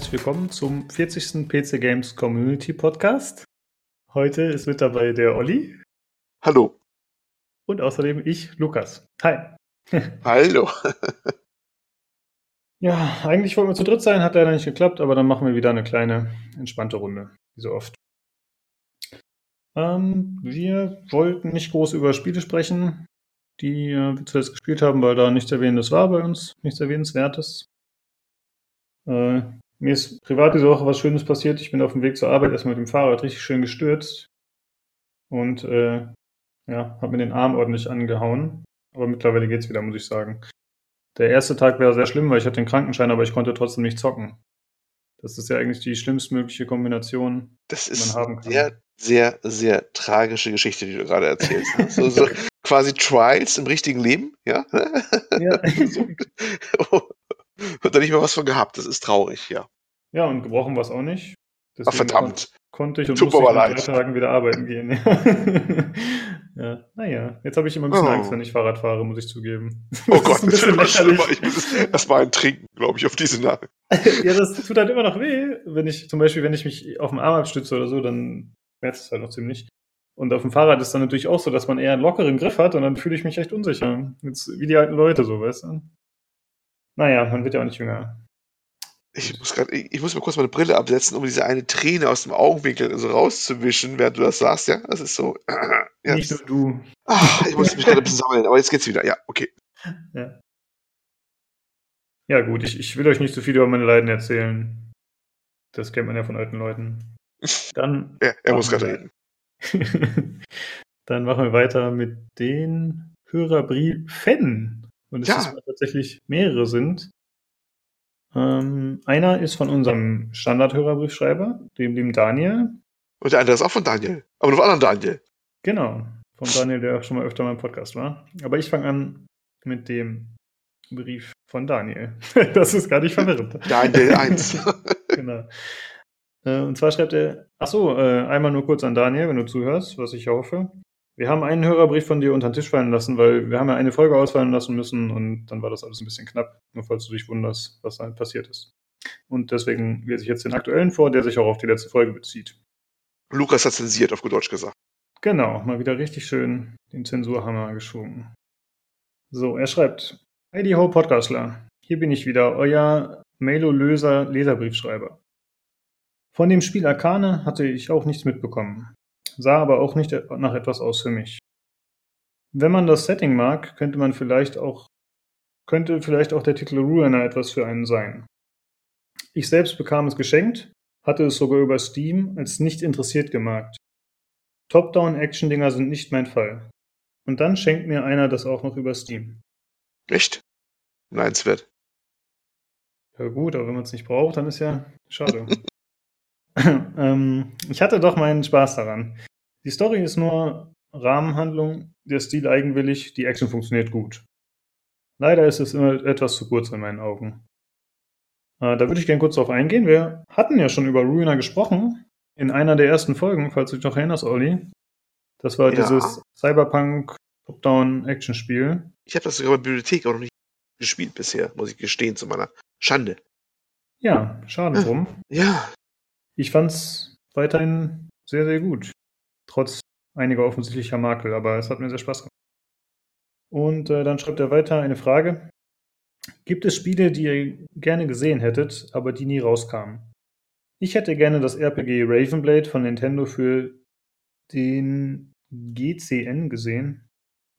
herzlich willkommen zum 40. PC Games Community Podcast. Heute ist mit dabei der Olli. Hallo. Und außerdem ich, Lukas. Hi. Hallo. ja, eigentlich wollten wir zu dritt sein, hat leider nicht geklappt, aber dann machen wir wieder eine kleine, entspannte Runde, wie so oft. Ähm, wir wollten nicht groß über Spiele sprechen, die äh, wir zuletzt gespielt haben, weil da nichts Erwähnendes war bei uns, nichts Erwähnenswertes. Äh, mir ist privat diese Woche was Schönes passiert. Ich bin auf dem Weg zur Arbeit erstmal mit dem Fahrrad richtig schön gestürzt und äh, ja, habe mir den Arm ordentlich angehauen. Aber mittlerweile geht's wieder, muss ich sagen. Der erste Tag wäre sehr schlimm, weil ich hatte den Krankenschein, aber ich konnte trotzdem nicht zocken. Das ist ja eigentlich die schlimmstmögliche Kombination, Das die man ist haben eine kann. sehr, sehr, sehr tragische Geschichte, die du gerade erzählst. So, so quasi Trials im richtigen Leben, ja? Ja. So. Und da nicht mal was von gehabt. Das ist traurig, ja. ja, und gebrochen war es auch nicht. Ach, Deswegen verdammt. konnte ich und Tut musste leid. drei Tagen wieder arbeiten gehen. ja, naja, jetzt habe ich immer ein bisschen Oh. Angst, wenn ich Fahrrad fahre, muss ich zugeben. Oh Das Gott, ist ein das bisschen wird schlimmer. lächerlich. Ich muss erstmal einen trinken, glaube ich, auf diese Nacht. ja, das tut halt immer noch weh. Wenn ich, zum Beispiel, wenn ich mich auf dem Arm abstütze oder so, dann schmerzt es halt noch ziemlich. Und auf dem Fahrrad ist dann natürlich auch so, dass man eher einen lockeren Griff hat und dann fühle ich mich echt unsicher. Jetzt, wie die alten Leute so, weißt du? Naja, man wird ja auch nicht jünger. Ich muss, grad, ich, ich muss mal kurz meine Brille absetzen, um diese eine Träne aus dem Augenwinkel so rauszuwischen, während du das sagst, ja? Das ist so. Ja, Nicht nur du. ah, ich muss mich gerade ein bisschen sammeln, aber jetzt geht's wieder. Ja, okay. Ja. Ja, gut, ich, ich will euch nicht so viel über meine Leiden erzählen. Das kennt man ja von alten Leuten. Dann, Er, er muss gerade reden. dann machen wir weiter mit den Hörerbriefen. Und es Ja. ist tatsächlich mehrere sind. Ähm, einer ist von unserem Standard-Hörerbriefschreiber, dem lieben Daniel. Und der andere ist auch von Daniel. Aber nur von anderen Daniel. Genau, von Daniel, der auch schon mal öfter mal im Podcast war. Aber ich fange an mit dem Brief von Daniel. das ist gar nicht verwirrend. Daniel 1. genau. Äh, und zwar schreibt er, ach so, äh, einmal nur kurz an Daniel, wenn du zuhörst, was ich hoffe. Wir haben einen Hörerbrief von dir unter den Tisch fallen lassen, weil wir haben ja eine Folge ausfallen lassen müssen und dann war das alles ein bisschen knapp, nur falls du dich wunderst, was da passiert ist. Und deswegen lese ich jetzt den aktuellen vor, der sich auch auf die letzte Folge bezieht. Lukas hat zensiert, auf gut Deutsch gesagt. Genau, mal wieder richtig schön den Zensurhammer geschwungen. So, er schreibt, Heidi Ho Podcastler, hier bin ich wieder, euer Mailo-Löser Leserbriefschreiber. Von dem Spiel Arcane hatte ich auch nichts mitbekommen, sah aber auch nicht nach etwas aus für mich. Wenn man das Setting mag, könnte man vielleicht auch, könnte vielleicht auch der Titel Ruiner etwas für einen sein. Ich selbst bekam es geschenkt, hatte es sogar über Steam als nicht interessiert gemarkt. Top-Down-Action-Dinger sind nicht mein Fall. Und dann schenkt mir einer das auch noch über Steam. Echt? Neinswert. Ja gut, aber wenn man es nicht braucht, dann ist ja schade. ähm, ich hatte doch meinen Spaß daran. Die Story ist nur Rahmenhandlung, der Stil eigenwillig, die Action funktioniert gut. Leider ist es immer etwas zu kurz in meinen Augen. Äh, da würde ich gerne kurz drauf eingehen. Wir hatten ja schon über Ruiner gesprochen in einer der ersten Folgen, falls du dich noch erinnerst, Olli. Das war Ja. dieses Cyberpunk Top-Down-Action-Spiel. Ich habe das sogar bei der Bibliothek auch noch nicht gespielt bisher, muss ich gestehen, zu meiner Schande. Ja, schade drum. Ja, Ich fand's weiterhin sehr, sehr gut. Trotz einiger offensichtlicher Makel, aber es hat mir sehr Spaß gemacht. Und äh, dann schreibt er weiter eine Frage. Gibt es Spiele, die ihr gerne gesehen hättet, aber die nie rauskamen? Ich hätte gerne das RPG Ravenblade von Nintendo für den GCN gesehen.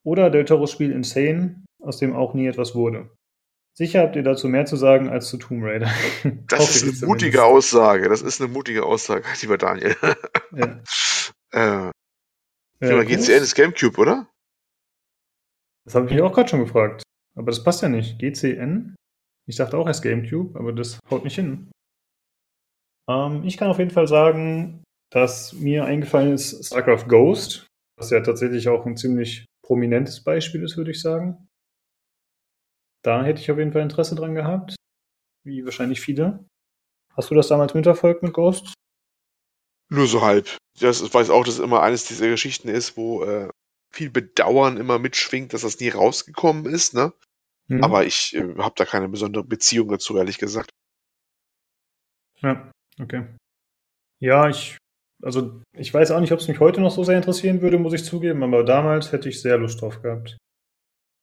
Oder Del Spiel Insane, aus dem auch nie etwas wurde. Sicher habt ihr dazu mehr zu sagen als zu Tomb Raider. das ist eine zumindest. mutige Aussage. Das ist eine mutige Aussage, lieber Daniel. Ja. äh, ja, GCN ist Gamecube, oder? Das habe ich mich auch gerade schon gefragt. Aber das passt ja nicht. GCN? Ich dachte auch erst GameCube, aber das haut nicht hin. Ähm, ich kann auf jeden Fall sagen, dass mir eingefallen ist StarCraft Ghost, was ja tatsächlich auch ein ziemlich prominentes Beispiel ist, würde ich sagen. Da hätte ich auf jeden Fall Interesse dran gehabt. Wie wahrscheinlich viele. Hast du das damals mitverfolgt mit Ghost? Nur so halb. Das, ich weiß auch, dass es immer eines dieser Geschichten ist, wo äh, viel Bedauern immer mitschwingt, dass das nie rausgekommen ist, ne? Hm? Aber ich äh, habe da keine besondere Beziehung dazu, ehrlich gesagt. Ja, okay. Ja, ich, also ich weiß auch nicht, ob es mich heute noch so sehr interessieren würde, muss ich zugeben, aber damals hätte ich sehr Lust drauf gehabt.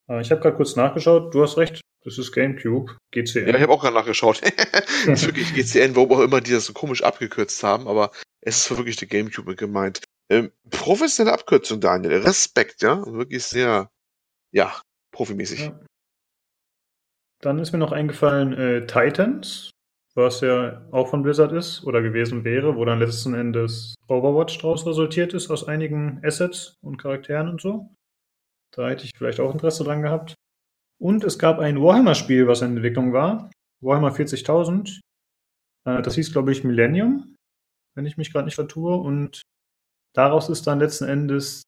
Äh, ich habe gerade kurz nachgeschaut, du hast recht, das ist GameCube, GCN. Ja, ich habe auch gerade nachgeschaut. das ist wirklich GCN, warum auch immer die das so komisch abgekürzt haben, aber es ist wirklich der GameCube gemeint. Ähm, professionelle Abkürzung, Daniel. Respekt, ja. Wirklich sehr, ja, profimäßig. Ja. Dann ist mir noch eingefallen äh, Titans, was ja auch von Blizzard ist oder gewesen wäre, wo dann letzten Endes Overwatch draus resultiert ist aus einigen Assets und Charakteren und so. Da hätte ich vielleicht auch Interesse dran gehabt. Und es gab ein Warhammer-Spiel, was in Entwicklung war. Warhammer 40.000. Äh, das hieß, glaube ich, Millennium, wenn ich mich gerade nicht vertue. Und daraus ist dann letzten Endes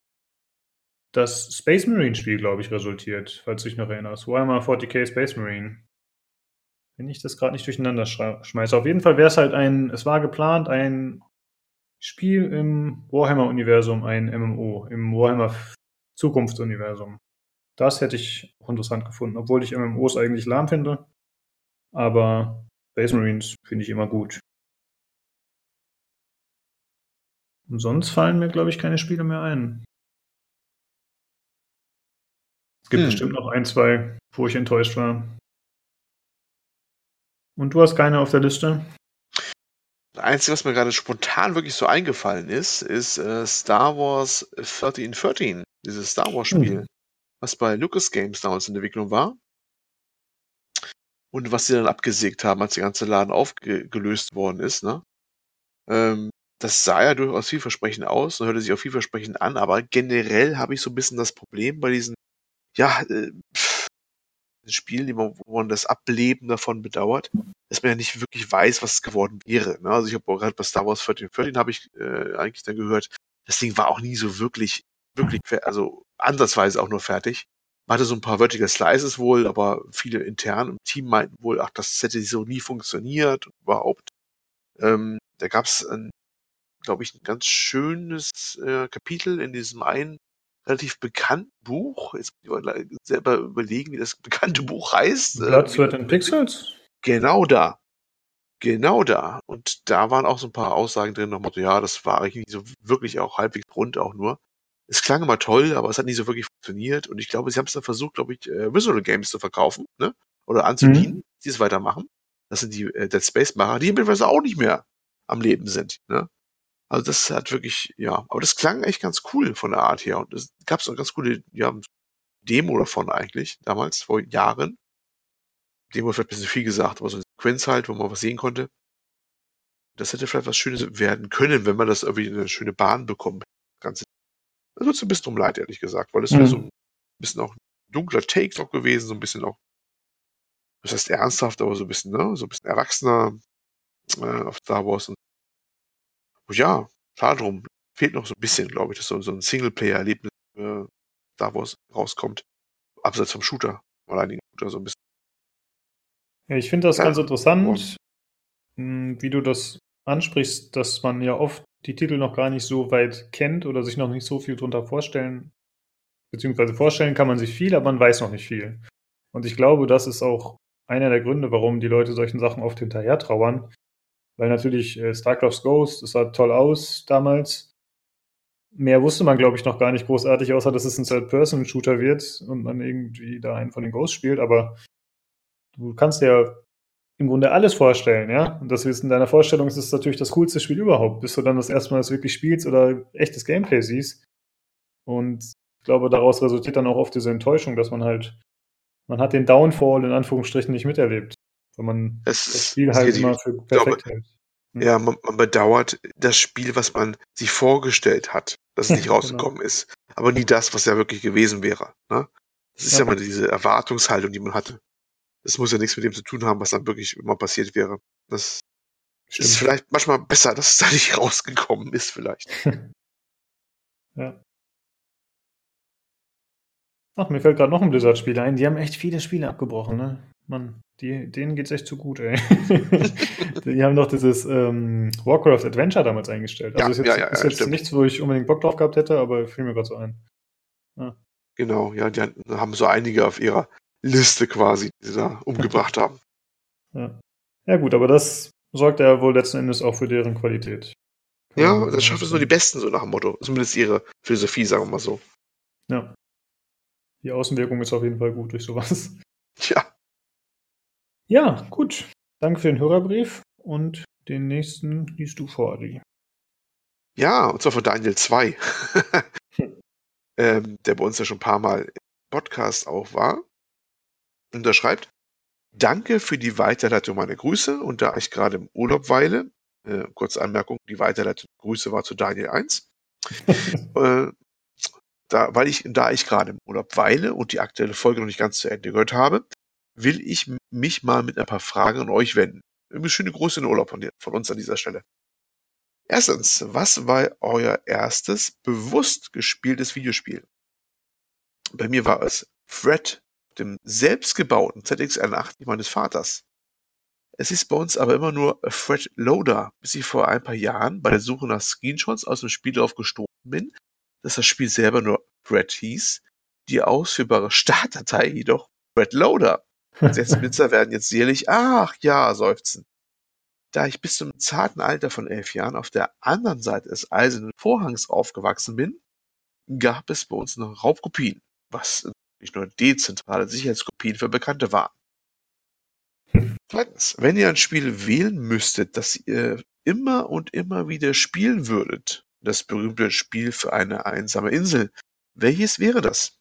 das Space Marine Spiel, glaube ich, resultiert, falls du dich noch erinnerst. Warhammer 40k Space Marine. Wenn ich das gerade nicht durcheinander schmeiße. Auf jeden Fall wäre es halt ein, es war geplant, ein Spiel im Warhammer-Universum, ein MMO, im Warhammer Zukunftsuniversum. Das hätte ich auch interessant gefunden, obwohl ich MMOs eigentlich lahm finde. Aber Space Marines finde ich immer gut. Und sonst fallen mir, glaube ich, keine Spiele mehr ein. Es gibt hm. bestimmt noch ein, zwei, wo ich enttäuscht war. Und du hast keine auf der Liste? Das Einzige, was mir gerade spontan wirklich so eingefallen ist, ist äh, Star Wars 1313, dieses Star Wars Spiel, hm. was bei Lucas Games damals in Entwicklung war. Und was sie dann abgesägt haben, als der ganze Laden aufgelöst worden ist, ne? Ähm, das sah ja durchaus vielversprechend aus und hörte sich auch vielversprechend an, aber generell habe ich so ein bisschen das Problem bei diesen, ja, äh, Spielen, wo man das Ableben davon bedauert, dass man ja nicht wirklich weiß, was es geworden wäre. Ne? Also ich habe gerade bei Star Wars 1414 habe ich äh, eigentlich dann gehört, das Ding war auch nie so wirklich, wirklich, also andersweise auch nur fertig. Man hatte so ein paar Vertical Slices wohl, aber viele intern im Team meinten wohl, ach, das hätte so nie funktioniert überhaupt. Ähm, da gab es ein glaube ich, ein ganz schönes äh, Kapitel in diesem einen relativ bekannten Buch. Jetzt muss ich selber überlegen, wie das bekannte Buch heißt. Äh, Blood, Sweat and Pixels? Genau da. Genau da. Und da waren auch so ein paar Aussagen drin, noch mal so, ja, das war eigentlich nicht so wirklich auch halbwegs rund auch nur. Es klang immer toll, aber es hat nicht so wirklich funktioniert. Und ich glaube, sie haben es dann versucht, glaube ich, äh, Visual Games zu verkaufen, ne? Oder anzubieten, mhm. die es weitermachen. Das sind die äh, Dead Space-Macher, die mittlerweile auch nicht mehr am Leben sind. Ne? Also das hat wirklich, ja, aber das klang echt ganz cool von der Art her. Und es gab so eine ganz coole, ja, Demo davon eigentlich, damals, vor Jahren. Demo vielleicht ein bisschen viel gesagt, aber so eine Sequenz halt, wo man was sehen konnte. Das hätte vielleicht was Schönes werden können, wenn man das irgendwie in eine schöne Bahn bekommt. Ganze. Das wird so ein bisschen drum leid, ehrlich gesagt, weil es mhm. wäre so ein bisschen auch dunkler Take noch gewesen, so ein bisschen auch, das heißt ernsthaft, aber so ein bisschen, ne, so ein bisschen erwachsener äh, auf Star Wars und ja, schade drum. Fehlt noch so ein bisschen, glaube ich, dass so, so ein Singleplayer-Erlebnis äh, Star Wars rauskommt. Abseits vom Shooter. Oder einigen Shooter so ein bisschen. Ja, ich finde das ja. ganz interessant, hm, wie du das ansprichst, dass man ja oft die Titel noch gar nicht so weit kennt oder sich noch nicht so viel drunter vorstellen. Beziehungsweise vorstellen kann man sich viel, aber man weiß noch nicht viel. Und ich glaube, das ist auch einer der Gründe, warum die Leute solchen Sachen oft hinterher trauern, weil natürlich äh, StarCraft's Ghost, das sah toll aus damals. Mehr wusste man, glaube ich, noch gar nicht großartig, außer dass es ein Third-Person-Shooter wird und man irgendwie da einen von den Ghosts spielt. Aber du kannst ja im Grunde alles vorstellen, ja. Und das ist in deiner Vorstellung ist es natürlich das coolste Spiel überhaupt, bis du dann das erste Mal das wirklich spielst oder echtes Gameplay siehst. Und ich glaube, daraus resultiert dann auch oft diese Enttäuschung, dass man halt, man hat den Downfall in Anführungsstrichen nicht miterlebt. Wenn man es, das Spiel halt immer für perfekt glaube, hält. Hm. Ja, man, man, bedauert das Spiel, was man sich vorgestellt hat, dass es nicht genau. rausgekommen genau. ist. Aber nie das, was ja wirklich gewesen wäre. Ne? Das ist ja. ja mal diese Erwartungshaltung, die man hatte. Das muss ja nichts mit dem zu tun haben, was dann wirklich immer passiert wäre. Das Stimmt. ist vielleicht manchmal besser, dass es da nicht rausgekommen ist, vielleicht. ja. Ach, mir fällt gerade noch ein Blizzard-Spiel ein. Die haben echt viele Spiele abgebrochen, ne? Mann. Die, denen geht's echt zu gut, ey. die haben doch dieses ähm, Warcraft Adventure damals eingestellt. Also ja, ist jetzt, ja, ja, ist jetzt nichts, wo ich unbedingt Bock drauf gehabt hätte, aber fiel mir gerade so ein. Genau, ja, die haben so einige auf ihrer Liste quasi, die sie da umgebracht haben. Ja. ja, gut, aber das sorgt er wohl letzten Endes auch für deren Qualität. Ja, das schafft es nur die Besten, so nach dem Motto. Zumindest ihre Philosophie, sagen wir mal so. Ja. Die Außenwirkung ist auf jeden Fall gut durch sowas. Tja. Ja, gut. Danke für den Hörerbrief und den nächsten liest du vor, Adi. Ja, und zwar von Daniel 2. ähm, der bei uns ja schon ein paar Mal im Podcast auch war. Und er schreibt, Danke für die Weiterleitung meiner Grüße und da ich gerade im Urlaub weile, äh, kurze Anmerkung, die Weiterleitung Grüße war zu Daniel 1. äh, da, weil ich, da ich gerade im Urlaub weile und die aktuelle Folge noch nicht ganz zu Ende gehört habe, will ich mich mal mit ein paar Fragen an euch wenden. Schöne Grüße in den Urlaub von, dir, von uns an dieser Stelle. Erstens, was war euer erstes bewusst gespieltes Videospiel? Bei mir war es Fred, dem selbstgebauten ZX81 meines Vaters. Es ist bei uns aber immer nur Fred Loader, bis ich vor ein paar Jahren bei der Suche nach Screenshots aus dem Spiel darauf gestoßen bin, dass das Spiel selber nur Fred hieß, die ausführbare Startdatei jedoch Fred Loader. Setzblitzer werden jetzt jährlich, ach ja, seufzen. Da ich bis zum zarten Alter von elf Jahren auf der anderen Seite des eisernen Vorhangs aufgewachsen bin, gab es bei uns noch Raubkopien, was nicht nur dezentrale Sicherheitskopien für Bekannte waren. Zweitens, wenn ihr ein Spiel wählen müsstet, das ihr immer und immer wieder spielen würdet, das berühmte Spiel für eine einsame Insel, welches wäre das?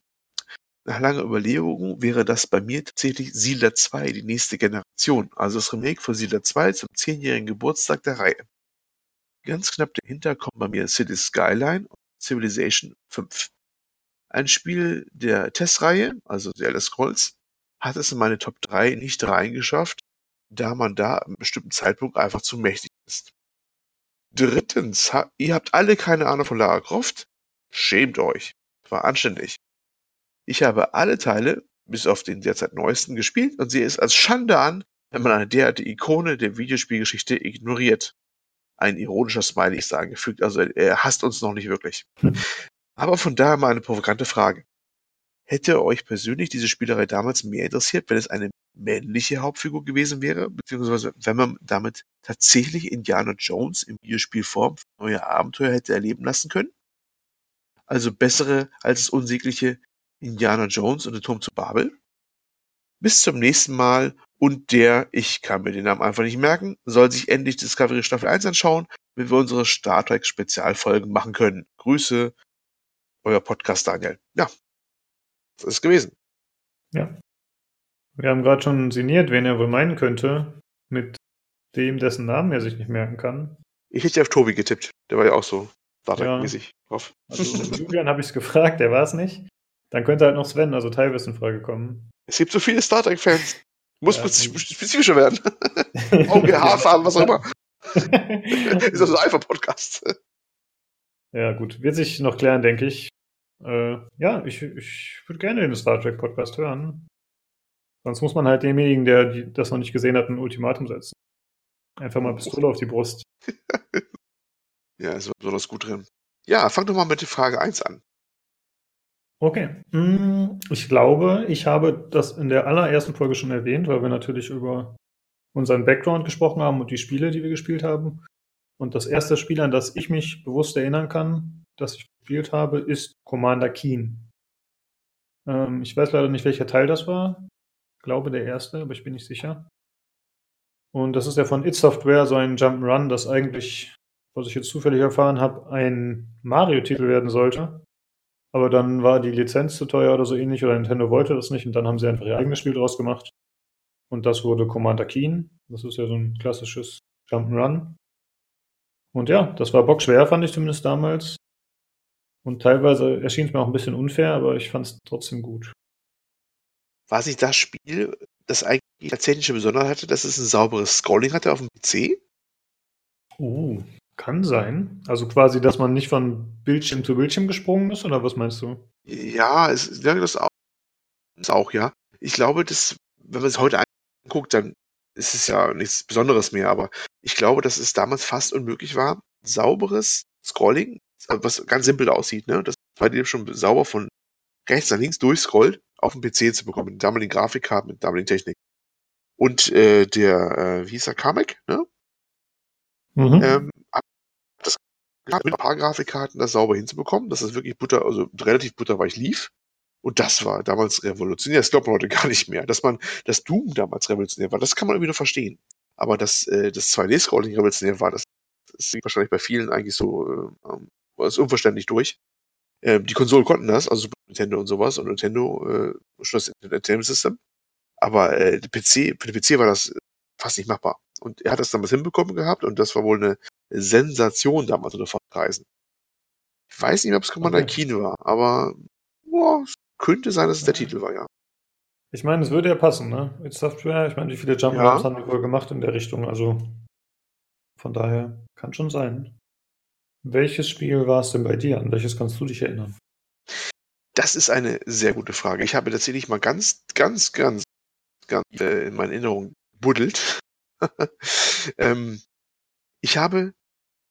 Nach langer Überlegung wäre das bei mir tatsächlich Siedler 2, die nächste Generation, also das Remake von Siedler 2 zum zehnjährigen Geburtstag der Reihe. Ganz knapp dahinter kommen bei mir City Skyline und Civilization 5. Ein Spiel der Testreihe, also The Elder Scrolls, hat es in meine Top 3 nicht reingeschafft, da man da am bestimmten Zeitpunkt einfach zu mächtig ist. Drittens, ihr habt alle keine Ahnung von Lara Croft? Schämt euch. War anständig. Ich habe alle Teile, bis auf den derzeit neuesten, gespielt und sehe es als Schande an, wenn man eine derartige Ikone der Videospielgeschichte ignoriert. Ein ironischer Smiley ist da angefügt, also er hasst uns noch nicht wirklich. Aber von daher mal eine provokante Frage. Hätte euch persönlich diese Spielerei damals mehr interessiert, wenn es eine männliche Hauptfigur gewesen wäre, beziehungsweise wenn man damit tatsächlich Indiana Jones in Videospielform neue Abenteuer hätte erleben lassen können? Also bessere als das unsägliche Indiana Jones und der Turm zu Babel? Bis zum nächsten Mal und der, ich kann mir den Namen einfach nicht merken, soll sich endlich Discovery Staffel 1 anschauen, wenn wir unsere Star Trek Spezialfolgen machen können. Grüße, euer Podcast Daniel. Ja, das ist gewesen. Ja. Wir haben gerade schon sinniert, wen er wohl meinen könnte, mit dem, dessen Namen er sich nicht merken kann. Ich hätte auf Tobi getippt. Der war ja auch so Star Trek-mäßig drauf. Also Julian habe ich es gefragt, der war es nicht. Dann könnte halt noch Sven, also Teilwiss in Frage kommen. Es gibt so viele Star Trek-Fans. Muss ja, spezifischer werden. Auge, Haarfarben, was auch immer. ist das ein Alpha-Podcast? Ja, gut. Wird sich noch klären, denke ich. Äh, ja, ich, ich würde gerne den Star Trek Podcast hören. Sonst muss man halt demjenigen, der die, das noch nicht gesehen hat, ein Ultimatum setzen. Einfach mal Pistole auf die Brust. ja, ist besonders gut drin. Ja, fang doch mal mit der Frage 1 an. Okay. Hm, ich glaube, ich habe das in der allerersten Folge schon erwähnt, weil wir natürlich über unseren Background gesprochen haben und die Spiele, die wir gespielt haben. Und das erste Spiel, an das ich mich bewusst erinnern kann, das ich gespielt habe, ist Commander Keen. Ähm, ich weiß leider nicht, welcher Teil das war. Ich glaube der erste, aber ich bin nicht sicher. Und das ist ja von It Software, so ein Jump'n'Run, das eigentlich, was ich jetzt zufällig erfahren habe, ein Mario-Titel werden sollte. Aber dann war die Lizenz zu teuer oder so ähnlich oder Nintendo wollte das nicht und dann haben sie einfach ihr eigenes Spiel draus gemacht. Und das wurde Commander Keen. Das ist ja so ein klassisches Jump'n'Run. Und ja, das war bockschwer, fand ich zumindest damals. Und teilweise erschien es mir auch ein bisschen unfair, aber ich fand es trotzdem gut. War sich das Spiel, das eigentlich als technische Besonderheit hatte, dass es ein sauberes Scrolling hatte auf dem PC? Uh, kann sein. Also quasi, dass man nicht von Bildschirm zu Bildschirm gesprungen ist, oder was meinst du? Ja, es, ja das auch, das auch, ja. Ich glaube, dass, wenn man es heute anguckt, dann ist es ja nichts Besonderes mehr, aber ich glaube, dass es damals fast unmöglich war, sauberes Scrolling, was ganz simpel aussieht, ne? Das bei dem schon sauber von rechts nach links durchscrollt, auf dem PC zu bekommen, mit damaligen Grafikkarten, mit damaligen Technik. Und äh, der, äh, wie hieß er, Kamek, ne? Mhm. Ähm, das mit ein paar Grafikkarten das sauber hinzubekommen, dass das wirklich Butter, also relativ butterweich lief. Und das war damals revolutionär. Das glaubt man heute gar nicht mehr. Dass man, dass Doom damals revolutionär war, das kann man irgendwie noch verstehen. Aber dass äh, das 2D-Scrolling revolutionär war, das, das sieht wahrscheinlich bei vielen eigentlich so äh, ähm, ist unverständlich durch. Äh, die Konsolen konnten das, also Super Nintendo und sowas und Nintendo äh, schon das Entertainment System. Aber äh, PC, für den PC war das fast nicht machbar. Und er hat das damals hinbekommen gehabt und das war wohl eine Sensation damals unter Fachkreisen. Ich weiß nicht, ob es Commander okay. Keen war, aber boah, könnte sein, dass es der Titel war, ja. Ich meine, es würde ja passen, ne? Mit Software, ich meine, wie viele Jump ja. haben die wohl gemacht in der Richtung, also von daher kann schon sein. Welches Spiel war es denn bei dir? An welches kannst du dich erinnern? Das ist eine sehr gute Frage. Ich habe tatsächlich mal ganz, ganz, ganz, ganz äh, in meiner Erinnerung buddelt. ähm, ich habe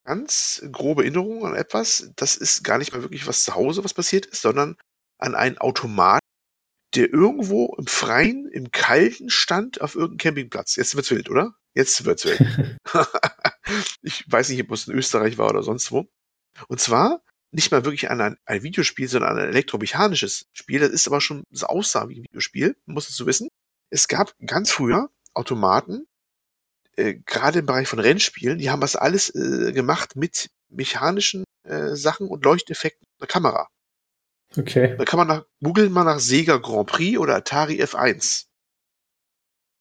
ganz grobe Erinnerungen an etwas. Das ist gar nicht mal wirklich was zu Hause, was passiert ist, sondern an einen Automat, der irgendwo im Freien, im Kalten stand auf irgendeinem Campingplatz. Jetzt wird's wild, oder? Jetzt wird's wild. ich weiß nicht, ob es in Österreich war oder sonst wo. Und zwar nicht mal wirklich an ein, ein Videospiel, sondern an ein elektromechanisches Spiel. Das ist aber schon, das aussah wie ein Videospiel, muss es zu wissen. Es gab ganz früher Automaten, äh, gerade im Bereich von Rennspielen, die haben das alles äh, gemacht mit mechanischen äh, Sachen und Leuchteffekten der Kamera. Okay. Da kann man nach, googeln mal nach Sega Grand Prix oder Atari F1.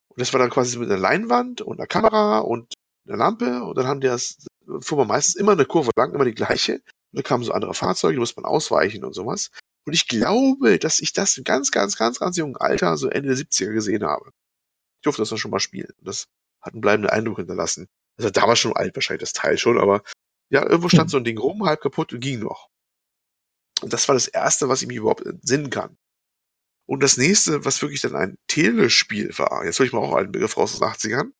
Und das war dann quasi mit einer Leinwand und einer Kamera und einer Lampe und dann haben die das, fuhr man meistens immer eine Kurve lang, immer die gleiche. Und dann kamen so andere Fahrzeuge, die muss man ausweichen und sowas. Und ich glaube, dass ich das im ganz, ganz, ganz, ganz jungen Alter, so Ende der 70er gesehen habe. Ich durfte das dann schon mal spielen. Das hat einen bleibenden Eindruck hinterlassen. Also da war schon alt wahrscheinlich das Teil schon, aber ja, irgendwo stand hm. so ein Ding rum, halb kaputt und ging noch. Und das war das erste, was ich mir überhaupt entsinnen kann. Und das nächste, was wirklich dann ein Telespiel war, jetzt hole ich mal auch einen Begriff aus den 80ern,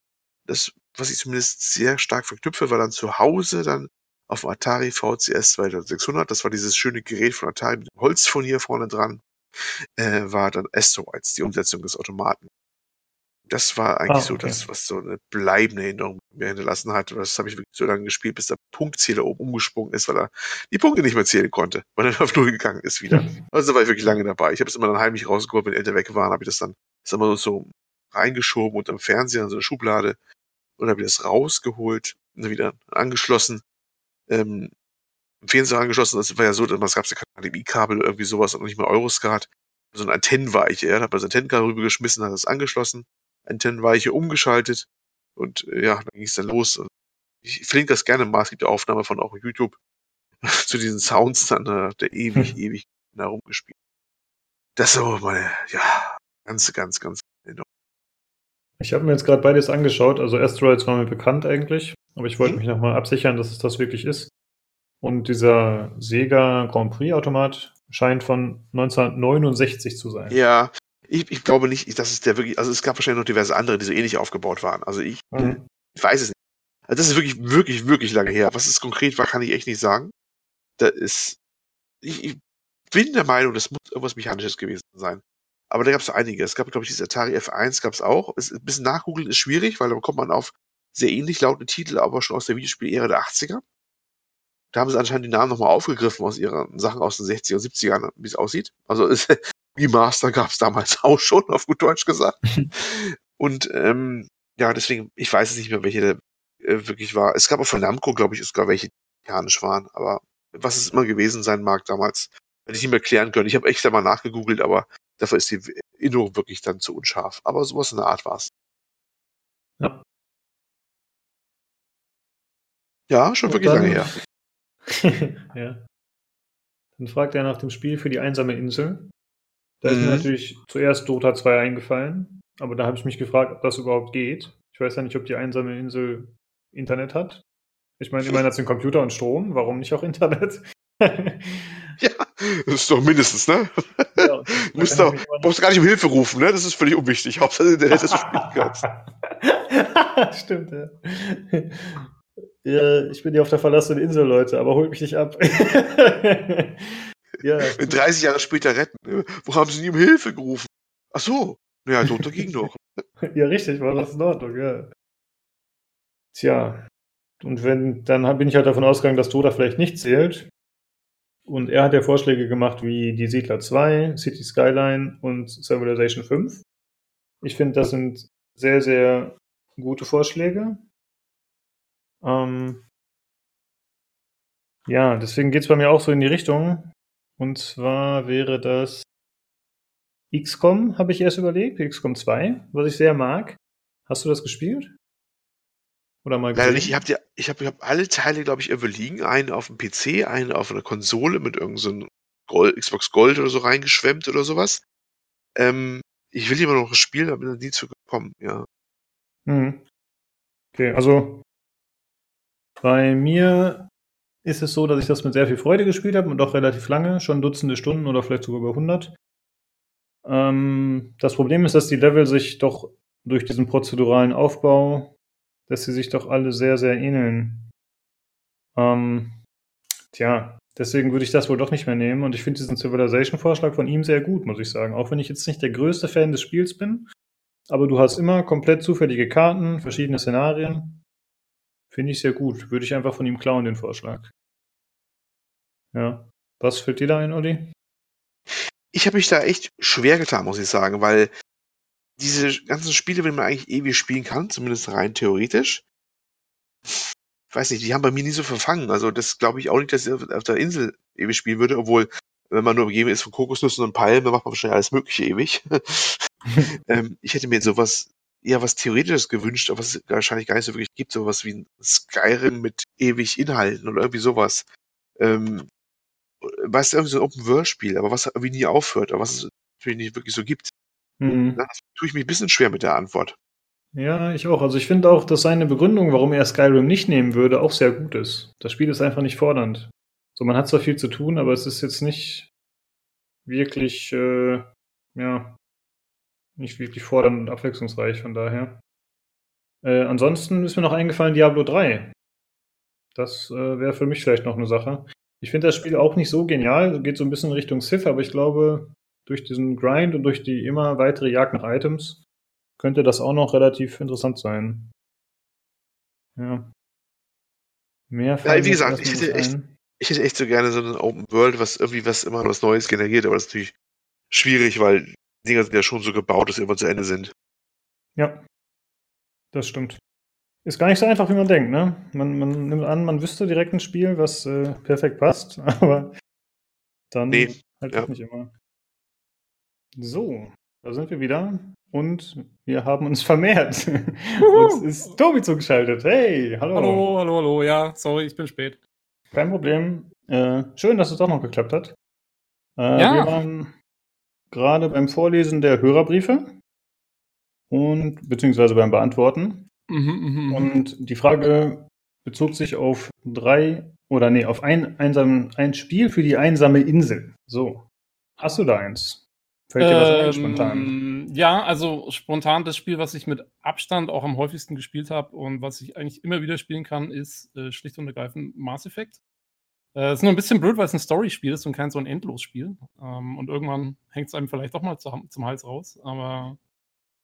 das, was ich zumindest sehr stark verknüpfe, war dann zu Hause dann auf dem Atari VCS 2600, das war dieses schöne Gerät von Atari mit dem Holzfurnier vorne dran, äh, war dann Asteroids, die Umsetzung des Automaten. Das war eigentlich ah, okay. so das, was so eine bleibende Erinnerung mir hinterlassen hat. Das habe ich wirklich so lange gespielt, bis der Punktzähler oben umgesprungen ist, weil er die Punkte nicht mehr zählen konnte, weil er auf Null gegangen ist wieder. Also da war ich wirklich lange dabei. Ich habe es immer dann heimlich rausgeholt, wenn Eltern weg waren, habe ich das dann das immer so reingeschoben unter dem Fernseher in so eine Schublade und habe ich das rausgeholt und wieder angeschlossen. Ähm, Fernseher angeschlossen, das war ja so, es gab ja kein HDMI-Kabel irgendwie sowas und nicht mal Euroscard. So ein Antennenweiche, er hat das Antennenkabel rübergeschmissen, hat das angeschlossen Antennenweiche umgeschaltet und äh, ja, dann ging es dann los. Ich verlinke das gerne mal, es gibt eine Aufnahme von auch YouTube zu diesen Sounds dann, äh, der ewig, hm. ewig herumgespielt. Das ist so meine, ja, ganz, ganz, ganz Erinnerung. Ich habe mir jetzt gerade beides angeschaut, also Asteroids war mir bekannt eigentlich, aber ich wollte hm. mich nochmal absichern, dass es das wirklich ist. Und dieser Sega Grand Prix Automat scheint von 1969 zu sein. Ja, ich, ich glaube nicht, dass es der wirklich, also es gab wahrscheinlich noch diverse andere, die so ähnlich aufgebaut waren. Also ich, mhm. ich weiß es nicht. Also das ist wirklich, wirklich, wirklich lange her. Was es konkret war, kann ich echt nicht sagen. Da ist, ich, ich bin der Meinung, das muss irgendwas Mechanisches gewesen sein. Aber da gab es einige. Es gab, glaube ich, dieses Atari F1 gab es auch. Es, ein bisschen nachgoogeln ist schwierig, weil da kommt man auf sehr ähnlich lautende Titel, aber schon aus der Videospiel-Ära der 80er. Da haben sie anscheinend die Namen nochmal aufgegriffen aus ihren Sachen aus den 60er und 70ern, wie es aussieht. Also es, Remaster gab es damals auch schon, auf gut Deutsch gesagt. Und ähm, ja, deswegen, ich weiß es nicht mehr, welche der äh, wirklich war. Es gab auch von Namco, glaube ich, sogar welche, die mechanisch waren. Aber was es immer gewesen sein mag damals, hätte ich nicht mehr klären können. Ich habe echt einmal nachgegoogelt, aber dafür ist die Erinnerung wirklich dann zu unscharf. Aber sowas in der Art war es. Ja. Ja, schon Und wirklich dann, lange her. ja. Dann fragt er nach dem Spiel für die einsame Insel. Da ist mir mhm. natürlich zuerst Dota 2 eingefallen, aber da habe ich mich gefragt, ob das überhaupt geht. Ich weiß ja nicht, ob die einsame Insel Internet hat. Ich meine, immerhin hat sie einen Computer und Strom, warum nicht auch Internet? ja, das ist doch mindestens, ne? Ja, du musst, doch, brauchst gar nicht um Hilfe rufen, ne? Das ist völlig unwichtig. Hauptsache Internet, dass du spielen kannst. Stimmt, ja. ja. Ich bin ja auf der verlassenen Insel, Leute, aber holt mich nicht ab. Ja. 30 Jahre später retten. Wo haben sie nie um Hilfe gerufen? Ach so. Naja, drunter ging doch. ja, richtig, war das in Ordnung, ja. Tja. Und wenn, dann bin ich halt davon ausgegangen, dass Dota vielleicht nicht zählt. Und er hat ja Vorschläge gemacht wie die Siedler 2, City Skyline und Civilization 5. Ich finde, das sind sehr, sehr gute Vorschläge. Ähm, ja, deswegen geht es bei mir auch so in die Richtung. Und zwar wäre das XCOM, habe ich erst überlegt, XCOM 2, was ich sehr mag. Hast du das gespielt? Oder mal Leider nicht. Ich habe ich hab, ich hab alle Teile, glaube ich, irgendwo liegen. Einen auf dem PC, einen auf einer Konsole mit irgendeinem so Xbox Gold oder so reingeschwemmt oder sowas. Ähm, ich will immer noch spielen, aber bin da nie zu gekommen, ja. Mhm. Okay, also bei mir ist es so, dass ich das mit sehr viel Freude gespielt habe und auch relativ lange, schon Dutzende Stunden oder vielleicht sogar über 100. Ähm, das Problem ist, dass die Level sich doch durch diesen prozeduralen Aufbau, dass sie sich doch alle sehr, sehr ähneln. Ähm, tja, deswegen würde ich das wohl doch nicht mehr nehmen und ich finde diesen Civilization-Vorschlag von ihm sehr gut, muss ich sagen. Auch wenn ich jetzt nicht der größte Fan des Spiels bin, aber du hast immer komplett zufällige Karten, verschiedene Szenarien. Finde ich sehr gut. Würde ich einfach von ihm klauen, den Vorschlag. Ja. Was fällt dir da ein, Olli? Ich habe mich da echt schwer getan, muss ich sagen, weil diese ganzen Spiele, wenn man eigentlich ewig spielen kann, zumindest rein theoretisch, weiß nicht, die haben bei mir nie so verfangen. Also das glaube ich auch nicht, dass ich auf der Insel ewig spielen würde, obwohl, wenn man nur umgeben ist von Kokosnüssen und Palmen, macht man wahrscheinlich alles Mögliche ewig. ähm, ich hätte mir sowas eher was Theoretisches gewünscht, aber was es wahrscheinlich gar nicht so wirklich gibt, sowas wie ein Skyrim mit ewig Inhalten oder irgendwie sowas. Ähm, weißt du, irgendwie so ein Open-World-Spiel, aber was irgendwie nie aufhört, aber was es natürlich nicht wirklich so gibt. Mhm. Da tue ich mich ein bisschen schwer mit der Antwort. Ja, ich auch. Also ich finde auch, dass seine Begründung, warum er Skyrim nicht nehmen würde, auch sehr gut ist. Das Spiel ist einfach nicht fordernd. So, man hat zwar viel zu tun, aber es ist jetzt nicht wirklich, äh, ja, nicht wirklich fordernd und abwechslungsreich, von daher. Äh, ansonsten ist mir noch eingefallen Diablo 3. Das äh, wäre für mich vielleicht noch eine Sache. Ich finde das Spiel auch nicht so genial, geht so ein bisschen Richtung Sith, aber ich glaube, durch diesen Grind und durch die immer weitere Jagd nach Items könnte das auch noch relativ interessant sein. Ja. Mehr ja, wie gesagt, ich hätte, echt, ich hätte echt so gerne so ein Open World, was irgendwie was immer was Neues generiert, aber das ist natürlich schwierig, weil Dinger sind ja schon so gebaut, dass sie immer zu Ende sind. Ja, das stimmt. Ist gar nicht so einfach, wie man denkt, ne? Man, man nimmt an, man wüsste direkt ein Spiel, was äh, perfekt passt, aber dann nee, halt ja. nicht immer. So, da sind wir wieder und wir haben uns vermehrt. uns ist Tobi zugeschaltet. Hey, hallo. Hallo, hallo, hallo. Ja, sorry, ich bin spät. Kein Problem. Äh, schön, dass es doch noch geklappt hat. Äh, ja. Wir waren gerade beim Vorlesen der Hörerbriefe und beziehungsweise beim Beantworten. Mhm, mh, Und die Frage bezog sich auf drei oder nee, auf ein, einsam, ein Spiel für die einsame Insel. So. Hast du da eins? Fällt dir was ein spontan? Ähm, ja, also spontan das Spiel, was ich mit Abstand auch am häufigsten gespielt habe und was ich eigentlich immer wieder spielen kann, ist äh, schlicht und ergreifend Mass Effect. Äh, ist nur ein bisschen blöd, weil es ein Story-Spiel ist und kein so ein Endlosspiel. Ähm, und irgendwann hängt es einem vielleicht doch mal zu, zum Hals raus. Aber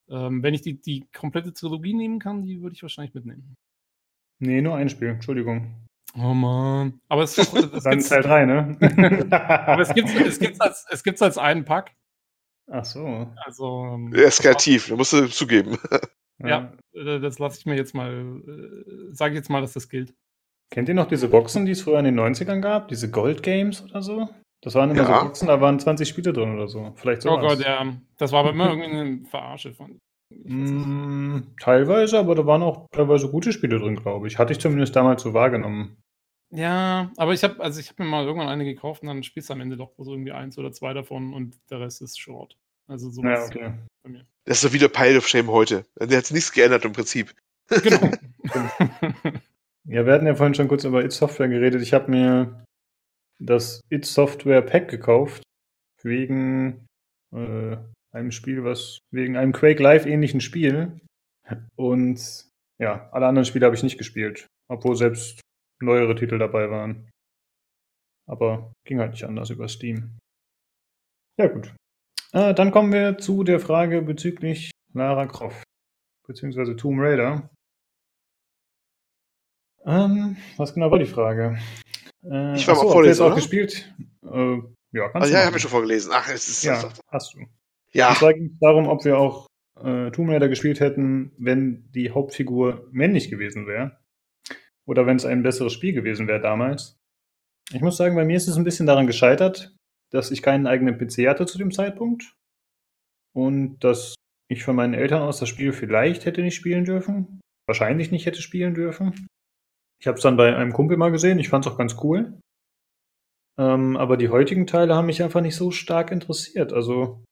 ähm, wenn ich die, die komplette Trilogie nehmen kann, die würde ich wahrscheinlich mitnehmen. Nee, nur ein Spiel, Entschuldigung. Oh man. Aber es ist doch. Dann Teil 3, ne? Aber es gibt es gibt's als, es gibt's als einen Pack. Ach so. Also. Ähm, er ist kreativ, da musst du zugeben. Ja, ja das lasse ich mir jetzt mal, äh, sage jetzt mal, dass das gilt. Kennt ihr noch diese Boxen, die es früher in den 90ern gab? Diese Gold Games oder so? Das waren immer ja. so Boxen, da waren 20 Spiele drin oder so. Vielleicht sowas. Oh Gott, ja. Das war aber immer irgendwie eine Verarsche von. Mm, teilweise, aber da waren auch teilweise gute Spiele drin, glaube ich. Hatte ich zumindest damals so wahrgenommen. Ja, aber ich habe also ich mir mal irgendwann eine gekauft und dann spielst du am Ende doch so irgendwie eins oder zwei davon und der Rest ist Short. Also sowas ja, okay. bei mir. Das ist doch wieder Pile of Shame heute. Der hat nichts geändert im Prinzip. Genau. ja, wir hatten ja vorhin schon kurz über It Software geredet. Ich habe mir das It Software Pack gekauft, wegen äh, einem Spiel, was wegen einem Quake Live ähnlichen Spiel. Und ja, alle anderen Spiele habe ich nicht gespielt, obwohl selbst neuere Titel dabei waren. Aber ging halt nicht anders über Steam. Ja, gut. Äh, dann kommen wir zu der Frage bezüglich Lara Croft, beziehungsweise Tomb Raider. Ähm, was genau war die Frage? Äh, ich war achso, mal vorlesen, auch gespielt. Äh, ja, kannst also, du. Ja, habe ich schon vorgelesen. Ach, es ist. Ja, hast du. Ja. Und zwar ging es darum, ob wir auch äh, Tomb Raider gespielt hätten, wenn die Hauptfigur männlich gewesen wäre. Oder wenn es ein besseres Spiel gewesen wäre damals. Ich muss sagen, bei mir ist es ein bisschen daran gescheitert, dass ich keinen eigenen PC hatte zu dem Zeitpunkt. Und dass ich von meinen Eltern aus das Spiel vielleicht hätte nicht spielen dürfen. Wahrscheinlich nicht hätte spielen dürfen. Ich habe es dann bei einem Kumpel mal gesehen. Ich fand es auch ganz cool. Ähm, aber die heutigen Teile haben mich einfach nicht so stark interessiert. Also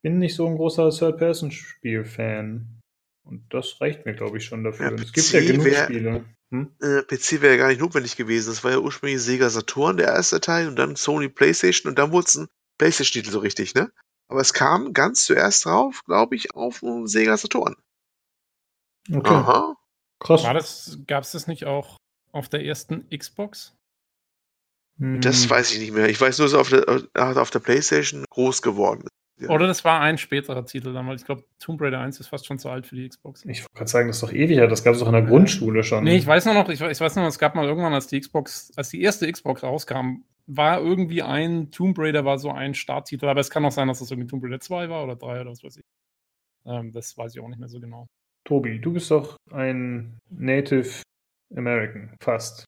bin nicht so ein großer Third-Person-Spiel-Fan. Und das reicht mir, glaube ich, schon dafür. Ja, es gibt ja genug wär, Spiele. Hm? Äh, PC wäre ja gar nicht notwendig gewesen. Das war ja ursprünglich Sega Saturn, der erste Teil, und dann Sony PlayStation und dann wurde es ein PlayStation-Titel so richtig, ne? Aber es kam ganz zuerst drauf, glaube ich, auf Sega Saturn. Okay. Aha. Krass. War das, gab es das nicht auch auf der ersten Xbox? Das hm. weiß ich nicht mehr. Ich weiß nur, dass es auf der, auf der PlayStation groß geworden ist. Ja. Oder das war ein späterer Titel damals. Ich glaube, Tomb Raider 1 ist fast schon zu alt für die Xbox. Ich wollte gerade sagen, das ist doch ewig, das gab es doch in der Grundschule schon. Nee, ich weiß nur noch, ich, ich weiß noch, es gab mal irgendwann, als die Xbox, als die erste Xbox rauskam, war irgendwie ein Tomb Raider war so ein Starttitel, aber es kann auch sein, dass das irgendwie Tomb Raider 2 war oder 3 oder was weiß ich. Ähm, das weiß ich auch nicht mehr so genau. Tobi, du bist doch ein Native American, fast.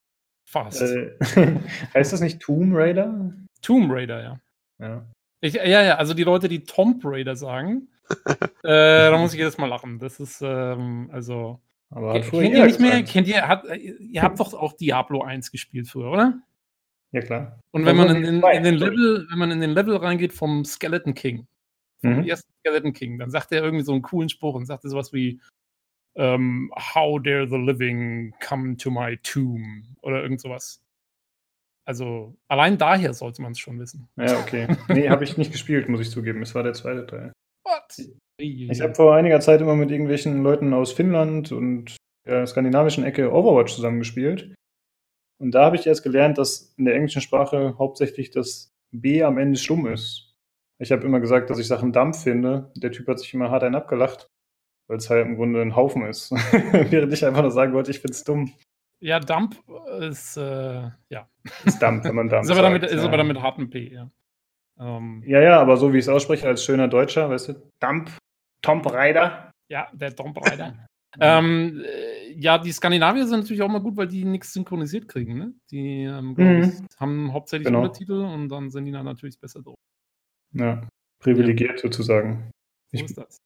Fast. Äh, heißt das nicht Tomb Raider? Tomb Raider, ja. Ja. Ich, ja, ja, also die Leute, die Tomb Raider sagen, äh, da muss ich jedes Mal lachen. Das ist, ähm, also. Aber kennt ihr nicht mehr? Kennt ihr, hat, ihr habt doch auch Diablo 1 gespielt früher, oder? Ja, klar. Und wenn man in, in, in, den Level, wenn man in den Level reingeht vom Skeleton King, vom mhm. ersten Skeleton King, dann sagt er irgendwie so einen coolen Spruch und sagt sowas wie um, ähm, How dare the living come to my tomb? Oder irgend sowas. Also allein daher sollte man es schon wissen. Ja, okay. Nee, habe ich nicht gespielt, muss ich zugeben. Es war der zweite Teil. What? Ich habe vor einiger Zeit immer mit irgendwelchen Leuten aus Finnland und der skandinavischen Ecke Overwatch zusammengespielt. Und da habe ich erst gelernt, dass in der englischen Sprache hauptsächlich das B am Ende stumm ist. Ich habe immer gesagt, dass ich Sachen Dampf finde. Der Typ hat sich immer hart einen abgelacht, weil es halt im Grunde ein Haufen ist. Während ich einfach nur sagen wollte, ich finde es dumm. Ja, Dump ist, äh, ja. Ist Dump, wenn man Dump ist aber damit, sagt, Ist ja. aber damit harten P, ja. Ähm, ja, ja, aber so wie ich es ausspreche als schöner Deutscher, weißt du, Dump, Tomb Raider. Ja, der Tomb Raider. ähm, äh, ja, die Skandinavier sind natürlich auch mal gut, weil die nichts synchronisiert kriegen. Ne? Die ähm, mhm. ich, haben hauptsächlich genau. Untertitel und dann sind die dann natürlich besser drauf. Ja, privilegiert ja. sozusagen. Ich, so ist das.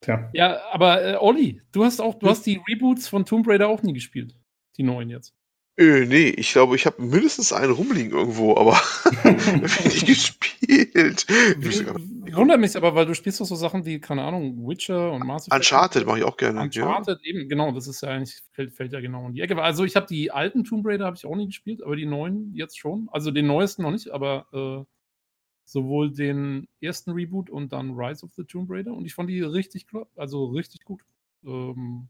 Tja. Ja, aber äh, Olli, du hast auch, du hm? hast die Reboots von Tomb Raider auch nie gespielt die neuen jetzt? Äh, nee, ich glaube, ich habe mindestens einen rumliegen irgendwo, aber nicht gespielt. Wundert mich aber, weil du spielst doch so Sachen wie, keine Ahnung, Witcher und Master Uncharted mache ich auch gerne. Uncharted, ja. eben, genau, das ist ja eigentlich, fällt, fällt ja genau in die Ecke. Also ich habe die alten Tomb Raider habe ich auch nie gespielt, aber die neuen jetzt schon. Also den neuesten noch nicht, aber äh, sowohl den ersten Reboot und dann Rise of the Tomb Raider und ich fand die richtig, also richtig gut. Ähm,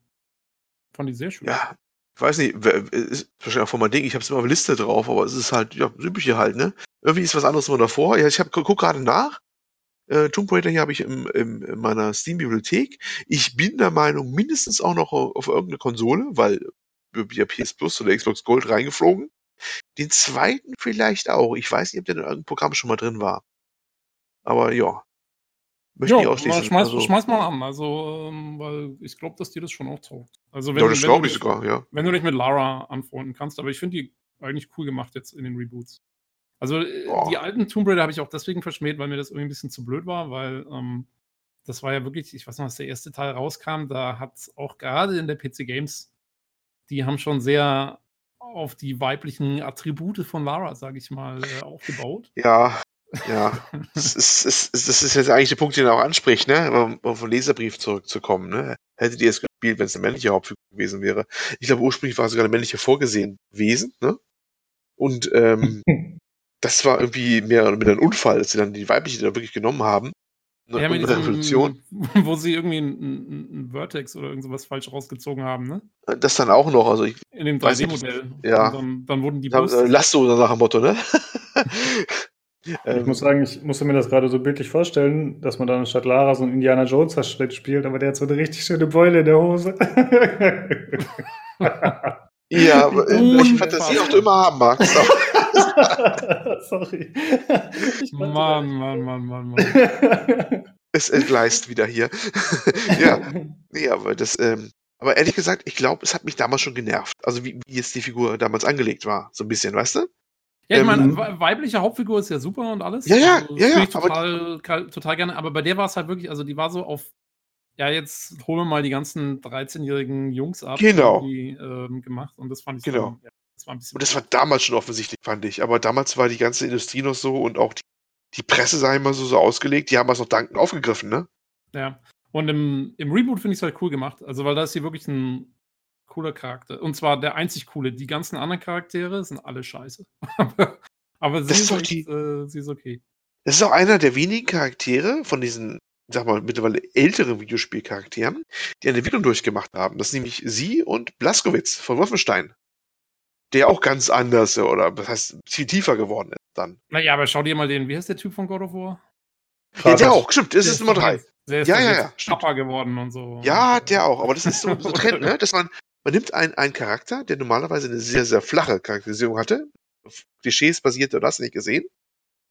fand die sehr schön. Ja, ich weiß nicht, ist wahrscheinlich auch von meinem Ding, ich habe es immer auf Liste drauf, aber es ist halt, ja, übliche halt, ne? Irgendwie ist was anderes immer davor. Ja, ich hab, guck gerade nach. Äh, Tomb Raider hier habe ich im, im, in meiner Steam-Bibliothek. Ich bin der Meinung, mindestens auch noch auf, auf irgendeine Konsole, weil via PS Plus oder Xbox Gold reingeflogen. Den zweiten vielleicht auch. Ich weiß nicht, ob der in irgendeinem Programm schon mal drin war. Aber ja, Möchte jo, ich ausschließen. Schmeiß, also, schmeiß mal an, also, ähm, weil ich glaube, dass dir das schon auch taugt. Also, wenn, ja, das glaube ich sogar, ja. Wenn du dich mit Lara anfreunden kannst, aber ich finde die eigentlich cool gemacht jetzt in den Reboots. Also, oh. die alten Tomb Raider habe ich auch deswegen verschmäht, weil mir das irgendwie ein bisschen zu blöd war, weil ähm, das war ja wirklich, ich weiß noch, als der erste Teil rauskam, da hat auch gerade in der PC Games, die haben schon sehr auf die weiblichen Attribute von Lara, sage ich mal, äh, aufgebaut. Ja, ja, das, ist, ist, das ist jetzt eigentlich der Punkt, den er auch anspricht, ne? Um, um vom Leserbrief zurückzukommen, ne? Hättet ihr es gespielt, wenn es eine männliche Hauptfigur gewesen wäre? Ich glaube, ursprünglich war sogar eine männliche vorgesehen gewesen, ne? Und ähm, das war irgendwie mehr oder weniger ein Unfall, dass sie dann die weibliche da wirklich genommen haben. Ne? Ja, Revolution. Wo sie irgendwie ein, ein, ein, Vertex oder irgendwas falsch rausgezogen haben, ne? Das dann auch noch, also ich. In dem 3D-Modell. Ja. Dann, dann, wurden die Brust. Lasso nach dem Motto, ne? Ich ähm, muss sagen, ich musste mir das gerade so bildlich vorstellen, dass man dann statt Lara so einen Indiana Jones Verschnitt spielt, aber der hat so eine richtig schöne Beule in der Hose. Ja, welche Fantasie auch du immer haben magst. Sorry. Mann, Mann, Mann, Mann, Mann. Es entgleist wieder hier. ja, nee, aber das, ähm, aber ehrlich gesagt, ich glaube, es hat mich damals schon genervt. Also wie, wie jetzt die Figur damals angelegt war, so ein bisschen, weißt du? Ja, ich ähm, meine, weibliche Hauptfigur ist ja super und alles. Ja, ja, also, ja, ja. Ich total, aber, total gerne. Aber bei der war es halt wirklich, also die war so auf, ja, jetzt holen wir mal die ganzen 13-jährigen Jungs ab, genau. die ähm, gemacht. Und das fand ich genau. So, ja, das war ein bisschen. Und das war damals schon offensichtlich, fand ich. Aber damals war die ganze Industrie noch so und auch die, die Presse sei immer so, so ausgelegt, die haben es noch dankend aufgegriffen, ne? Ja. Und im, im Reboot finde ich es halt cool gemacht. Also, weil da ist hier wirklich ein cooler Charakter. Und zwar der einzig coole. Die ganzen anderen Charaktere sind alle scheiße. Aber sie, das ist, ist die, äh, sie ist okay. Das ist auch einer der wenigen Charaktere von diesen, sag mal, mittlerweile älteren Videospielcharakteren, die eine Entwicklung durchgemacht haben. Das ist nämlich sie und Blaskowitz von Wolfenstein. Der auch ganz anders, oder das heißt, viel tiefer geworden ist dann. Naja, aber schau dir mal den, wie heißt der Typ von God of War? Ja, der auch, stimmt, das ist Nummer drei. Der ist ja, ja, ja. Papa geworden und so. Ja, der auch, aber das ist so, so Trend, ne? Dass man, man nimmt einen, einen Charakter, der normalerweise eine sehr, sehr flache Charakterisierung hatte, auf Klischees basiert oder das nicht gesehen,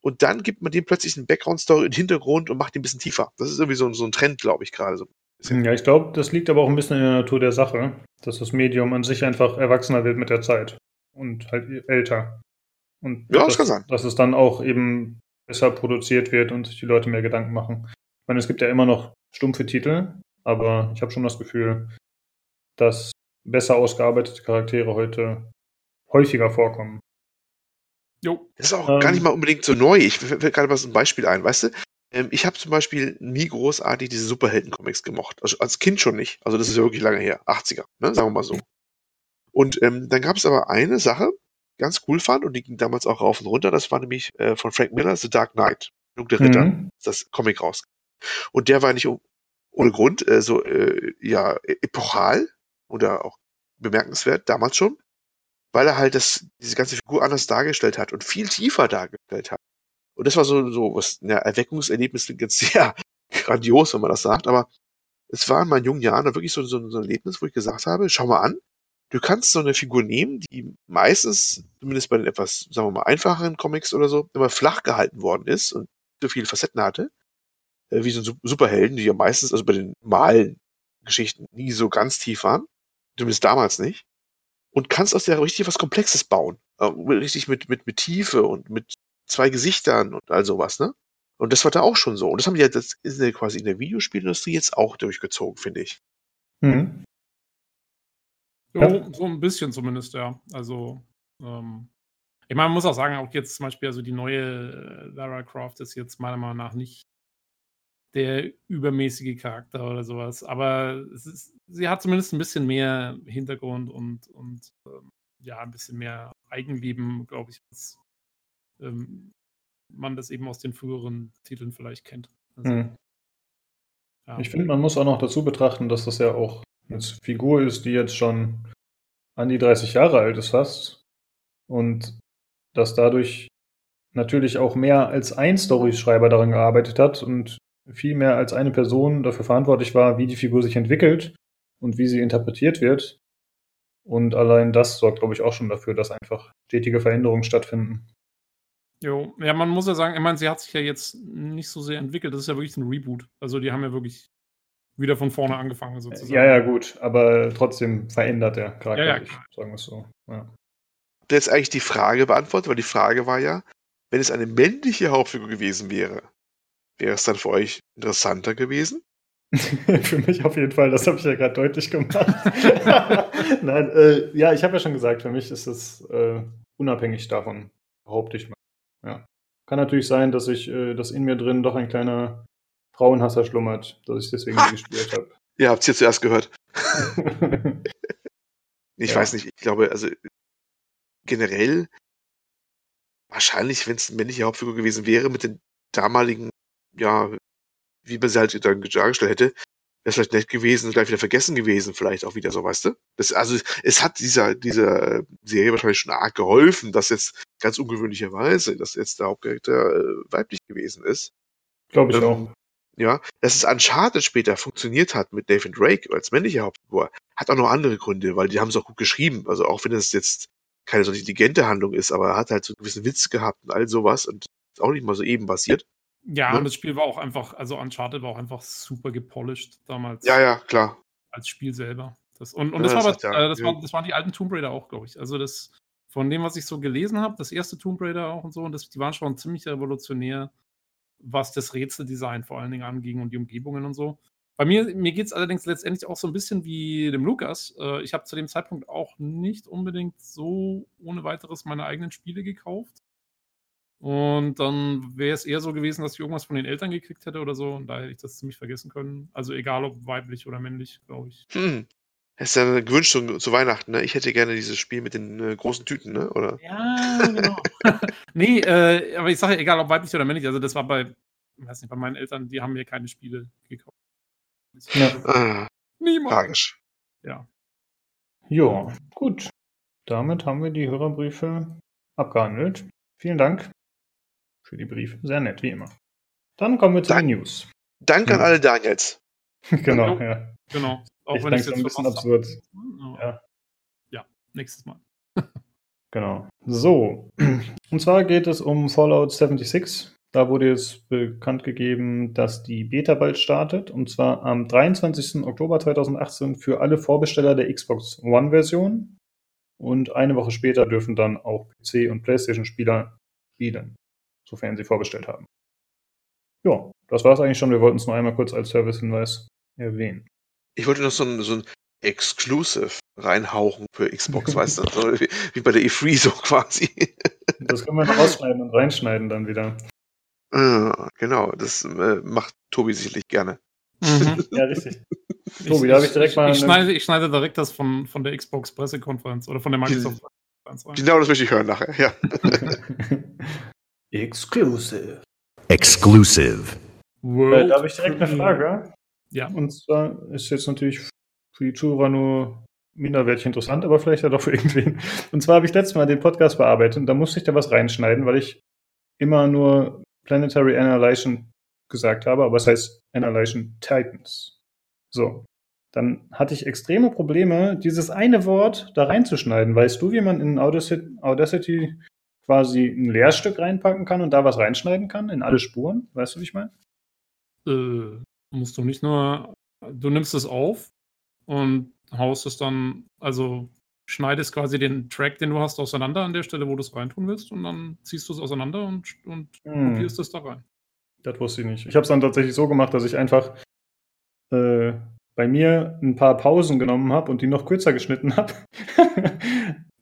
und dann gibt man dem plötzlich einen Background-Story im Hintergrund und macht ihn ein bisschen tiefer. Das ist irgendwie so, so ein Trend, glaube ich, gerade so. Ja, ich glaube, das liegt aber auch ein bisschen in der Natur der Sache, dass das Medium an sich einfach erwachsener wird mit der Zeit und halt älter. Und ja, das, das kann sein. Dass es dann auch eben besser produziert wird und sich die Leute mehr Gedanken machen. Ich meine, es gibt ja immer noch stumpfe Titel, aber ich habe schon das Gefühl, dass besser ausgearbeitete Charaktere heute häufiger vorkommen. Jo. Das ist auch ähm, gar nicht mal unbedingt so neu. Ich fällt gerade mal so ein Beispiel ein, weißt du? Ähm, ich habe zum Beispiel nie großartig diese Superhelden-Comics gemocht. Also als Kind schon nicht. Also das ist ja wirklich lange her. 80er, ne? sagen wir mal so. Und ähm, dann gab es aber eine Sache, ganz cool fand, und die ging damals auch rauf und runter, das war nämlich äh, von Frank Miller, The Dark Knight. Dunkle Ritter, mhm. das Comic raus. Und der war nicht ohne Grund äh, so äh, ja epochal oder auch bemerkenswert damals schon, weil er halt das diese ganze Figur anders dargestellt hat und viel tiefer dargestellt hat. Und das war so so was ja, Erweckungserlebnis klingt jetzt sehr grandios, wenn man das sagt, aber es war in meinen jungen Jahren wirklich so, so, so ein Erlebnis, wo ich gesagt habe, schau mal an, du kannst so eine Figur nehmen, die meistens, zumindest bei den etwas, sagen wir mal, einfacheren Comics oder so, immer flach gehalten worden ist und so viele Facetten hatte, äh, wie so ein Superhelden, die ja meistens, also bei den normalen Geschichten nie so ganz tief waren, zumindest damals nicht, und kannst aus der richtig was Komplexes bauen. Äh, richtig mit, mit, mit Tiefe und mit zwei Gesichtern und all sowas, ne? Und das war da auch schon so. Und das haben die ja das ist ja quasi in der Videospielindustrie jetzt auch durchgezogen, finde ich. Mhm. So, ja. so ein bisschen zumindest, ja. Also, ähm, ich meine, man muss auch sagen, auch jetzt zum Beispiel, also die neue äh, Lara Croft ist jetzt meiner Meinung nach nicht der übermäßige Charakter oder sowas. Aber ist, sie hat zumindest ein bisschen mehr Hintergrund und, und ähm, ja, ein bisschen mehr Eigenleben, glaube ich, als ähm, man das eben aus den früheren Titeln vielleicht kennt. Also, hm. ja. Ich finde, man muss auch noch dazu betrachten, dass das ja auch eine Figur ist, die jetzt schon an die 30 Jahre alt ist fast. Und dass dadurch natürlich auch mehr als ein Storyschreiber daran gearbeitet hat und viel mehr als eine Person dafür verantwortlich war, wie die Figur sich entwickelt und wie sie interpretiert wird. Und allein das sorgt, glaube ich, auch schon dafür, dass einfach stetige Veränderungen stattfinden. Jo, ja, man muss ja sagen, ich meine, sie hat sich ja jetzt nicht so sehr entwickelt. Das ist ja wirklich ein Reboot. Also die haben ja wirklich wieder von vorne angefangen sozusagen. Ja, ja, gut, aber trotzdem verändert der Charakter ja, ja, sich, sagen wir es so. Ja. Habt ihr jetzt eigentlich die Frage beantwortet? Weil die Frage war ja, wenn es eine männliche Hauptfigur gewesen wäre, wäre es dann für euch interessanter gewesen? für mich auf jeden Fall, das habe ich ja gerade deutlich gemacht. Nein, äh, ja, ich habe ja schon gesagt, für mich ist es äh, unabhängig davon, behaupte ich mal. Ja. Kann natürlich sein, dass ich, äh, dass in mir drin doch ein kleiner Frauenhasser schlummert, dass ich deswegen nie gespielt habe. Ihr habt es hier zuerst gehört. ich ja. weiß nicht, ich glaube, also generell, wahrscheinlich, wenn es eine männliche Hauptfigur gewesen wäre, mit den damaligen ja, wie man sie halt dann dargestellt hätte, wäre es vielleicht nett gewesen, gleich wieder vergessen gewesen, vielleicht auch wieder so, weißt du? Das, also es hat dieser, dieser Serie wahrscheinlich schon arg geholfen, dass jetzt ganz ungewöhnlicherweise, dass jetzt der Hauptcharakter äh, weiblich gewesen ist. Glaube ich ähm, auch. Ja, dass es Uncharted später funktioniert hat mit Nathan Drake als männlicher Hauptfigur, hat auch noch andere Gründe, weil die haben es auch gut geschrieben. Also auch wenn es jetzt keine so intelligente Handlung ist, aber er hat halt so einen gewissen Witz gehabt und all sowas und ist auch nicht mal so eben passiert. Ja, ne? und das Spiel war auch einfach, also Uncharted war auch einfach super gepolished damals. Ja, ja, klar. Als Spiel selber. Das, und und ja, das, war, das, ja, äh, das, ja. war, das waren die alten Tomb Raider auch, glaube ich. Also das, von dem, was ich so gelesen habe, das erste Tomb Raider auch und so, und das, die waren schon ziemlich revolutionär, was das Rätseldesign vor allen Dingen anging und die Umgebungen und so. Bei mir, mir geht es allerdings letztendlich auch so ein bisschen wie dem Lukas. Äh, ich habe zu dem Zeitpunkt auch nicht unbedingt so ohne weiteres meine eigenen Spiele gekauft. Und dann wäre es eher so gewesen, dass ich irgendwas von den Eltern gekriegt hätte oder so. Und da hätte ich das ziemlich vergessen können. Also egal ob weiblich oder männlich, glaube ich. Hm. Das ist ja gewünscht zu, zu Weihnachten, ne? Ich hätte gerne dieses Spiel mit den äh, großen Tüten, ne? Oder? Ja, genau. nee, äh, aber ich sage egal ob weiblich oder männlich. Also das war bei, weiß nicht, bei meinen Eltern, die haben mir keine Spiele gekauft. Ja. Ah, Niemals. Tragisch. Ja. Ja, gut. Damit haben wir die Hörerbriefe abgehandelt. Vielen Dank für die Briefe. Sehr nett, wie immer. Dann kommen wir zu Dank, den News. Danke an alle Daniels. genau, ja. Genau. Auch ich wenn es ein bisschen absurd. Ja. ja, nächstes Mal. genau. So. Und zwar geht es um Fallout 76. Da wurde jetzt bekannt gegeben, dass die Beta bald startet. Und zwar am 23. Oktober 2018 für alle Vorbesteller der Xbox One-Version. Und eine Woche später dürfen dann auch PC- und PlayStation-Spieler spielen sofern sie vorbestellt haben. Ja, das war es eigentlich schon. Wir wollten es nur einmal kurz als Service-Hinweis erwähnen. Ich wollte noch so ein, so ein Exclusive reinhauchen für Xbox, weißt du? So wie, wie, bei der E3 so quasi. Das können wir noch rausschneiden und reinschneiden dann wieder. Ah, genau, das äh, macht Tobi sicherlich gerne. Mhm. Ja, richtig. Tobi, da habe ich direkt ich, mal. Ich schneide, ich schneide direkt das von, von der Xbox Pressekonferenz oder von der Microsoft Pressekonferenz rein. Genau, das möchte ich hören nachher, ja. Exclusive. Exclusive. Äh, da habe ich direkt eine Frage. Ja. Und zwar ist jetzt natürlich für die Zuhörer nur minderwertig interessant, aber vielleicht ja doch für irgendwen. Und zwar habe ich letztes Mal den Podcast bearbeitet und da musste ich da was reinschneiden, weil ich immer nur Planetary Annihilation gesagt habe, aber es heißt Annihilation Titans. So. Dann hatte ich extreme Probleme, dieses eine Wort da reinzuschneiden. Weißt du, wie man in Audacity, Audacity quasi ein Leerstück reinpacken kann und da was reinschneiden kann in alle Spuren. Weißt du, wie ich meine? Äh, musst du nicht nur, du nimmst es auf und haust es dann, also schneidest quasi den Track, den du hast, auseinander an der Stelle, wo du es reintun willst und dann ziehst du es auseinander und, und hm. kopierst es da rein. Das wusste ich nicht. Ich habe es dann tatsächlich so gemacht, dass ich einfach äh, bei mir ein paar Pausen genommen habe und die noch kürzer geschnitten habe.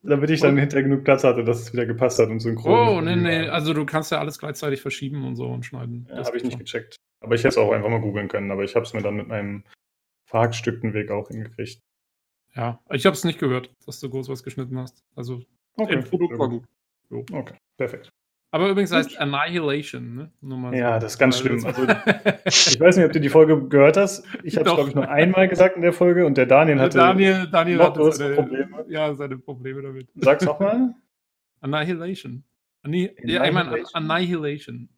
damit ich dann oh. hinterher genug Platz hatte, dass es wieder gepasst hat und synchron. Oh, nee, nee, also du kannst ja alles gleichzeitig verschieben und so und schneiden. Ja, habe ich nicht gecheckt. Aber ich hätte es auch einfach mal googeln können, aber ich habe es mir dann mit meinem verhackstückten Weg auch hingekriegt. Ja, ich habe es nicht gehört, dass du groß was geschnitten hast. Also, okay, Produkt war gut. So. Okay, perfekt. Aber übrigens heißt Annihilation, ne? Nur ja, das ist ganz schlimm. Also, ich weiß nicht, ob du die Folge gehört hast. Ich habe es, glaube ich, nur einmal gesagt in der Folge und der Daniel hatte Daniel, Daniel hatte seine, Probleme. Ja, seine Probleme damit. Sag's nochmal. Annihilation. Anni ja, ich meine Annihilation.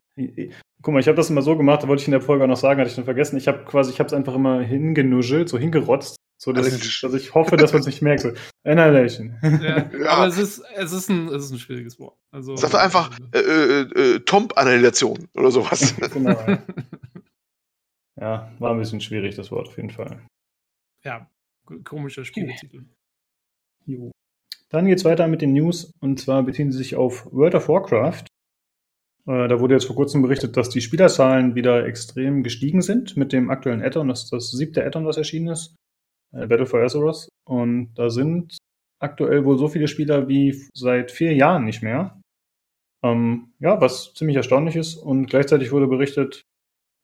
Guck mal, ich habe das immer so gemacht, da wollte ich in der Folge auch noch sagen, hatte ich schon vergessen. Ich habe quasi, ich habe es einfach immer hingenuschelt, so hingerotzt so, dass, ich, dass ich hoffe, dass man es nicht merkt. So, Annihilation. Ja, ja. Aber es ist, es, ist ein, es ist ein schwieriges Wort. Also, Sag doch einfach äh, äh, äh, Tomp-Annihilation oder sowas. genau. Ja. war ein bisschen schwierig, das Wort auf jeden Fall. Ja, komischer Spieletitel. Jo. Dann geht's weiter mit den News und zwar beziehen sie sich auf World of Warcraft. Äh, da wurde jetzt vor kurzem berichtet, dass die Spielerzahlen wieder extrem gestiegen sind mit dem aktuellen Add-on. Das ist das siebte Add-on, was erschienen ist äh, Battle for Azeroth. Und da sind aktuell wohl so viele Spieler wie seit vier Jahren nicht mehr. Ähm, ja, was ziemlich erstaunlich ist. Und gleichzeitig wurde berichtet,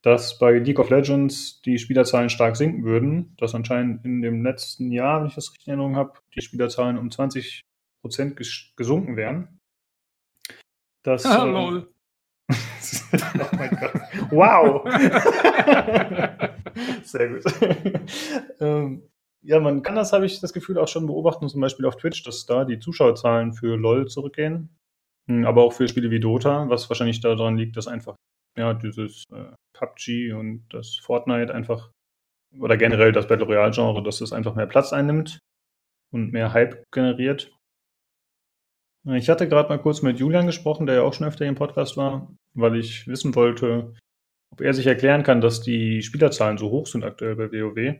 dass bei League of Legends die Spielerzahlen stark sinken würden. Dass anscheinend in dem letzten Jahr, wenn ich das richtig in Erinnerung habe, die Spielerzahlen um 20 Prozent ges gesunken wären. Das, ah, lol. Oh mein Gott. Wow! Sehr gut. ähm, ja, man kann das, habe ich das Gefühl, auch schon beobachten, zum Beispiel auf Twitch, dass da die Zuschauerzahlen für LOL zurückgehen. Hm, aber auch für Spiele wie Dota, was wahrscheinlich daran liegt, dass einfach ja, dieses äh, PUBG und das Fortnite einfach, oder generell das Battle Royale-Genre, dass es einfach mehr Platz einnimmt und mehr Hype generiert. Ich hatte gerade mal kurz mit Julian gesprochen, der ja auch schon öfter im Podcast war, weil ich wissen wollte, ob er sich erklären kann, dass die Spielerzahlen so hoch sind aktuell bei WoW.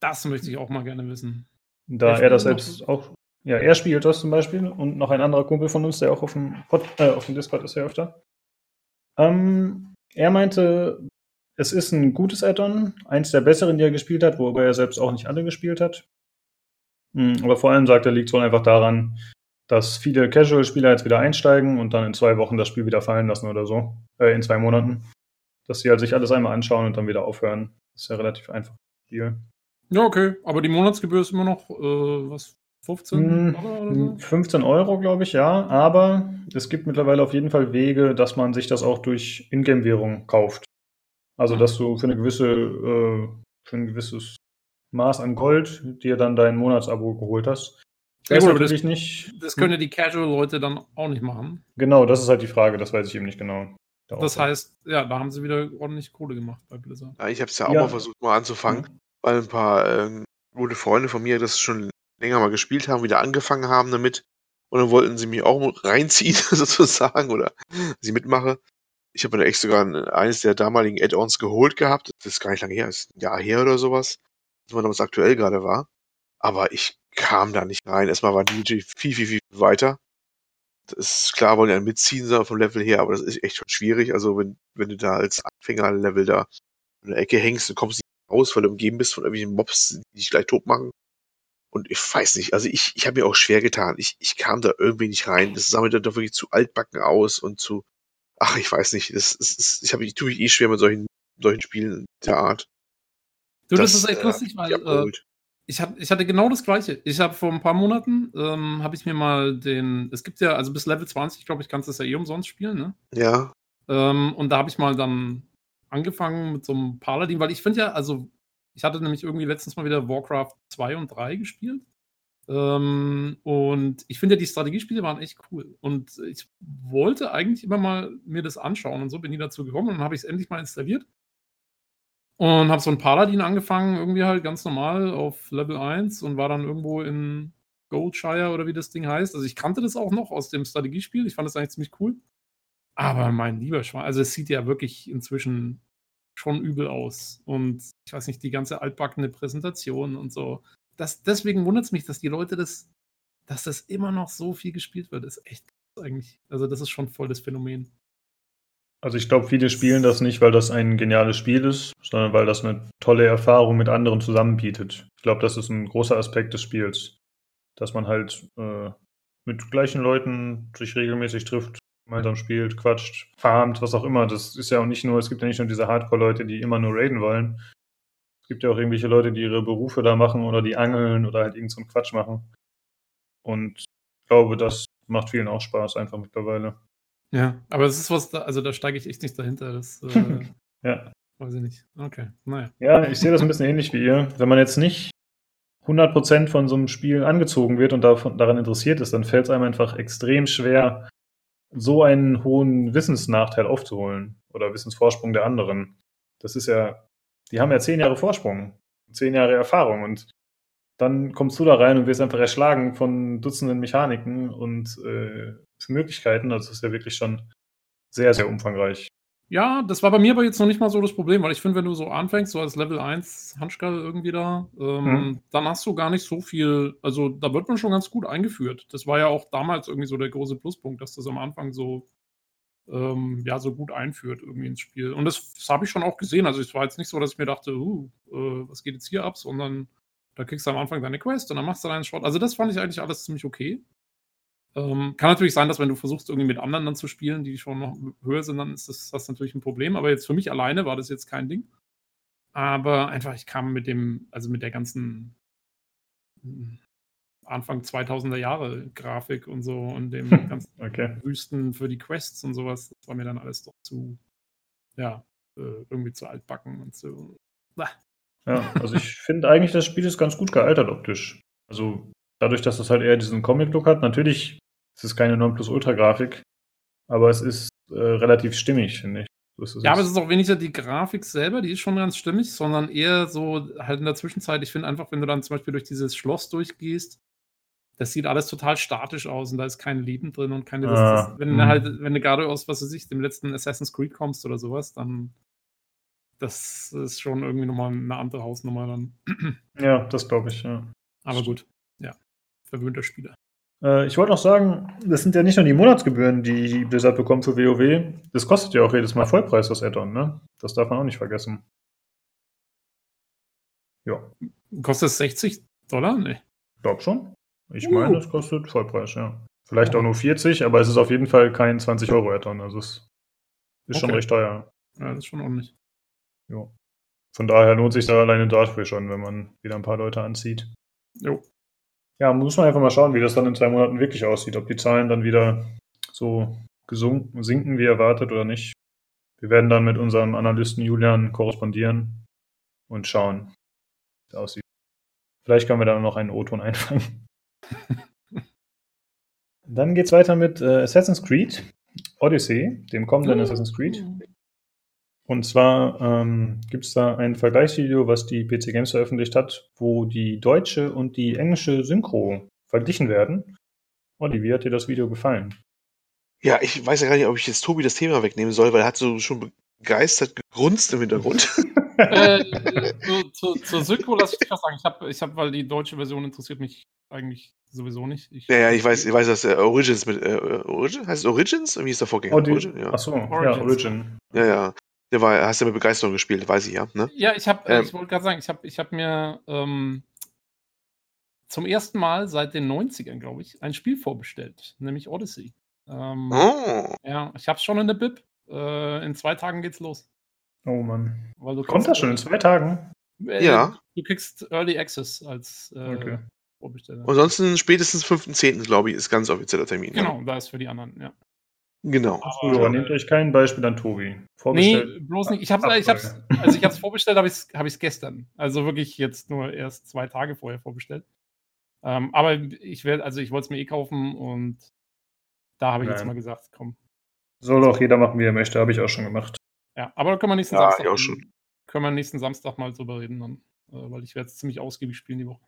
Das möchte ich auch mal gerne wissen. Da er das selbst auch, ja, er spielt das zum Beispiel und noch ein anderer Kumpel von uns, der auch auf dem, Pod, äh, auf dem Discord ist ja öfter. Ähm, er meinte, es ist ein gutes Add-on, eins der besseren, die er gespielt hat, wobei er selbst auch nicht alle gespielt hat. Hm, aber vor allem sagt er, liegt es wohl einfach daran, dass viele Casual-Spieler jetzt wieder einsteigen und dann in zwei Wochen das Spiel wieder fallen lassen oder so. Äh, in zwei Monaten. Dass sie halt sich alles einmal anschauen und dann wieder aufhören. Das ist ja relativ einfach Spiel. Ja, okay. Aber die Monatsgebühr ist immer noch, äh, was, 15 Euro 15 Euro, glaube ich, ja. Aber es gibt mittlerweile auf jeden Fall Wege, dass man sich das auch durch Ingame-Währung kauft. Also, dass du für eine gewisse, äh, für ein gewisses Maß an Gold dir dann dein Monatsabo geholt hast. Ja, gut, aber das, nicht. Das können ja die Casual-Leute dann auch nicht machen. Genau, das ist halt die Frage, das weiß ich eben nicht genau. Das heißt, ja, da haben sie wieder ordentlich Kohle gemacht bei Blizzard. Ja, ich habe es ja auch ja. mal versucht, mal anzufangen, mhm. weil ein paar äh, gute Freunde von mir das schon länger mal gespielt haben, wieder angefangen haben damit. Und dann wollten sie mich auch reinziehen, sozusagen, oder sie mitmache. Ich habe mir echt sogar eines der damaligen Add-ons geholt gehabt. Das ist gar nicht lange her, das ist ein Jahr her oder sowas, als man damals aktuell gerade war. Aber ich kam da nicht rein. Erstmal war DJ viel, viel, viel weiter. Das ist klar, wollen ja mitziehen vom Level her, aber das ist echt schon schwierig. Also wenn, wenn du da als Anfänger-Level da in der Ecke hängst, dann kommst du nicht raus, weil du umgeben bist von irgendwelchen Mobs, die dich gleich tot machen. Und ich weiß nicht, also ich, ich habe mir auch schwer getan. Ich, ich kam da irgendwie nicht rein. Das sah mir dann doch wirklich zu altbacken aus und zu, ach, ich weiß nicht. Das, das, das ich habe ich tue mich eh schwer mit solchen, solchen Spielen der Art. Du, das, das ist echt äh, lustig, weil äh, ich, hab, ich hatte genau das gleiche. Ich habe vor ein paar Monaten, ähm, habe ich mir mal den, es gibt ja, also bis Level 20, glaube ich, kannst du das ja eh umsonst spielen, ne? Ja. Ähm, und da habe ich mal dann angefangen mit so einem Paladin, weil ich finde ja, also ich hatte nämlich irgendwie letztens mal wieder Warcraft 2 und 3 gespielt. Ähm, und ich finde ja, die Strategiespiele waren echt cool. Und ich wollte eigentlich immer mal mir das anschauen und so bin ich dazu gekommen und dann habe ich es endlich mal installiert. Und habe so ein Paladin angefangen, irgendwie halt ganz normal auf Level 1 und war dann irgendwo in Goldshire oder wie das Ding heißt. Also ich kannte das auch noch aus dem Strategiespiel. Ich fand das eigentlich ziemlich cool. Aber mein lieber Schwein, also es sieht ja wirklich inzwischen schon übel aus. Und ich weiß nicht, die ganze altbackene Präsentation und so. Das, deswegen wundert es mich, dass die Leute das, dass das immer noch so viel gespielt wird. Das ist echt eigentlich. Also das ist schon voll das Phänomen. Also ich glaube, viele spielen das nicht, weil das ein geniales Spiel ist, sondern weil das eine tolle Erfahrung mit anderen zusammenbietet. Ich glaube, das ist ein großer Aspekt des Spiels, dass man halt äh, mit gleichen Leuten sich regelmäßig trifft, gemeinsam spielt, quatscht, farmt, was auch immer. Das ist ja auch nicht nur, es gibt ja nicht nur diese Hardcore-Leute, die immer nur raiden wollen. Es gibt ja auch irgendwelche Leute, die ihre Berufe da machen oder die angeln oder halt irgend so einen Quatsch machen. Und ich glaube, das macht vielen auch Spaß einfach mittlerweile. Ja, aber es ist was, da, also da steige ich echt nicht dahinter. Das, äh, ja. Weiß ich nicht. Okay, naja. Ja, ich sehe das ein bisschen ähnlich wie ihr. Wenn man jetzt nicht 100% von so einem Spiel angezogen wird und davon, daran interessiert ist, dann fällt es einem einfach extrem schwer, so einen hohen Wissensnachteil aufzuholen oder Wissensvorsprung der anderen. Das ist ja, die haben ja zehn Jahre Vorsprung, zehn Jahre Erfahrung und dann kommst du da rein und wirst einfach erschlagen von Dutzenden Mechaniken und äh, Möglichkeiten. Also das ist ja wirklich schon sehr, sehr umfangreich. Ja, das war bei mir aber jetzt noch nicht mal so das Problem, weil ich finde, wenn du so anfängst, so als Level 1 Handschall irgendwie da, ähm, mhm. dann hast du gar nicht so viel, also da wird man schon ganz gut eingeführt. Das war ja auch damals irgendwie so der große Pluspunkt, dass das am Anfang so, ähm, ja, so gut einführt irgendwie ins Spiel. Und das, das habe ich schon auch gesehen. Also es war jetzt nicht so, dass ich mir dachte, uh, äh, was geht jetzt hier ab, sondern da kriegst du am Anfang deine Quest und dann machst du deinen Schrott. Also das fand ich eigentlich alles ziemlich okay. Ähm, kann natürlich sein, dass wenn du versuchst, irgendwie mit anderen dann zu spielen, die schon noch höher sind, dann ist das, das natürlich ein Problem. Aber jetzt für mich alleine war das jetzt kein Ding. Aber einfach, ich kam mit dem, also mit der ganzen hm, Anfang 2000er Jahre Grafik und so und dem ganzen okay. Wüsten für die Quests und sowas, das war mir dann alles doch zu, ja, äh, irgendwie zu altbacken und so. Ja, also ich finde eigentlich, das Spiel ist ganz gut gealtert optisch. Also dadurch, dass das halt eher diesen Comic-Look hat, natürlich ist es keine Nonplusultra-Grafik, aber es ist äh, relativ stimmig, finde ich. Ja, aber es ist auch weniger die Grafik selber, die ist schon ganz stimmig, sondern eher so halt in der Zwischenzeit. Ich finde einfach, wenn du dann zum Beispiel durch dieses Schloss durchgehst, das sieht alles total statisch aus und da ist kein Leben drin und keine. Ah, das, wenn du mhm. halt, wenn du gerade aus, was weiß ich, dem letzten Assassin's Creed kommst oder sowas, dann das ist schon irgendwie nochmal eine andere Hausnummer dann. Ja, das glaube ich, ja. Aber gut. Verwöhnter Spieler. Äh, ich wollte noch sagen, das sind ja nicht nur die Monatsgebühren, die Blizzard bekommt für WoW. Das kostet ja auch jedes Mal Vollpreis, das Add-on, ne? Das darf man auch nicht vergessen. Ja. Kostet es 60 Dollar? Nee. Glaub schon. Ich uh. meine, es kostet Vollpreis, ja. Vielleicht auch nur 40, aber es ist auf jeden Fall kein 20 Euro Add-on. Also es ist okay. schon recht teuer. Ja, das ist schon ordentlich. Ja. Von daher lohnt sich da alleine dafür schon, wenn man wieder ein paar Leute anzieht. Jo. Ja, muss man einfach mal schauen, wie das dann in zwei Monaten wirklich aussieht. Ob die Zahlen dann wieder so gesunken, sinken wie erwartet oder nicht. Wir werden dann mit unserem Analysten Julian korrespondieren und schauen, wie es aussieht. Vielleicht können wir dann noch einen O-Ton einfangen. dann geht es weiter mit äh, Assassin's Creed Odyssey, dem kommenden oh. Assassin's Creed. Und zwar ähm, gibt es da ein Vergleichsvideo, was die PC Games veröffentlicht hat, wo die deutsche und die englische Synchro verglichen werden. Olli, wie hat dir das Video gefallen? Ja, ich weiß ja gar nicht, ob ich jetzt Tobi das Thema wegnehmen soll, weil er hat so schon begeistert gegrunzt im Hintergrund. äh, zu, zu, zur Synchro lasse ich dich was sagen. Ich habe, ich hab, weil die deutsche Version interessiert mich eigentlich sowieso nicht. Ich, ja, ja, ich weiß, ich weiß, dass äh, Origins mit äh, Origin heißt es Origins? Wie ist der Vorgänger? Oh, die, Origin, ja. Achso, ja, Origin. Ja, ja. Der war, hast du mit Begeisterung gespielt, weiß ich ja. Ne? Ja, ich habe, ähm, ich wollte gerade sagen, ich habe, ich habe mir ähm, zum ersten Mal seit den 90ern, glaube ich, ein Spiel vorbestellt, nämlich Odyssey. Ähm, oh. Ja, ich habe es schon in der Bib. Äh, in zwei Tagen geht's los. Oh Mann. Kommt das schon in zwei Tagen? Äh, ja. Du kriegst Early Access als äh, okay. Vorbesteller. Ansonsten spätestens 5.10. glaube ich, ist ganz offizieller Termin. Genau, ja. da ist für die anderen, ja. Genau. Aber, nehmt euch kein Beispiel an Tobi. Nee, bloß nicht. Ich habe ich hab's, also ich hab's vorbestellt, habe ich es hab gestern. Also wirklich jetzt nur erst zwei Tage vorher vorbestellt. Ähm, aber ich werde, also ich wollte es mir eh kaufen und da habe ich Nein. jetzt mal gesagt, komm. Soll auch jeder machen, wie er möchte, habe ich auch schon gemacht. Ja, aber da können wir nächsten ja, Samstag. auch schon. Können wir nächsten Samstag mal drüber reden dann. Äh, weil ich werde es ziemlich ausgiebig spielen die Woche.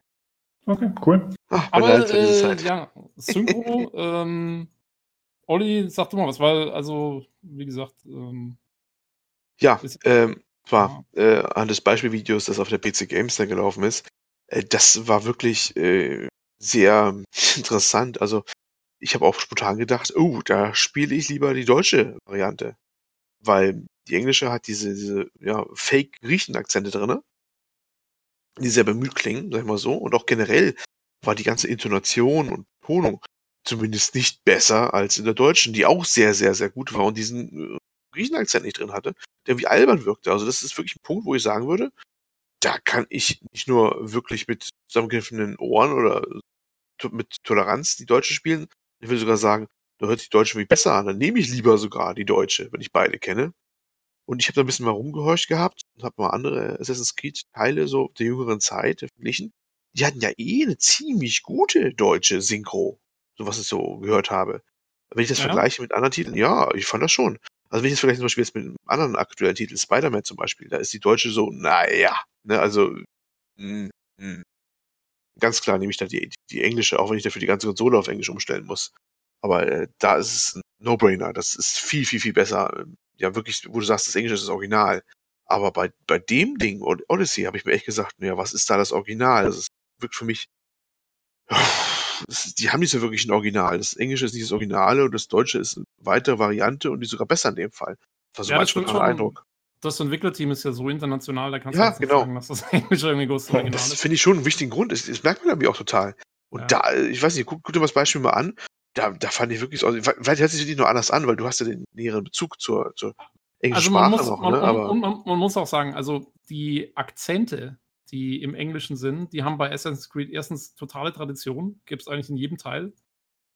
Okay, cool. Ach, aber äh, ja, Synchro, ähm, Olli, sag du mal was, weil, also, wie gesagt. Ähm, ja, ähm, war äh, an des Beispielvideos, das auf der PC Games dann gelaufen ist, äh, das war wirklich äh, sehr interessant. Also, ich habe auch spontan gedacht, oh, da spiele ich lieber die deutsche Variante. Weil die englische hat diese, diese ja, Fake-Griechen-Akzente drin, die sehr bemüht klingen, sag ich mal so. Und auch generell war die ganze Intonation und Tonung zumindest nicht besser als in der deutschen, die auch sehr, sehr, sehr gut war und diesen äh, Griechenakzent nicht drin hatte, der wie albern wirkte. Also das ist wirklich ein Punkt, wo ich sagen würde, da kann ich nicht nur wirklich mit zusammengekniffenen Ohren oder mit Toleranz die Deutsche spielen. Ich will sogar sagen, da hört sich die Deutsche wie besser an. Dann nehme ich lieber sogar die Deutsche, wenn ich beide kenne. Und ich habe da ein bisschen mal rumgehorcht gehabt und habe mal andere Assassin's Creed Teile so der jüngeren Zeit verglichen. Die hatten ja eh eine ziemlich gute deutsche Synchro so was ich so gehört habe. Wenn ich das ja. vergleiche mit anderen Titeln, ja, ich fand das schon. Also wenn ich das vergleiche zum Beispiel jetzt mit einem anderen aktuellen Titel, Spider-Man zum Beispiel, da ist die deutsche so, naja, ne, also mh, hm, mh. Hm. ganz klar nehme ich da die, die englische, auch wenn ich dafür die ganze Konsole auf Englisch umstellen muss. Aber äh, da ist es ein No-Brainer. Das ist viel, viel, viel besser. Ja, wirklich, wo du sagst, das Englische ist das Original. Aber bei, bei dem Ding, Odyssey, habe ich mir echt gesagt, ja, was ist da das Original? Das ist wirklich für mich die haben nicht so wirklich ein Original. Das Englische ist nicht das Originale und das Deutsche ist eine weitere Variante und die sogar besser in dem Fall. Das war so ja, mein Eindruck. Das Entwicklerteam ist ja so international, da kannst du ja, nicht genau. sagen, dass das Englische irgendwie groß Original das ist. Das finde ich schon einen wichtigen Grund. Das, das merkt man nämlich auch total. Und ja. da, ich weiß nicht, guck, guck dir mal das Beispiel mal an. Da, da fand ich wirklich, also, vielleicht hört sich nicht nur anders an, weil du hast ja den näheren Bezug zur, zur englischen also Sprache muss, noch. Man, ne? Aber man, man, muss auch sagen, also die Akzente, die im Englischen sind, die haben bei Assassin's Creed erstens totale Tradition, gibt es eigentlich in jedem Teil.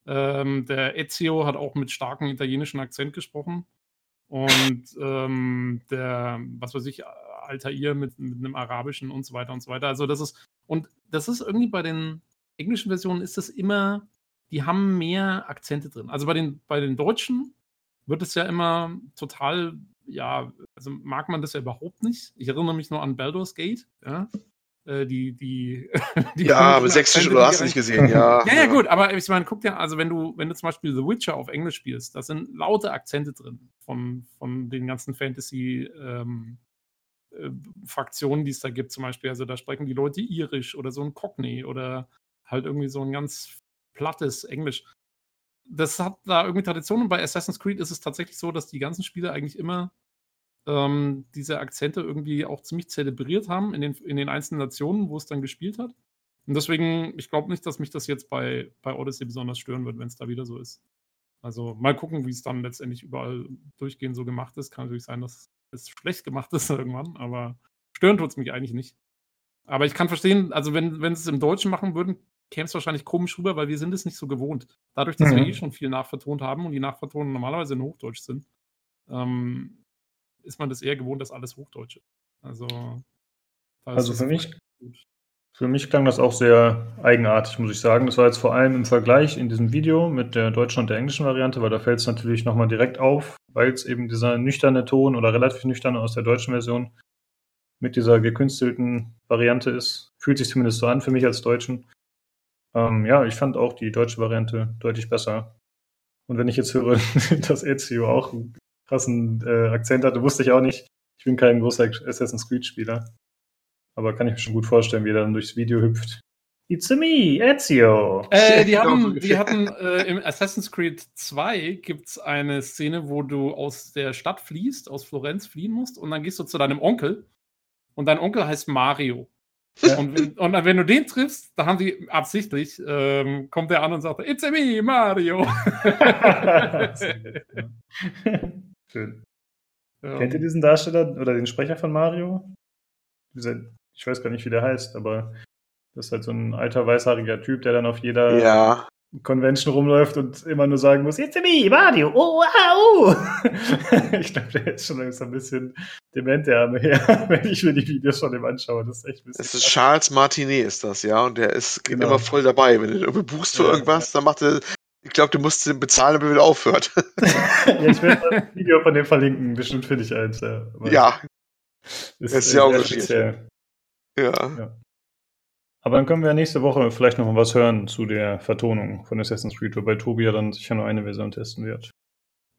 Ähm, der Ezio hat auch mit starkem italienischen Akzent gesprochen. Und ähm, der, was weiß ich, Altair mit, mit einem arabischen und so weiter und so weiter. Also das ist, und das ist irgendwie bei den englischen Versionen ist das immer, die haben mehr Akzente drin. Also bei den, bei den Deutschen wird es ja immer total ja, also mag man das ja überhaupt nicht. Ich erinnere mich nur an Baldur's Gate, ja. Äh, die, die, die ja, aber sächsisch oder hast du nicht gesehen, ja. ja. Ja, gut, aber ich meine, guck dir, also wenn du, wenn du zum Beispiel The Witcher auf Englisch spielst, da sind laute Akzente drin von, von den ganzen Fantasy- ähm, äh, Fraktionen, die es da gibt, zum Beispiel. Also da sprechen die Leute irisch oder so ein Cockney oder halt irgendwie so ein ganz plattes Englisch. Das hat da irgendwie Tradition und bei Assassin's Creed ist es tatsächlich so, dass die ganzen Spiele eigentlich immer ähm, diese Akzente irgendwie auch ziemlich zelebriert haben in den, in den einzelnen Nationen, wo es dann gespielt hat. Und deswegen, ich glaube nicht, dass mich das jetzt bei, bei Odyssey besonders stören wird, wenn es da wieder so ist. Also mal gucken, wie es dann letztendlich überall durchgehend so gemacht ist. Kann natürlich sein, dass es schlecht gemacht ist irgendwann, aber stören tut es mich eigentlich nicht. Aber ich kann verstehen, also wenn, wenn sie es im Deutschen machen würden, käme es wahrscheinlich komisch rüber, weil wir sind es nicht so gewohnt. Dadurch, dass mhm. wir eh schon viel nachvertont haben und die Nachvertonungen normalerweise in Hochdeutsch sind, ähm, ist man das eher gewohnt, dass alles Hochdeutsch ist. Also, also für mich, für mich klang das auch sehr eigenartig, muss ich sagen. Das war jetzt vor allem im Vergleich in diesem Video mit der deutschen und der englischen Variante, weil da fällt es natürlich nochmal direkt auf, weil es eben dieser nüchterne Ton oder relativ nüchterne aus der deutschen Version mit dieser gekünstelten Variante ist. Fühlt sich zumindest so an für mich als Deutschen. Ähm, ja, ich fand auch die deutsche Variante deutlich besser. Und wenn ich jetzt höre, dass Ezio auch einen krassen äh, Akzent hatte, wusste ich auch nicht. Ich bin kein großer Assassin's Creed-Spieler. Aber kann ich mir schon gut vorstellen, wie er dann durchs Video hüpft. It's me, Ezio. Äh, die haben, die hatten äh, im Assassin's Creed 2 gibt es eine Szene, wo du aus der Stadt fließt, aus Florenz fliehen musst, und dann gehst du zu deinem Onkel. Und dein Onkel heißt Mario. Ja. Und, wenn, und, wenn du den triffst, da haben die absichtlich, ähm, kommt der an und sagt, It's me, Mario. Schön. Ja. Kennt ihr diesen Darsteller oder den Sprecher von Mario? Ich weiß gar nicht, wie der heißt, aber das ist halt so ein alter weißhaariger Typ, der dann auf jeder ja. Convention rumläuft und immer nur sagen muss, It's me, Mario, oh, wow. ich glaube, der ist schon ein bisschen dement, der Arme her, wenn ich mir die Videos von dem anschaue. Das ist echt ein bisschen. Das ist Charles Martinet ist das, ja, und der ist genau. immer voll dabei. Wenn du irgendwie buchst für ja, irgendwas, ja. dann macht er, ich glaube, du musst ihn bezahlen, damit er wieder aufhört. ja, ich werde ein Video von dem verlinken, bestimmt finde ich eins, ja. ja. Ist, das ist ja auch speziell. Ja. ja. Aber dann können wir ja nächste Woche vielleicht noch mal was hören zu der Vertonung von Assassin's Creed, wobei Tobi ja dann sicher nur eine Version testen wird.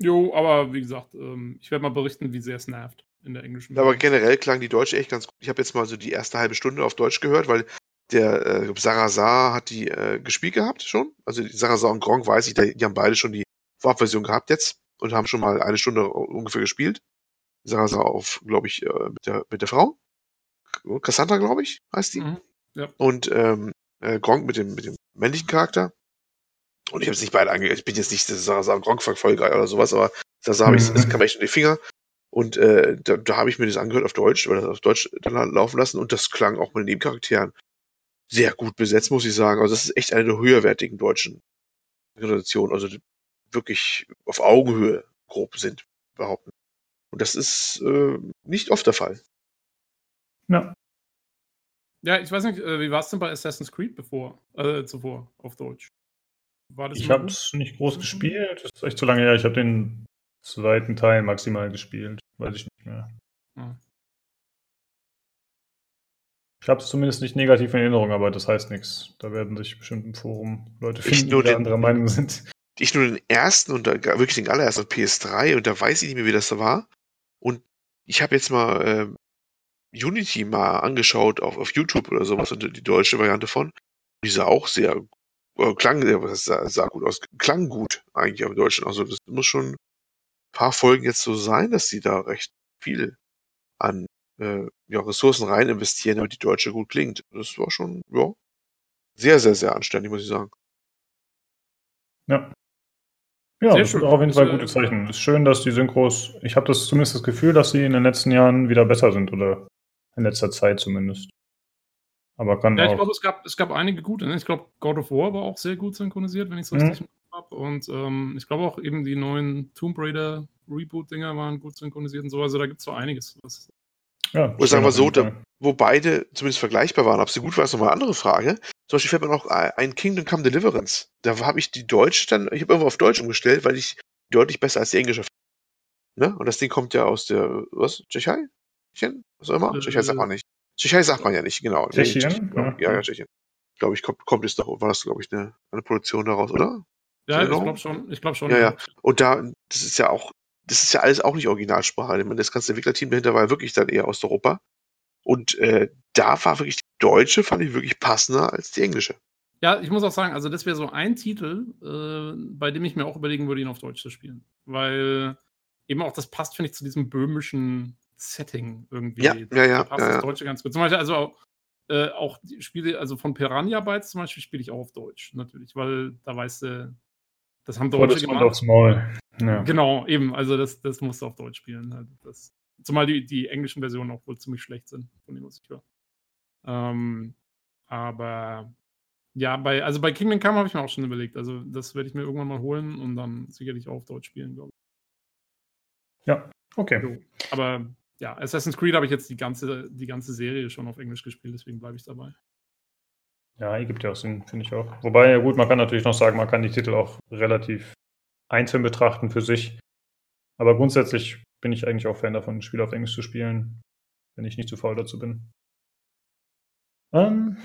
Jo, aber wie gesagt, ähm, ich werde mal berichten, wie sehr es nervt in der englischen Version. Aber generell klang die Deutsche echt ganz gut. Ich habe jetzt mal so die erste halbe Stunde auf Deutsch gehört, weil der äh, Sarazar hat die äh, gespielt gehabt schon. Also Sarazar und Gronk weiß ich, die haben beide schon die Vorabversion gehabt jetzt und haben schon mal eine Stunde ungefähr gespielt. Sarazar auf, glaube ich, äh, mit, der, mit der Frau. Cassandra, glaube ich, heißt die. Mhm. Ja. Und ähm, äh, Gronk mit dem, mit dem männlichen Charakter. Und ich habe es nicht beide angehört. Ich bin jetzt nicht Sarah Gronk verfolger oder sowas, aber da habe ich, das kam echt in die Finger. Und äh, da, da habe ich mir das angehört auf Deutsch, oder das auf Deutsch dann laufen lassen und das klang auch mit den Nebencharakteren sehr gut besetzt, muss ich sagen. Also das ist echt eine der höherwertigen deutschen Generationen, also wirklich auf Augenhöhe grob sind, behaupten. Und das ist äh, nicht oft der Fall. Ja. Ja, ich weiß nicht, äh, wie war es denn bei Assassin's Creed bevor, äh, zuvor auf Deutsch? ich habe es nicht groß gespielt, das ist echt zu lange her. Ich habe den zweiten Teil maximal gespielt, weiß ich nicht mehr. Hm. Ich habe es zumindest nicht negativ in Erinnerung, aber das heißt nichts. Da werden sich bestimmt im Forum Leute finden, die den, anderer Meinung sind. Ich nur den ersten und wirklich den allerersten PS3 und da weiß ich nicht mehr, wie das da war. Und ich habe jetzt mal äh, Unity mal angeschaut auf, auf YouTube oder sowas und die deutsche Variante von. Die sah auch sehr, äh, klang, sah, sah gut aus, klang gut eigentlich am Deutschen. Also das muss schon ein paar Folgen jetzt so sein, dass sie da recht viel an äh, ja, Ressourcen rein investieren, damit die deutsche gut klingt. Das war schon, ja, sehr, sehr, sehr anständig, muss ich sagen. Ja. Ja, Sehr das schön. sind auf jeden Fall gute Zeichen. Es ist schön, dass die Synchros, ich habe das zumindest das Gefühl, dass sie in den letzten Jahren wieder besser sind oder in letzter Zeit zumindest. Aber kann ja, auch. ich glaube, es gab, es gab einige gute. Ne? Ich glaube, God of War war auch sehr gut synchronisiert, wenn ich es mhm. richtig mhm. habe. Und ähm, ich glaube auch eben die neuen Tomb Raider Reboot-Dinger waren gut synchronisiert und so. Also da gibt es so einiges. Was ja, Oder sagen wir so, da, wo beide zumindest vergleichbar waren. Ob sie gut war, ist nochmal eine andere Frage. Zum Beispiel fällt mir noch ein Kingdom Come Deliverance. Da habe ich die Deutsche dann, ich habe irgendwo auf Deutsch umgestellt, weil ich deutlich besser als die englische Ne? Und das Ding kommt ja aus der, was? Tschechei? Tschechien? Was auch immer? Äh, Tschechei sagt man nicht. Tschechei sagt man ja nicht, genau. Tschechien? Nee, ja, ja, Tschechien. Glaube ich, kommt, kommt es doch, war das, glaube ich, eine, eine Produktion daraus, oder? Ja, ich glaube schon. Ich glaube schon. Ja, ja. Und da, das ist ja auch, das ist ja alles auch nicht Originalsprache. Ich meine, das ganze Entwicklerteam dahinter war ja wirklich dann eher Osteuropa. Und äh, da war wirklich die deutsche, fand ich wirklich passender als die englische. Ja, ich muss auch sagen, also das wäre so ein Titel, äh, bei dem ich mir auch überlegen würde, ihn auf Deutsch zu spielen. Weil eben auch das passt, finde ich, zu diesem böhmischen Setting irgendwie. Ja, ja, ja. Da passt ja, das Deutsche ganz gut. Zum Beispiel, also auch, äh, auch die Spiele, also von Piranha Bytes zum Beispiel spiele ich auch auf Deutsch, natürlich, weil da weißt du, das haben Deutsche gemacht. aufs Maul. Ja. Genau, eben, also das, das musst du auf Deutsch spielen. Halt. Das, zumal die, die englischen Versionen auch wohl ziemlich schlecht sind, von dem, was ich höre. Ähm, aber ja, bei, also bei Kingdom Come habe ich mir auch schon überlegt. Also das werde ich mir irgendwann mal holen und dann sicherlich auch auf Deutsch spielen, glaube ich. Ja, okay. So, aber ja, Assassin's Creed habe ich jetzt die ganze, die ganze Serie schon auf Englisch gespielt, deswegen bleibe ich dabei. Ja, gibt ja auch Sinn, finde ich auch. Wobei, ja gut, man kann natürlich noch sagen, man kann die Titel auch relativ einzeln betrachten für sich. Aber grundsätzlich bin ich eigentlich auch Fan davon, Spiele auf Englisch zu spielen, wenn ich nicht zu faul dazu bin. Ähm,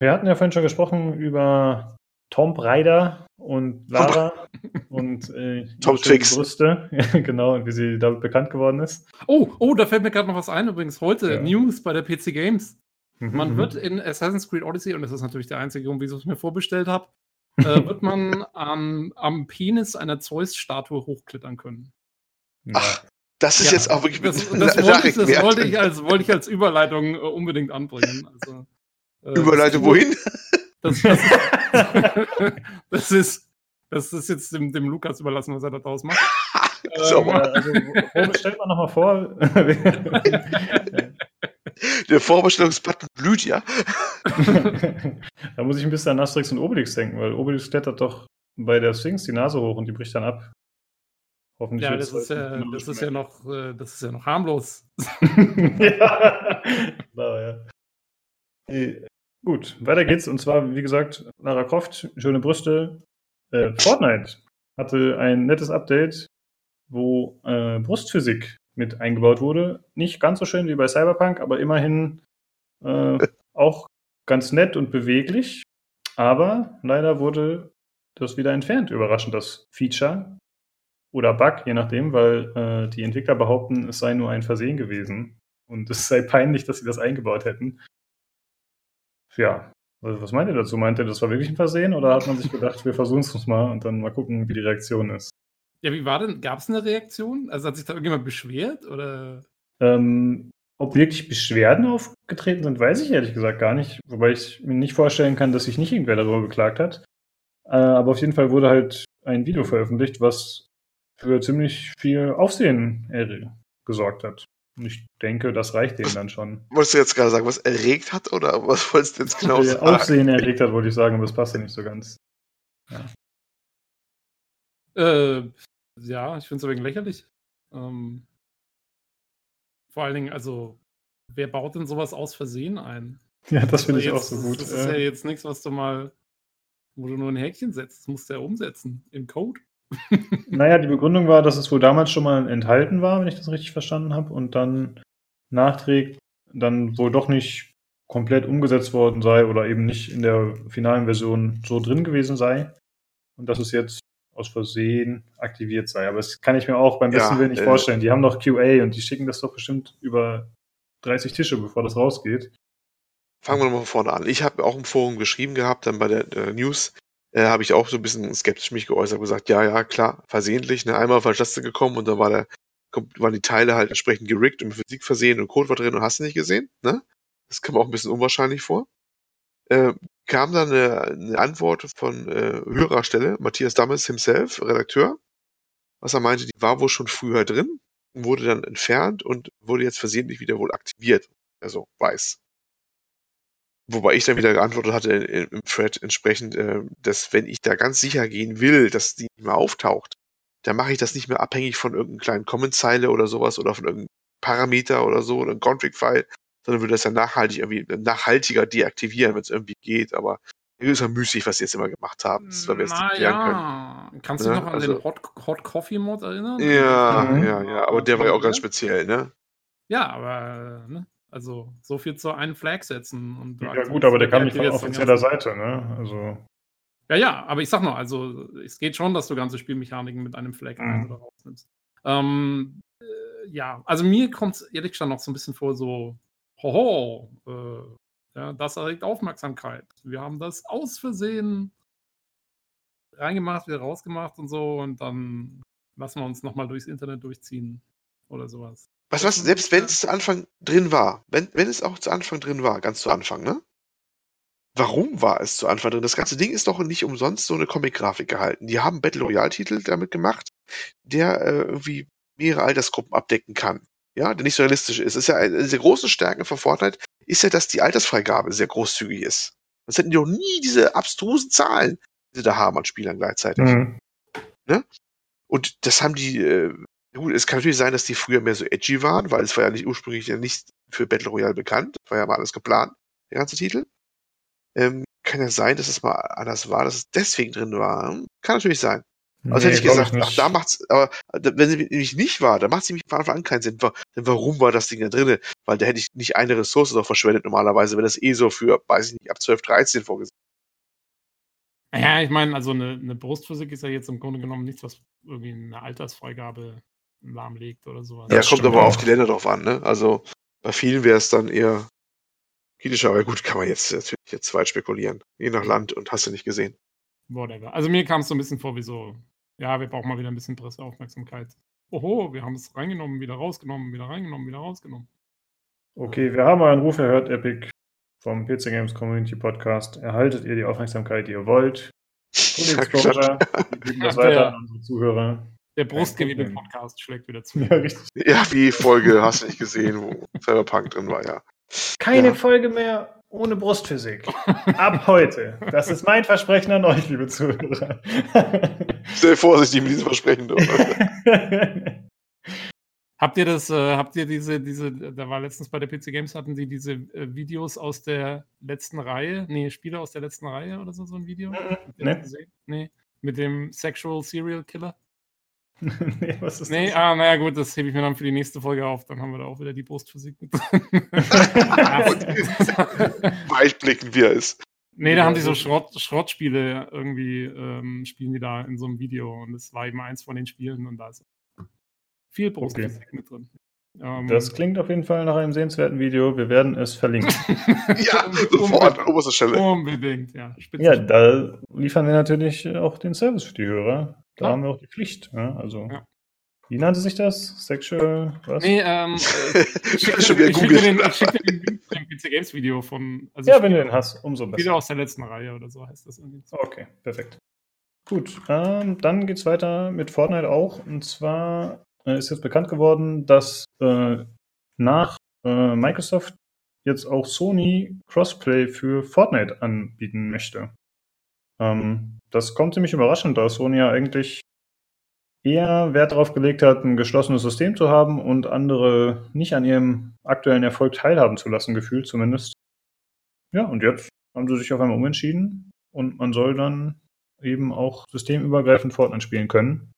wir hatten ja vorhin schon gesprochen über Tomb Raider und Lara und äh, Tom Twix. Brüste, genau, und wie sie damit bekannt geworden ist. Oh, oh, da fällt mir gerade noch was ein übrigens. Heute ja. News bei der PC Games. Mhm, man mhm. wird in Assassin's Creed Odyssey, und das ist natürlich der einzige Grund, wieso ich es mir vorbestellt habe, äh, wird man am, am Penis einer Zeus-Statue hochklettern können. Ach, das ist ja, jetzt auch wirklich das, das, wollte ich, das wollte, ich als, wollte ich als Überleitung äh, unbedingt anbringen. Also, äh, Überleitung wohin? Das, das, das, ist, das ist jetzt dem, dem Lukas überlassen, was er da draus macht. so, ähm, also, stellt man nochmal vor. Der Vorbestellungsbutton blüht ja. da muss ich ein bisschen an Asterix und Obelix denken, weil Obelix klettert doch bei der Sphinx die Nase hoch und die bricht dann ab. Hoffentlich ja, das ist ja, das ist ja noch, äh, das ist ja noch harmlos. ja, genau, ja. Gut, weiter geht's. Und zwar, wie gesagt, Lara Croft, schöne Brüste. Äh, Fortnite hatte ein nettes Update, wo äh, Brustphysik mit eingebaut wurde. Nicht ganz so schön wie bei Cyberpunk, aber immerhin äh, auch ganz nett und beweglich. Aber leider wurde das wieder entfernt, überraschend, das Feature. Oder Bug, je nachdem, weil äh, die Entwickler behaupten, es sei nur ein Versehen gewesen. Und es sei peinlich, dass sie das eingebaut hätten. Ja, was meint ihr dazu? Meint ihr, das war wirklich ein Versehen oder hat man sich gedacht, wir versuchen es uns mal und dann mal gucken, wie die Reaktion ist? Ja, wie war denn? Gab es eine Reaktion? Also hat sich da irgendjemand beschwert? Oder? Ähm, ob wirklich Beschwerden aufgetreten sind, weiß ich ehrlich gesagt gar nicht. Wobei ich mir nicht vorstellen kann, dass sich nicht irgendwer darüber beklagt hat. Äh, aber auf jeden Fall wurde halt ein Video veröffentlicht, was für ziemlich viel Aufsehen gesorgt hat. Und ich denke, das reicht denen dann schon. Wolltest du jetzt gerade sagen, was erregt hat oder was wolltest du jetzt genau sagen? Aufsehen erregt hat, wollte ich sagen, aber das passt ja nicht so ganz. Ja. Äh, ja, ich finde es übrigens lächerlich. Ähm, vor allen Dingen, also, wer baut denn sowas aus Versehen ein? Ja, das finde ich jetzt, auch so gut. Das ist ja jetzt nichts, was du mal, wo du nur ein Häkchen setzt. Das musst du ja umsetzen in Code. Naja, die Begründung war, dass es wohl damals schon mal enthalten war, wenn ich das richtig verstanden habe, und dann nachträgt, dann wohl doch nicht komplett umgesetzt worden sei oder eben nicht in der finalen Version so drin gewesen sei. Und dass es jetzt aus Versehen aktiviert sei. Aber das kann ich mir auch beim besten ja, Willen nicht äh, vorstellen. Die haben noch QA und die schicken das doch bestimmt über 30 Tische, bevor das rausgeht. Fangen wir nochmal vorne an. Ich habe auch im Forum geschrieben gehabt, dann bei der, der News äh, habe ich auch so ein bisschen skeptisch mich geäußert, gesagt, ja, ja, klar, versehentlich, ne, einmal falsch Taste gekommen und dann war der, waren die Teile halt entsprechend gerickt und mit Physik versehen und Code war drin und hast du nicht gesehen, ne? Das kam auch ein bisschen unwahrscheinlich vor. Äh, kam dann eine, eine Antwort von äh, höherer Stelle, Matthias Dammes himself, Redakteur, was er meinte, die war wohl schon früher drin, wurde dann entfernt und wurde jetzt versehentlich wieder wohl aktiviert. Also weiß. Wobei ich dann wieder geantwortet hatte im Thread entsprechend, äh, dass wenn ich da ganz sicher gehen will, dass die nicht mehr auftaucht, dann mache ich das nicht mehr abhängig von irgendeinem kleinen Comment-Zeile oder sowas oder von irgendeinem Parameter oder so oder einem Config-File, sondern würde das ja nachhaltig irgendwie nachhaltiger deaktivieren, wenn es irgendwie geht. Aber ist ja müßig, was sie jetzt immer gemacht haben. Das, weil wir es nicht klären ja. Kannst du Ne? dich noch an Also- den Hot, Hot Coffee Mod erinnern? Ja, Mhm. ja, ja, aber der war ja auch ganz speziell, ne? Ja, aber ne? Also so viel zu einen Flag setzen. Und Ja aktivierst gut, aber der kam nicht von offizieller Seite, ne? Also, Ja, ja, aber ich sag nur, also es geht schon, dass du ganze Spielmechaniken mit einem Flag Mhm. oder rausnimmst. Ähm, äh, ja, also mir kommt es ehrlich gesagt noch so ein bisschen vor, so, hoho, äh, ja, das erregt Aufmerksamkeit. Wir haben das aus Versehen reingemacht, wieder rausgemacht und so und dann lassen wir uns nochmal durchs Internet durchziehen oder sowas. Weißt du was, selbst wenn es zu Anfang drin war, wenn, wenn es auch zu Anfang drin war, ganz zu Anfang, ne? Warum war es zu Anfang drin? Das ganze Ding ist doch nicht umsonst so eine Comic-Grafik gehalten. Die haben Battle Royale-Titel damit gemacht, der äh, irgendwie mehrere Altersgruppen abdecken kann. Ja, der nicht so realistisch ist. ist ja eine der großen Stärken von Fortnite ist ja, dass die Altersfreigabe sehr großzügig ist. Sonst hätten die doch nie diese abstrusen Zahlen, die sie da haben an Spielern gleichzeitig. mhm. Und das haben die, äh, gut, es kann natürlich sein, dass die früher mehr so edgy waren, weil es war ja nicht ursprünglich ja nicht für Battle Royale bekannt. Das war ja mal alles geplant, der ganze Titel. Ähm, kann ja sein, dass es mal anders war, dass es deswegen drin war. Hm, Kann natürlich sein. Also hätte ich gesagt, ach, nicht. da macht's, aber wenn sie nämlich nicht war, dann macht sie mich von Anfang an keinen Sinn. Wa- Denn warum war das Ding da drinne? Weil da hätte ich nicht eine Ressource noch verschwendet normalerweise, wenn das eh so für, weiß ich nicht, ab 12, 13 vorgesehen Ja, ich meine, also eine, eine Brustphysik ist ja jetzt im Grunde genommen nichts, was irgendwie eine Altersfreigabe lahmlegt oder sowas. Ja, Das kommt aber auch. auf die Länder drauf an, ne? Also bei vielen wäre es dann eher kritischer, aber gut, kann man jetzt natürlich jetzt weit spekulieren. Je nach Land und hast du nicht gesehen. Whatever. Also mir kam es so ein bisschen vor wie so, ja, wir brauchen mal wieder ein bisschen Presseaufmerksamkeit. Oho, wir haben es reingenommen, wieder rausgenommen, wieder reingenommen, wieder rausgenommen. Okay, wir haben einen Ruf erhört, Epic, vom PC Games Community Podcast. Erhaltet ihr die Aufmerksamkeit, die ihr wollt. Exposure. Wir geben das weiter an unsere Zuhörer. Der. Brustgewebe-Podcast schlägt wieder zu. Ja, richtig. Ja, wie Folge hast du nicht gesehen, wo Cyberpunk drin war, ja. Keine Ja. Folge mehr ohne Brustphysik. Ab heute. Das ist mein Versprechen an euch, liebe Zuhörer. Sehr vorsichtig mit diesem Versprechen. du. Habt ihr das, äh, habt ihr diese, diese, da war letztens bei der PC Games, hatten die diese äh, Videos aus der letzten Reihe, nee, Spiele aus der letzten Reihe oder so, so ein Video? Habt ihr Nee. das gesehen? Nee. Mit dem Sexual Serial Killer? nee, was ist Nee, das? ah, naja, gut, das hebe ich mir dann für die nächste Folge auf. Dann haben wir da auch wieder die Brustphysik mit drin. Weitblickend, wie er ist. nee, da haben die so Schrott, Schrottspiele irgendwie, ähm, spielen die da in so einem Video. Und das war eben eins von den Spielen und da ist viel Brustphysik mit drin. Ähm, Das klingt auf jeden Fall nach einem sehenswerten Video. Wir werden es verlinken. Ja, sofort an oberster Stelle. Unbedingt, ja. Spitze. ja, da liefern wir natürlich auch den Service für die Hörer. Da Klar. haben wir auch die Pflicht. Ja, also, Ja. wie nannte sich das? Sexual, was? Nee, ähm, äh, ich schick Schon dir- wieder den, ich schick dir den Link zu dem PC Games Video von, also ja, wenn du den hast, umso besser. aus der letzten Reihe oder so heißt das irgendwie. Okay, perfekt. Gut, ähm, dann geht's weiter mit Fortnite auch. Und zwar äh, ist jetzt bekannt geworden, dass äh, nach äh, Microsoft jetzt auch Sony Crossplay für Fortnite anbieten möchte. Ähm, das kommt ziemlich überraschend, da Sony ja eigentlich eher Wert darauf gelegt hat, ein geschlossenes System zu haben und andere nicht an ihrem aktuellen Erfolg teilhaben zu lassen, gefühlt zumindest. Ja, und jetzt haben sie sich auf einmal umentschieden und man soll dann eben auch systemübergreifend Fortnite spielen können.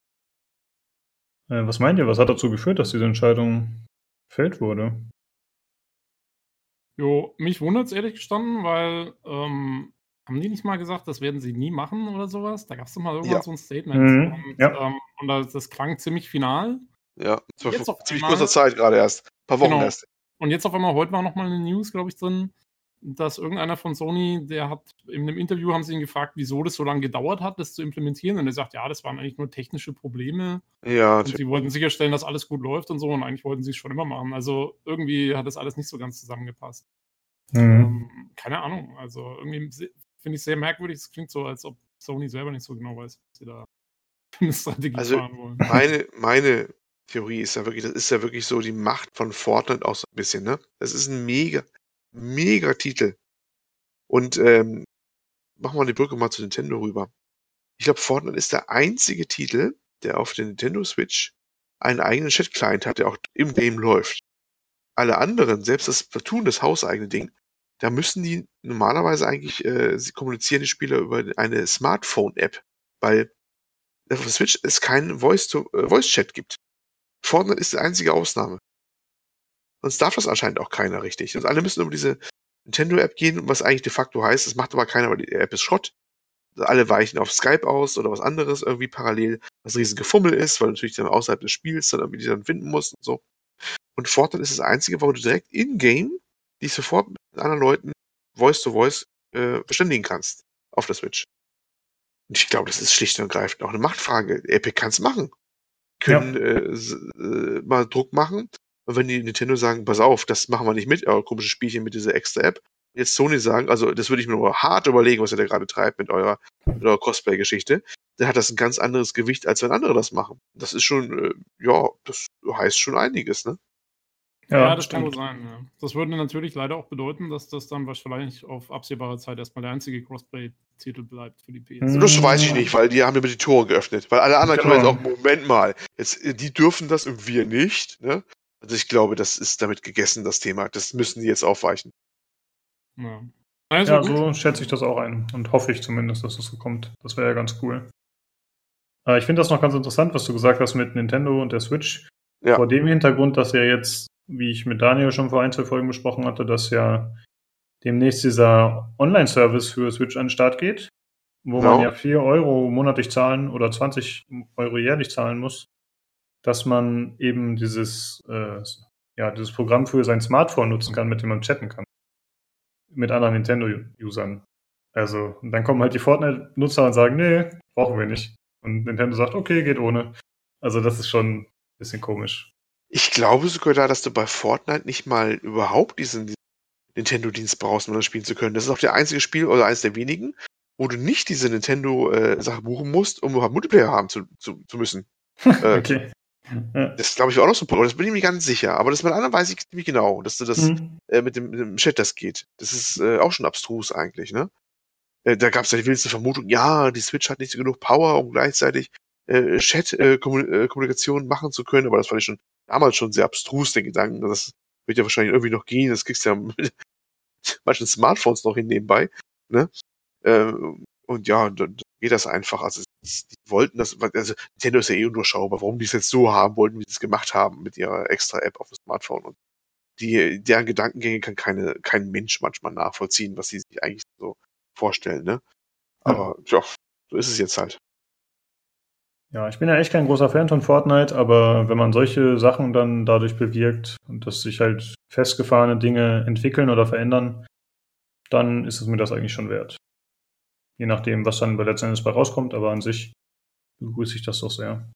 Äh, was meint ihr, was hat dazu geführt, dass diese Entscheidung gefällt wurde? Jo, mich wundert es ehrlich gestanden, weil ähm, haben die nicht mal gesagt, das werden sie nie machen oder sowas? Da gab es doch mal irgendwann Ja. so ein Statement. Mhm, Und, ja. ähm, und das, das klang ziemlich final. Ja, Jetzt vor ziemlich einmal- kurzer Zeit gerade erst. Ein paar Wochen Genau. erst. Und jetzt auf einmal, heute war noch mal eine News, glaube ich, drin, dass irgendeiner von Sony, der hat in einem Interview haben sie ihn gefragt, wieso das so lange gedauert hat, das zu implementieren. Und er sagt, ja, das waren eigentlich nur technische Probleme. Ja, Und sie wollten sicherstellen, dass alles gut läuft und so. Und eigentlich wollten sie es schon immer machen. Also irgendwie hat das alles nicht so ganz zusammengepasst. Mhm. Ähm, keine Ahnung. Also irgendwie finde ich sehr merkwürdig. Es klingt so, als ob Sony selber nicht so genau weiß, was sie da eine Strategie Also, fahren wollen. meine, meine Theorie ist ja wirklich, das ist ja wirklich so die Macht von Fortnite auch so ein bisschen, ne? Das ist ein mega, mega Titel. Und ähm, machen wir die Brücke mal zu Nintendo rüber. Ich glaube, Fortnite ist der einzige Titel, der auf der Nintendo Switch einen eigenen Chat-Client hat, der auch im Game läuft. Alle anderen, selbst das Platoon, das hauseigene Ding, da müssen die normalerweise eigentlich, äh, sie kommunizieren die Spieler über eine Smartphone-App, weil auf der Switch es keinen Voice to äh, Voice-Chat gibt. Fortnite ist die einzige Ausnahme. Sonst darf das anscheinend auch keiner richtig. Und alle müssen über diese Nintendo-App gehen, was eigentlich de facto heißt, das macht aber keiner, weil die App ist Schrott. Alle weichen auf Skype aus oder was anderes irgendwie parallel, was ein riesen Gefummel ist, weil natürlich dann außerhalb des Spiels dann irgendwie die dann finden musst und so. Und Fortnite ist das einzige, wo du direkt in-game dich sofort mit anderen Leuten Voice-to-Voice äh, verständigen kannst auf der Switch. Und ich glaube, das ist schlicht und ergreifend auch eine Machtfrage. Epic kann es machen. Können ja. äh, äh, mal Druck machen. Und wenn die Nintendo sagen, pass auf, das machen wir nicht mit, euer komisches Spielchen mit dieser extra App. Jetzt Sony sagen, also das würde ich mir nur hart überlegen, was ihr da gerade treibt mit eurer, mit eurer Cosplay-Geschichte, dann hat das ein ganz anderes Gewicht, als wenn andere das machen. Das ist schon, äh, ja, das heißt schon einiges, ne? Ja, ja das stimmt. kann wohl sein. Ja. Das würde natürlich leider auch bedeuten, dass das dann wahrscheinlich auf absehbare Zeit erstmal der einzige Crossplay-Titel bleibt für die PS. Das weiß ich nicht, weil die haben immer die Tore geöffnet. Weil alle anderen genau. können jetzt auch, Moment mal, jetzt, die dürfen das und wir nicht. Ne? Also ich glaube, das ist damit gegessen, das Thema. Das müssen die jetzt aufweichen. Ja, also ja so schätze ich das auch ein und hoffe ich zumindest, dass das so kommt. Das wäre ja ganz cool. Äh, ich finde das noch ganz interessant, was du gesagt hast mit Nintendo und der Switch. Ja. Vor dem Hintergrund, dass ja jetzt wie ich mit Daniel schon vor ein, zwei Folgen besprochen hatte, dass ja demnächst dieser Online-Service für Switch an den Start geht, wo genau. man ja 4 Euro monatlich zahlen oder 20 Euro jährlich zahlen muss, dass man eben dieses, äh, ja, dieses Programm für sein Smartphone nutzen kann, mit dem man chatten kann. Mit anderen Nintendo-Usern. Also, und dann kommen halt die Fortnite-Nutzer und sagen, nee, brauchen wir nicht. Und Nintendo sagt, okay, geht ohne. Also, das ist schon ein bisschen komisch. Ich glaube sogar da, dass du bei Fortnite nicht mal überhaupt diesen, Nintendo-Dienst brauchst, um das spielen zu können. Das ist auch der einzige Spiel oder eines der wenigen, wo du nicht diese Nintendo-Sache äh, buchen musst, um überhaupt Multiplayer haben zu, zu, zu müssen. äh, okay. Ja. Das glaube ich auch noch so ein Punkt. Das bin ich mir ganz sicher. Aber das mit anderen weiß ich ziemlich genau, dass du das mhm. äh, mit, dem, mit, dem, Chat das geht. Das ist äh, auch schon abstrus eigentlich, ne? Äh, da gab es ja die wildeste Vermutung, ja, die Switch hat nicht so genug Power, um gleichzeitig äh, Chat-Kommunikation äh, machen zu können, aber das fand ich schon damals schon sehr abstrus, den Gedanken. Das wird ja wahrscheinlich irgendwie noch gehen. Das kriegst du ja mit manchen Smartphones noch hin nebenbei. Ne? Äh, und ja, dann geht das einfach. Also die wollten das, also Nintendo ist ja eh undurchschaubar, warum die es jetzt so haben wollten, wie sie es gemacht haben mit ihrer extra App auf dem Smartphone. Und die, deren Gedankengänge kann keine, kein Mensch manchmal nachvollziehen, was sie sich eigentlich so vorstellen, ne? Aber ja, so ist es jetzt halt. Ja, ich bin ja echt kein großer Fan von Fortnite, aber wenn man solche Sachen dann dadurch bewirkt und dass sich halt festgefahrene Dinge entwickeln oder verändern, dann ist es mir das eigentlich schon wert. Je nachdem, was dann bei letzten bei rauskommt, aber an sich begrüße ich das doch sehr.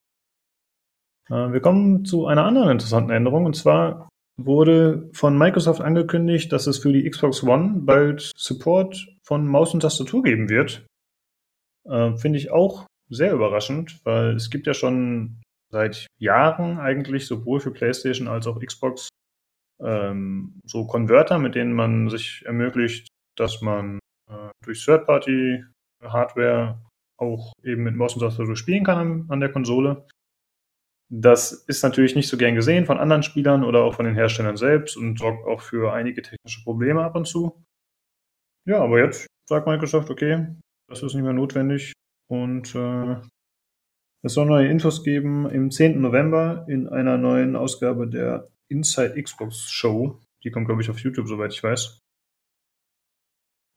Äh, wir kommen zu einer anderen interessanten Änderung und zwar wurde von Microsoft angekündigt, dass es für die Xbox One bald Support von Maus und Tastatur geben wird. Äh, Finde ich auch sehr überraschend, weil es gibt ja schon seit Jahren eigentlich sowohl für PlayStation als auch Xbox ähm, so Konverter, mit denen man sich ermöglicht, dass man äh, durch Third-Party-Hardware auch eben mit Maus und Tastatur spielen kann an, an der Konsole. Das ist natürlich nicht so gern gesehen von anderen Spielern oder auch von den Herstellern selbst und sorgt auch für einige technische Probleme ab und zu. Ja, aber jetzt sagt Microsoft, okay, das ist nicht mehr notwendig. Und äh, es soll neue Infos geben im 10. November in einer neuen Ausgabe der Inside Xbox Show. Die kommt, glaube ich, auf YouTube, soweit ich weiß.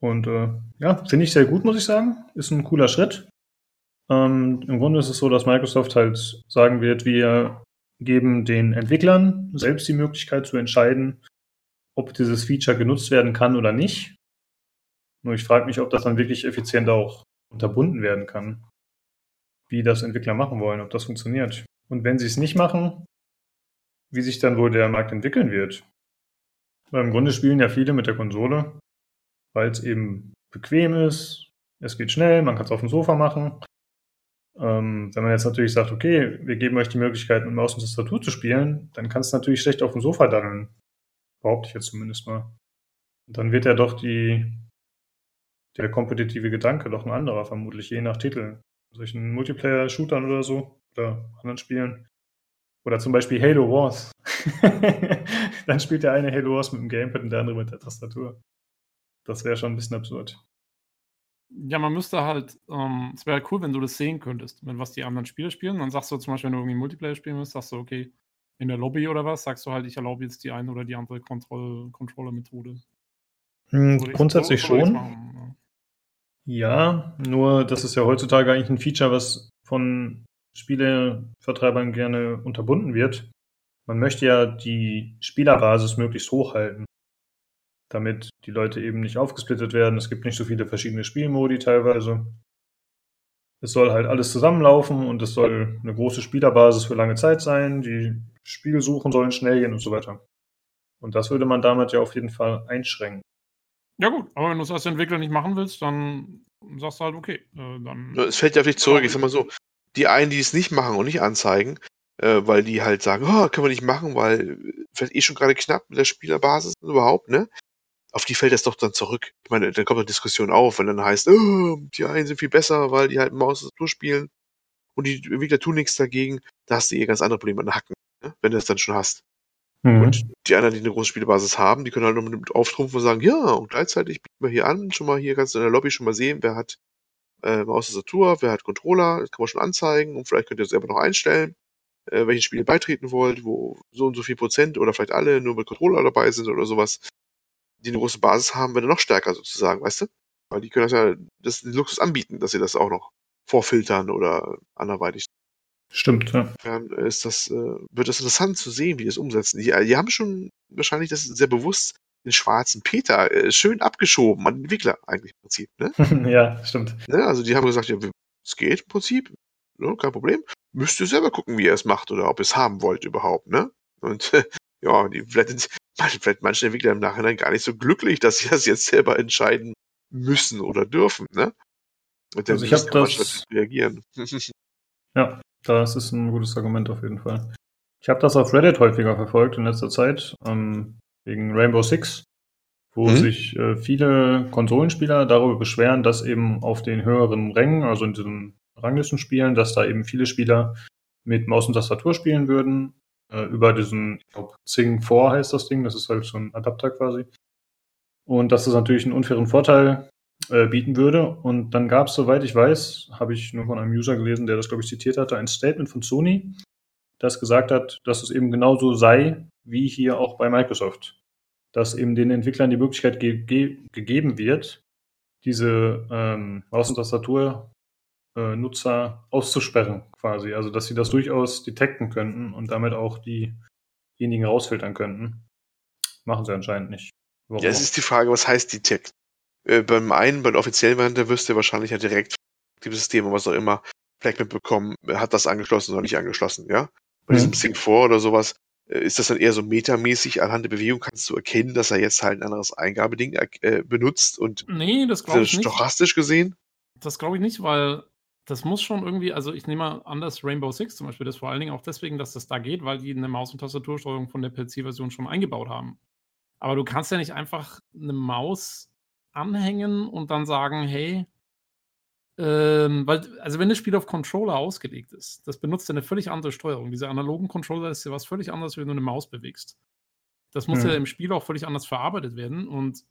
Und äh, ja, finde ich sehr gut, muss ich sagen. Ist ein cooler Schritt. Ähm, Im Grunde ist es so, dass Microsoft halt sagen wird, wir geben den Entwicklern selbst die Möglichkeit zu entscheiden, ob dieses Feature genutzt werden kann oder nicht. Nur ich frage mich, ob das dann wirklich effizient auch unterbunden werden kann, wie das Entwickler machen wollen, ob das funktioniert. Und wenn sie es nicht machen, wie sich dann wohl der Markt entwickeln wird. Weil im Grunde spielen ja viele mit der Konsole, weil es eben bequem ist, es geht schnell, man kann es auf dem Sofa machen. Ähm, wenn man jetzt natürlich sagt, okay, wir geben euch die Möglichkeit, mit Maus und Tastatur zu spielen, dann kann es natürlich schlecht auf dem Sofa daddeln. Behaupte ich jetzt zumindest mal. Und dann wird ja doch die der kompetitive Gedanke doch ein anderer, vermutlich, je nach Titel. Solchen Multiplayer-Shootern oder so, oder anderen Spielen. Oder zum Beispiel Halo Wars. Dann spielt der eine Halo Wars mit dem Gamepad und der andere mit der Tastatur. Das wäre schon ein bisschen absurd. Ja, man müsste halt, ähm, es wäre cool, wenn du das sehen könntest, wenn was die anderen Spieler spielen. Dann sagst du zum Beispiel, wenn du irgendwie Multiplayer spielen willst, sagst du, okay, in der Lobby oder was, sagst du halt, ich erlaube jetzt die eine oder die andere Control Controller-Methode. Hm, grundsätzlich so, schon. Machen, ja. ja, nur das ist ja heutzutage eigentlich ein Feature, was von Spielevertreibern gerne unterbunden wird. Man möchte ja die Spielerbasis möglichst hoch halten, damit die Leute eben nicht aufgesplittet werden. Es gibt nicht so viele verschiedene Spielmodi teilweise. Es soll halt alles zusammenlaufen und es soll eine große Spielerbasis für lange Zeit sein. Die Spielsuchen sollen schnell gehen und so weiter. Und das würde man damit ja auf jeden Fall einschränken. Ja gut, aber wenn du es als Entwickler nicht machen willst, dann sagst du halt, okay, äh, dann... Es fällt ja auf dich zurück, ich sag mal so, die einen, die es nicht machen und nicht anzeigen, äh, weil die halt sagen, oh, können wir nicht machen, weil vielleicht eh schon gerade knapp mit der Spielerbasis überhaupt, ne? Auf die fällt das doch dann zurück. Ich meine, dann kommt eine Diskussion auf, wenn dann heißt, oh, die einen sind viel besser, weil die halt Maus und Tastatur spielen und die Entwickler tun nichts dagegen, da hast du eh ganz andere Probleme an Hacken, ne? wenn du das dann schon hast. Mhm. Und die anderen, die eine große Spielbasis haben, die können halt noch mit auftrumpfen und sagen, ja, und gleichzeitig bieten wir hier an, schon mal hier kannst du in der Lobby schon mal sehen, wer hat äh, Maus Tastatur, wer hat Controller, das kann man schon anzeigen und vielleicht könnt ihr selber noch einstellen, äh, welche Spiele beitreten wollt, wo so und so viel Prozent oder vielleicht alle nur mit Controller dabei sind oder sowas, die eine große Basis haben, werden noch stärker sozusagen, weißt du? Weil die können das ja, das den Luxus anbieten, dass sie das auch noch vorfiltern oder anderweitig. Stimmt, ja. Insofern ist das, äh, wird das interessant zu sehen, wie die das umsetzen. Die, die haben schon wahrscheinlich das sehr bewusst den schwarzen Peter äh, schön abgeschoben an den Entwickler eigentlich im Prinzip. Ne? ja, stimmt. Ne? Also die haben gesagt, ja, es geht im Prinzip, ne? kein Problem. Müsst ihr selber gucken, wie ihr es macht oder ob ihr es haben wollt überhaupt. Ne? Und ja, die, vielleicht, vielleicht manche Entwickler im Nachhinein gar nicht so glücklich, dass sie das jetzt selber entscheiden müssen oder dürfen. Ne? Und also ich habe das reagieren. ja, das ist ein gutes Argument auf jeden Fall. Ich habe das auf Reddit häufiger verfolgt in letzter Zeit. Ähm, wegen Rainbow Six, wo mhm. sich äh, viele Konsolenspieler darüber beschweren, dass eben auf den höheren Rängen, also in diesen Ranglistenspielen, dass da eben viele Spieler mit Maus und Tastatur spielen würden, äh, über diesen, ich glaube, Zing 4 heißt das Ding, das ist halt so ein Adapter quasi. Und dass das natürlich einen unfairen Vorteil äh, bieten würde. Und dann gab es, soweit ich weiß, habe ich nur von einem User gelesen, der das, glaube ich, zitiert hatte, ein Statement von Sony, das gesagt hat, dass es eben genauso sei, wie hier auch bei Microsoft. Dass eben den Entwicklern die Möglichkeit ge ge gegeben wird, diese ähm, Maus- und Tastatur-Nutzer äh, auszusperren, quasi. Also, dass sie das durchaus detekten könnten und damit auch diejenigen rausfiltern könnten. Machen sie anscheinend nicht. Warum? Ja, es ist die Frage, was heißt Detect? Äh, beim einen, beim offiziellen Variante wirst du wahrscheinlich ja direkt die Systeme, was auch immer, vielleicht mitbekommen, hat das angeschlossen oder nicht angeschlossen, ja? Bei mhm. diesem Sync 4 oder sowas äh, ist das dann eher so metamäßig, anhand der Bewegung kannst du erkennen, dass er jetzt halt ein anderes Eingabeding äh, benutzt und nee, das glaube ich nicht. stochastisch gesehen? Das glaube ich nicht, weil das muss schon irgendwie, also ich nehme mal an, dass Rainbow Six zum Beispiel das vor allen Dingen auch deswegen, dass das da geht, weil die eine Maus- und Tastatursteuerung von der PC-Version schon eingebaut haben. Aber du kannst ja nicht einfach eine Maus anhängen und dann sagen, hey, ähm, weil, also wenn das Spiel auf Controller ausgelegt ist, das benutzt ja eine völlig andere Steuerung. Diese analogen Controller ist ja was völlig anderes, wenn du eine Maus bewegst. Das muss hm. ja im Spiel auch völlig anders verarbeitet werden und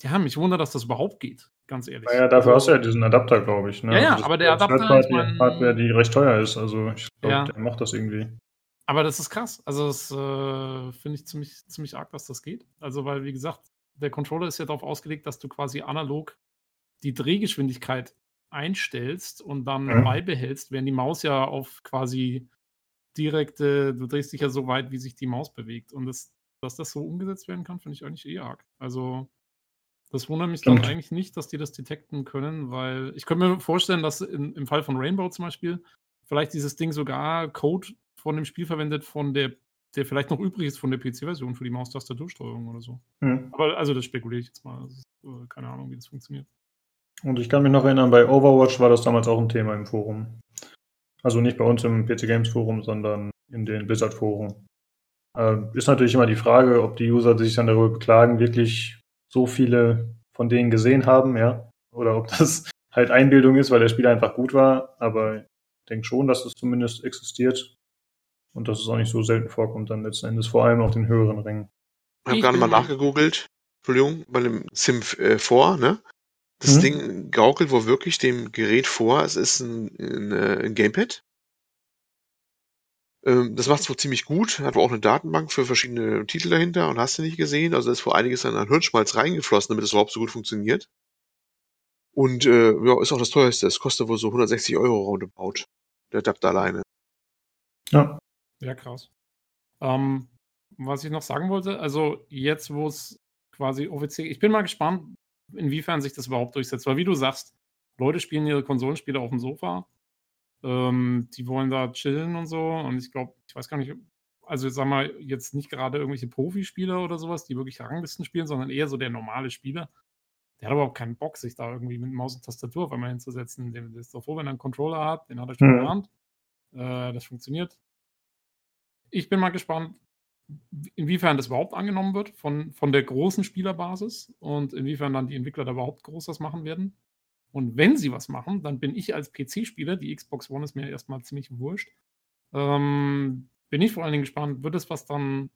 ja, mich wundert, dass das überhaupt geht, ganz ehrlich. Naja, dafür hast du ja diesen Adapter, glaube ich. Ne? Ja, ja, also aber der Adapter ist mein... Hardware, die recht teuer ist, also ich glaube, ja. der macht das irgendwie. Aber das ist krass. Also das äh, finde ich ziemlich, ziemlich arg, dass das geht. Also weil, wie gesagt, der Controller ist ja darauf ausgelegt, dass du quasi analog die Drehgeschwindigkeit einstellst und dann mhm. beibehältst, während die Maus ja auf quasi direkte, du drehst dich ja so weit, wie sich die Maus bewegt. Und das, dass das so umgesetzt werden kann, finde ich eigentlich eh arg. Also, das wundert mich dann eigentlich nicht, dass die das detekten können, weil ich könnte mir vorstellen, dass in, im Fall von Rainbow zum Beispiel vielleicht dieses Ding sogar Code von dem Spiel verwendet, von der, der vielleicht noch übrig ist von der PC-Version für die Maustastatursteuerung oder so. Mhm. Aber also das spekuliere ich jetzt mal. Ist, äh, keine Ahnung, wie das funktioniert. Und ich kann mich noch erinnern, bei Overwatch war das damals auch ein Thema im Forum. Also nicht bei uns im PC Games Forum, sondern in den Blizzard Foren. Äh, ist natürlich immer die Frage, ob die User sich dann darüber beklagen, wirklich so viele von denen gesehen haben, ja. Oder ob das halt Einbildung ist, weil der Spiel einfach gut war. Aber ich denke schon, dass es zumindest existiert. Und dass es auch nicht so selten vorkommt dann letzten Endes, vor allem auf den höheren Rängen. Ich habe gerade mal nachgegoogelt. Entschuldigung, bei dem Sim äh, vor, ne? Das Mhm. Ding gaukelt wohl wirklich dem Gerät vor, es ist ein, ein, äh, ein Gamepad. Ähm, das macht's wohl ziemlich gut, hat wohl auch eine Datenbank für verschiedene Titel dahinter und hast du nicht gesehen. Also ist vor einiges an an Hirnschmalz reingeflossen, damit es überhaupt so gut funktioniert. Und äh, ja, ist auch das teuerste. Es kostet wohl so 160 Euro roundabout. Der Adapter alleine. Ja. Ja, krass. Ähm, was ich noch sagen wollte, also jetzt, wo es quasi offiziell, ich bin mal gespannt, inwiefern sich das überhaupt durchsetzt. Weil wie du sagst, Leute spielen ihre Konsolenspiele auf dem Sofa. Ähm, die wollen da chillen und so. Und ich glaube, ich weiß gar nicht, also sag mal, jetzt nicht gerade irgendwelche Profispieler oder sowas, die wirklich Ranglisten spielen, sondern eher so der normale Spieler. Der hat überhaupt keinen Bock, sich da irgendwie mit Maus und Tastatur auf einmal hinzusetzen. Der ist doch froh, wenn er einen Controller hat, den hat er schon Mhm. Hand. Äh, das funktioniert. Ich bin mal gespannt, inwiefern das überhaupt angenommen wird von, von der großen Spielerbasis und inwiefern dann die Entwickler da überhaupt groß was machen werden. Und wenn sie was machen, dann bin ich als PC-Spieler, die Xbox One ist mir erstmal ziemlich wurscht, ähm, bin ich vor allen Dingen gespannt, wird es was dann,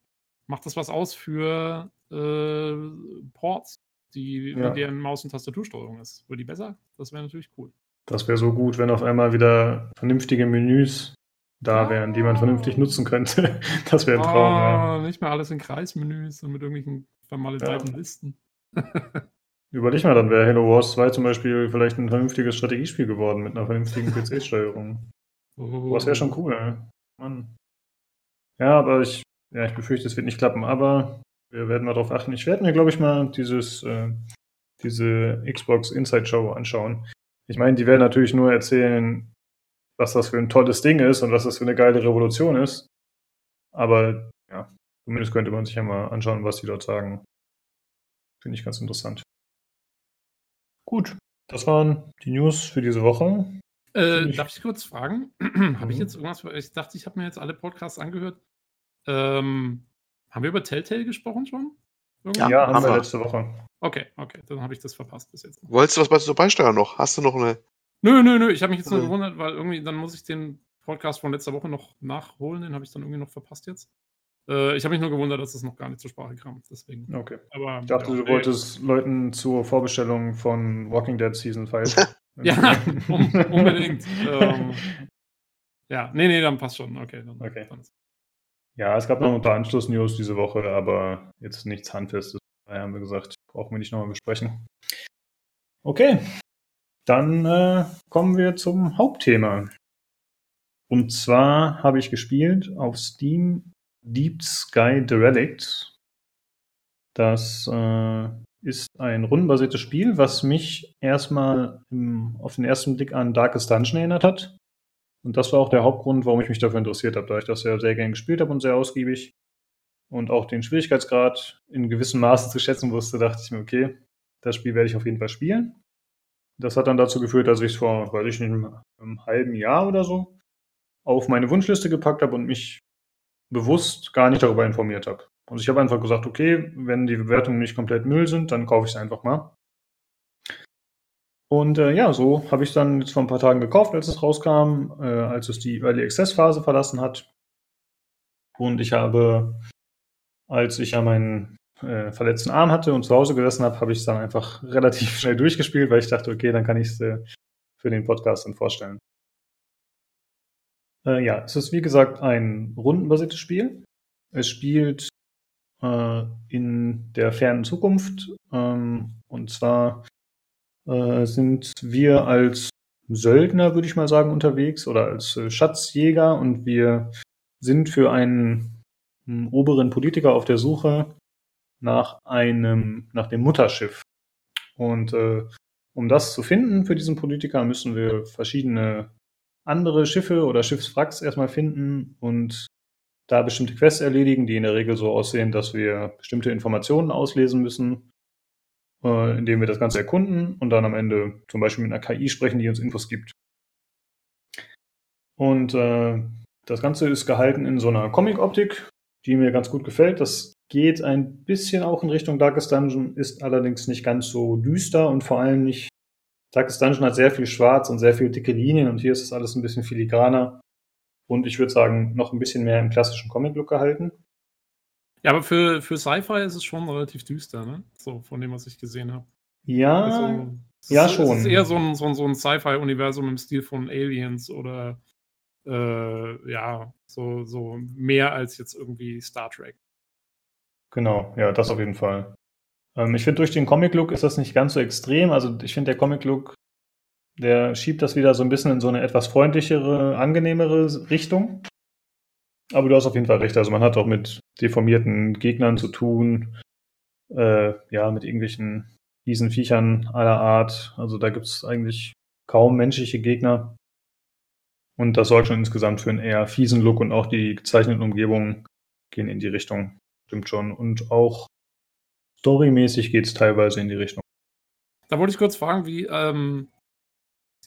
macht das was aus für äh, Ports, die, Ja. deren Maus- und Tastatursteuerung ist? Wird die besser? Das wäre natürlich cool. Das wäre so gut, wenn auf einmal wieder vernünftige Menüs da wären, die man vernünftig nutzen könnte. Das wäre ein Traum. Ja. Ah, nicht mehr alles in Kreismenüs und mit irgendwelchen vermaledeiten Ja. Listen. Überleg mal, dann wäre Halo Wars 2 zum Beispiel vielleicht ein vernünftiges Strategiespiel geworden mit einer vernünftigen PC-Steuerung. Oh. Das wäre schon cool. Mann. Ja, aber ich, ja, ich befürchte, es wird nicht klappen. Aber wir werden mal darauf achten. Ich werde mir, glaube ich, mal dieses, äh, diese Xbox Inside Show anschauen. Ich meine, die werden natürlich nur erzählen, was das für ein tolles Ding ist und was das für eine geile Revolution ist. Aber ja, zumindest könnte man sich ja mal anschauen, was die dort sagen. Finde ich ganz interessant. Gut, das waren die News für diese Woche. Äh, darf ich kurz fragen? habe ich Mhm. jetzt irgendwas? Ich dachte, ich habe mir jetzt alle Podcasts angehört. Ähm, haben wir über Telltale gesprochen schon? Irgendwie? Ja, Ja, haben haben wir letzte Woche. Okay, okay, dann habe ich das verpasst bis jetzt. Wolltest du was dazu beisteuern noch? Hast du noch eine. Nö, nö, nö, ich habe mich jetzt nur gewundert, weil irgendwie, dann muss ich den Podcast von letzter Woche noch nachholen, den habe ich dann irgendwie noch verpasst jetzt. Äh, ich habe mich nur gewundert, dass das noch gar nicht zur Sprache kam, deswegen. Okay. Aber, Ich dachte, ja, du nee. wolltest Leuten zur Vorbestellung von Walking Dead Season 5. Ja, um, unbedingt. ähm, ja, nee, nee, dann passt schon. Okay, dann, Okay. dann Ja, es gab noch ein paar Anschluss-News diese Woche, aber jetzt nichts Handfestes. Daher haben wir gesagt, brauchen wir nicht nochmal besprechen. Okay, dann äh, kommen wir zum Hauptthema. Und zwar habe ich gespielt auf Steam Deep Sky Derelict. Das äh, ist ein rundenbasiertes Spiel, was mich erstmal im, auf den ersten Blick an Darkest Dungeon erinnert hat. Und das war auch der Hauptgrund, warum ich mich dafür interessiert habe, da ich das ja sehr gern gespielt habe und sehr ausgiebig und auch den Schwierigkeitsgrad in gewissem Maße zu schätzen wusste, dachte ich mir, okay, das Spiel werde ich auf jeden Fall spielen. Das hat dann dazu geführt, dass ich es vor, weiß ich nicht, einem, einem halben Jahr oder so auf meine Wunschliste gepackt habe und mich bewusst gar nicht darüber informiert habe. Also ich habe einfach gesagt, okay, wenn die Bewertungen nicht komplett Müll sind, dann kaufe ich es einfach mal. Und äh, ja, so habe ich es dann jetzt vor ein paar Tagen gekauft, als es rauskam, äh, als es die Early Access Phase verlassen hat. Und ich habe, als ich ja meinen äh, verletzten Arm hatte und zu Hause gesessen habe, habe ich es dann einfach relativ schnell durchgespielt, weil ich dachte, okay, dann kann ich es äh, für den Podcast dann vorstellen. Äh, ja, es ist wie gesagt ein rundenbasiertes Spiel. Es spielt äh, in der fernen Zukunft. Ähm, und zwar äh, sind wir als Söldner, würde ich mal sagen, unterwegs oder als äh, Schatzjäger und wir sind für einen, einen oberen Politiker auf der Suche nach einem, nach dem Mutterschiff. Und äh, um das zu finden für diesen Politiker, müssen wir verschiedene andere Schiffe oder Schiffswracks erstmal finden und da bestimmte Quests erledigen, die in der Regel so aussehen, dass wir bestimmte Informationen auslesen müssen, äh, indem wir das Ganze erkunden und dann am Ende zum Beispiel mit einer KI sprechen, die uns Infos gibt. Und äh, das Ganze ist gehalten in so einer Comic-Optik, die mir ganz gut gefällt. Das geht ein bisschen auch in Richtung Darkest Dungeon, ist allerdings nicht ganz so düster und vor allem nicht. Darkest Dungeon hat sehr viel Schwarz und sehr viele dicke Linien und hier ist das alles ein bisschen filigraner und ich würde sagen, noch ein bisschen mehr im klassischen Comic-Look gehalten. Ja, aber für, für Sci-Fi ist es schon relativ düster, ne? So, von dem, was ich gesehen habe. Ja, Also, ja ist, schon. Es ist eher so ein, so ein, so ein Sci-Fi-Universum im Stil von Aliens oder äh, ja, so, so mehr als jetzt irgendwie Star Trek. Genau, ja, das auf jeden Fall. Ähm, ich finde, durch den Comic-Look ist das nicht ganz so extrem. Also ich finde, der Comic-Look, der schiebt das wieder so ein bisschen in so eine etwas freundlichere, angenehmere Richtung. Aber du hast auf jeden Fall recht. Also man hat auch mit deformierten Gegnern zu tun. Äh, ja, mit irgendwelchen fiesen Viechern aller Art. Also da gibt es eigentlich kaum menschliche Gegner. Und das soll schon insgesamt für einen eher fiesen Look und auch die gezeichneten Umgebungen gehen in die Richtung. Stimmt schon. Und auch storymäßig geht es teilweise in die Richtung. Da wollte ich kurz fragen, wie ähm,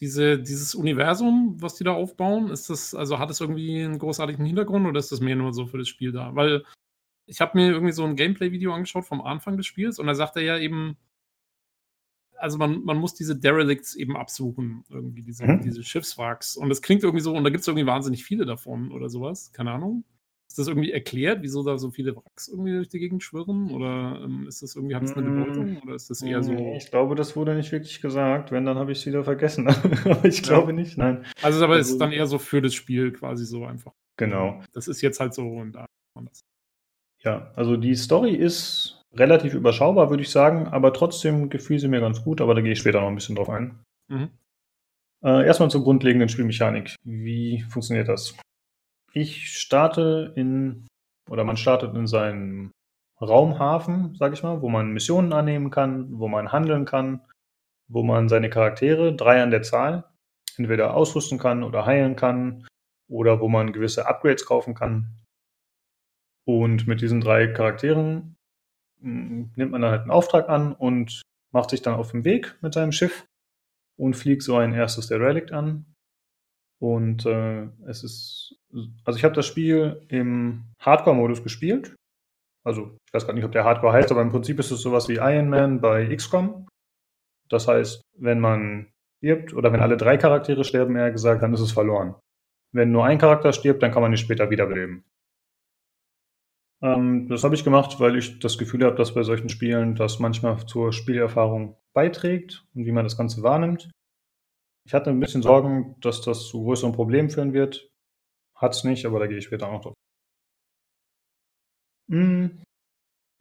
diese, dieses Universum, was die da aufbauen, ist das, also hat es irgendwie einen großartigen Hintergrund oder ist das mehr nur so für das Spiel da? Weil ich habe mir irgendwie so ein Gameplay-Video angeschaut vom Anfang des Spiels und da sagt er ja eben, also man, man muss diese Derelicts eben absuchen, irgendwie diese, Mhm. diese Schiffswracks. Und das klingt irgendwie so, und da gibt es irgendwie wahnsinnig viele davon oder sowas, keine Ahnung. Ist das irgendwie erklärt, wieso da so viele Wracks irgendwie durch die Gegend schwirren? Oder ähm, ist das irgendwie, hat das eine Mm, Bedeutung? Oder ist das eher so. Ich glaube, das wurde nicht wirklich gesagt. Wenn, dann habe ich es wieder vergessen. Aber ich Ja. glaube nicht, nein. Also, aber Also- ist dann eher so für das Spiel quasi so einfach. Genau. Das ist jetzt halt so und da. Ja, also die Story ist relativ überschaubar, würde ich sagen, aber trotzdem gefiel sie mir ganz gut, aber da gehe ich später noch ein bisschen drauf ein. Mhm. Äh, erstmal zur grundlegenden Spielmechanik. Wie funktioniert das? Ich starte in, oder man startet in seinem Raumhafen, sag ich mal, wo man Missionen annehmen kann, wo man handeln kann, wo man seine Charaktere, drei an der Zahl, entweder ausrüsten kann oder heilen kann oder wo man gewisse Upgrades kaufen kann. Und mit diesen drei Charakteren mh, nimmt man dann halt einen Auftrag an und macht sich dann auf den Weg mit seinem Schiff und fliegt so ein erstes Derelict an. Und äh, es ist, also ich habe das Spiel im Hardcore-Modus gespielt. Also ich weiß gar nicht, ob der Hardcore heißt, aber im Prinzip ist es sowas wie Iron Man bei XCOM. Das heißt, wenn man stirbt oder wenn alle drei Charaktere sterben, eher gesagt, dann ist es verloren. Wenn nur ein Charakter stirbt, dann kann man ihn später wiederbeleben. Ähm, das habe ich gemacht, weil ich das Gefühl habe, dass bei solchen Spielen das manchmal zur Spielerfahrung beiträgt und wie man das Ganze wahrnimmt. Ich hatte ein bisschen Sorgen, dass das zu größeren Problemen führen wird. Hat's nicht, aber da gehe ich später noch drauf. Mm.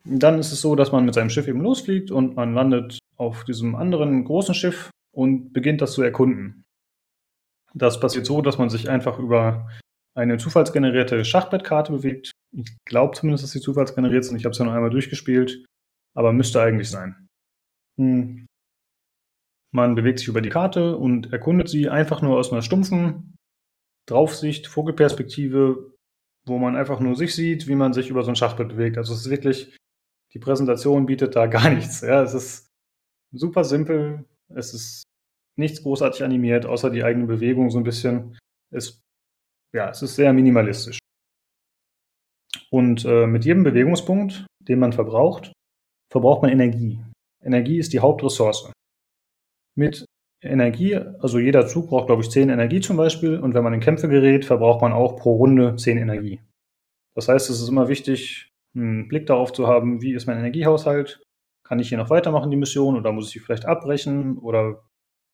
Dann ist es so, dass man mit seinem Schiff eben losfliegt und man landet auf diesem anderen großen Schiff und beginnt das zu erkunden. Das passiert so, dass man sich einfach über eine zufallsgenerierte Schachbrettkarte bewegt. Ich glaube zumindest, dass sie zufallsgeneriert sind. Ich habe es ja noch einmal durchgespielt, aber müsste eigentlich sein. Hm. Man bewegt sich über die Karte und erkundet sie einfach nur aus einer stumpfen Draufsicht, Vogelperspektive, wo man einfach nur sich sieht, wie man sich über so ein Schachbrett bewegt. Also es ist wirklich, die Präsentation bietet da gar nichts. Ja, es ist super simpel. Es ist nichts großartig animiert, außer die eigene Bewegung so ein bisschen. Es, ja, es ist sehr minimalistisch. Und äh, mit jedem Bewegungspunkt, den man verbraucht, verbraucht man Energie. Energie ist die Hauptressource. Mit Energie, also jeder Zug braucht, glaube ich, 10 Energie zum Beispiel. Und wenn man in Kämpfe gerät, verbraucht man auch pro Runde 10 Energie. Das heißt, es ist immer wichtig, einen Blick darauf zu haben, wie ist mein Energiehaushalt? Kann ich hier noch weitermachen, die Mission, oder muss ich sie vielleicht abbrechen? Oder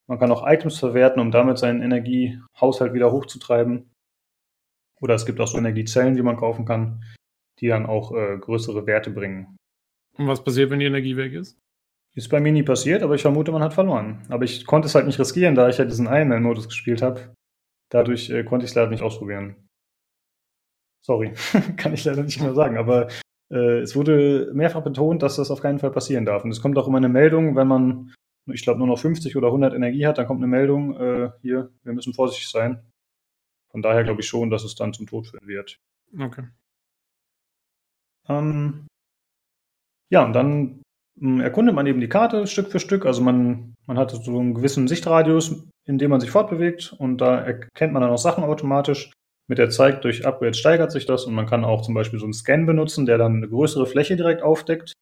man kann auch Items verwerten, um damit seinen Energiehaushalt wieder hochzutreiben. Oder es gibt auch so Energiezellen, die man kaufen kann, die dann auch äh, größere Werte bringen. Und was passiert, wenn die Energie weg ist? Ist bei mir nie passiert, aber ich vermute, man hat verloren. Aber ich konnte es halt nicht riskieren, da ich ja diesen Ironman-Modus gespielt habe. Dadurch äh, konnte ich es leider nicht ausprobieren. Sorry, kann ich leider nicht mehr sagen, aber äh, es wurde mehrfach betont, dass das auf keinen Fall passieren darf. Und es kommt auch immer eine Meldung, wenn man, ich glaube, nur noch 50 oder 100 Energie hat, dann kommt eine Meldung, äh, hier, wir müssen vorsichtig sein. Von daher glaube ich schon, dass es dann zum Tod führen wird. Okay. Ähm, ja, und dann erkundet man eben die Karte Stück für Stück. Also man, man hat so einen gewissen Sichtradius, in dem man sich fortbewegt und da erkennt man dann auch Sachen automatisch. Mit der Zeit durch Upgrades steigert sich das und man kann auch zum Beispiel so einen Scan benutzen, der dann eine größere Fläche direkt aufdeckt.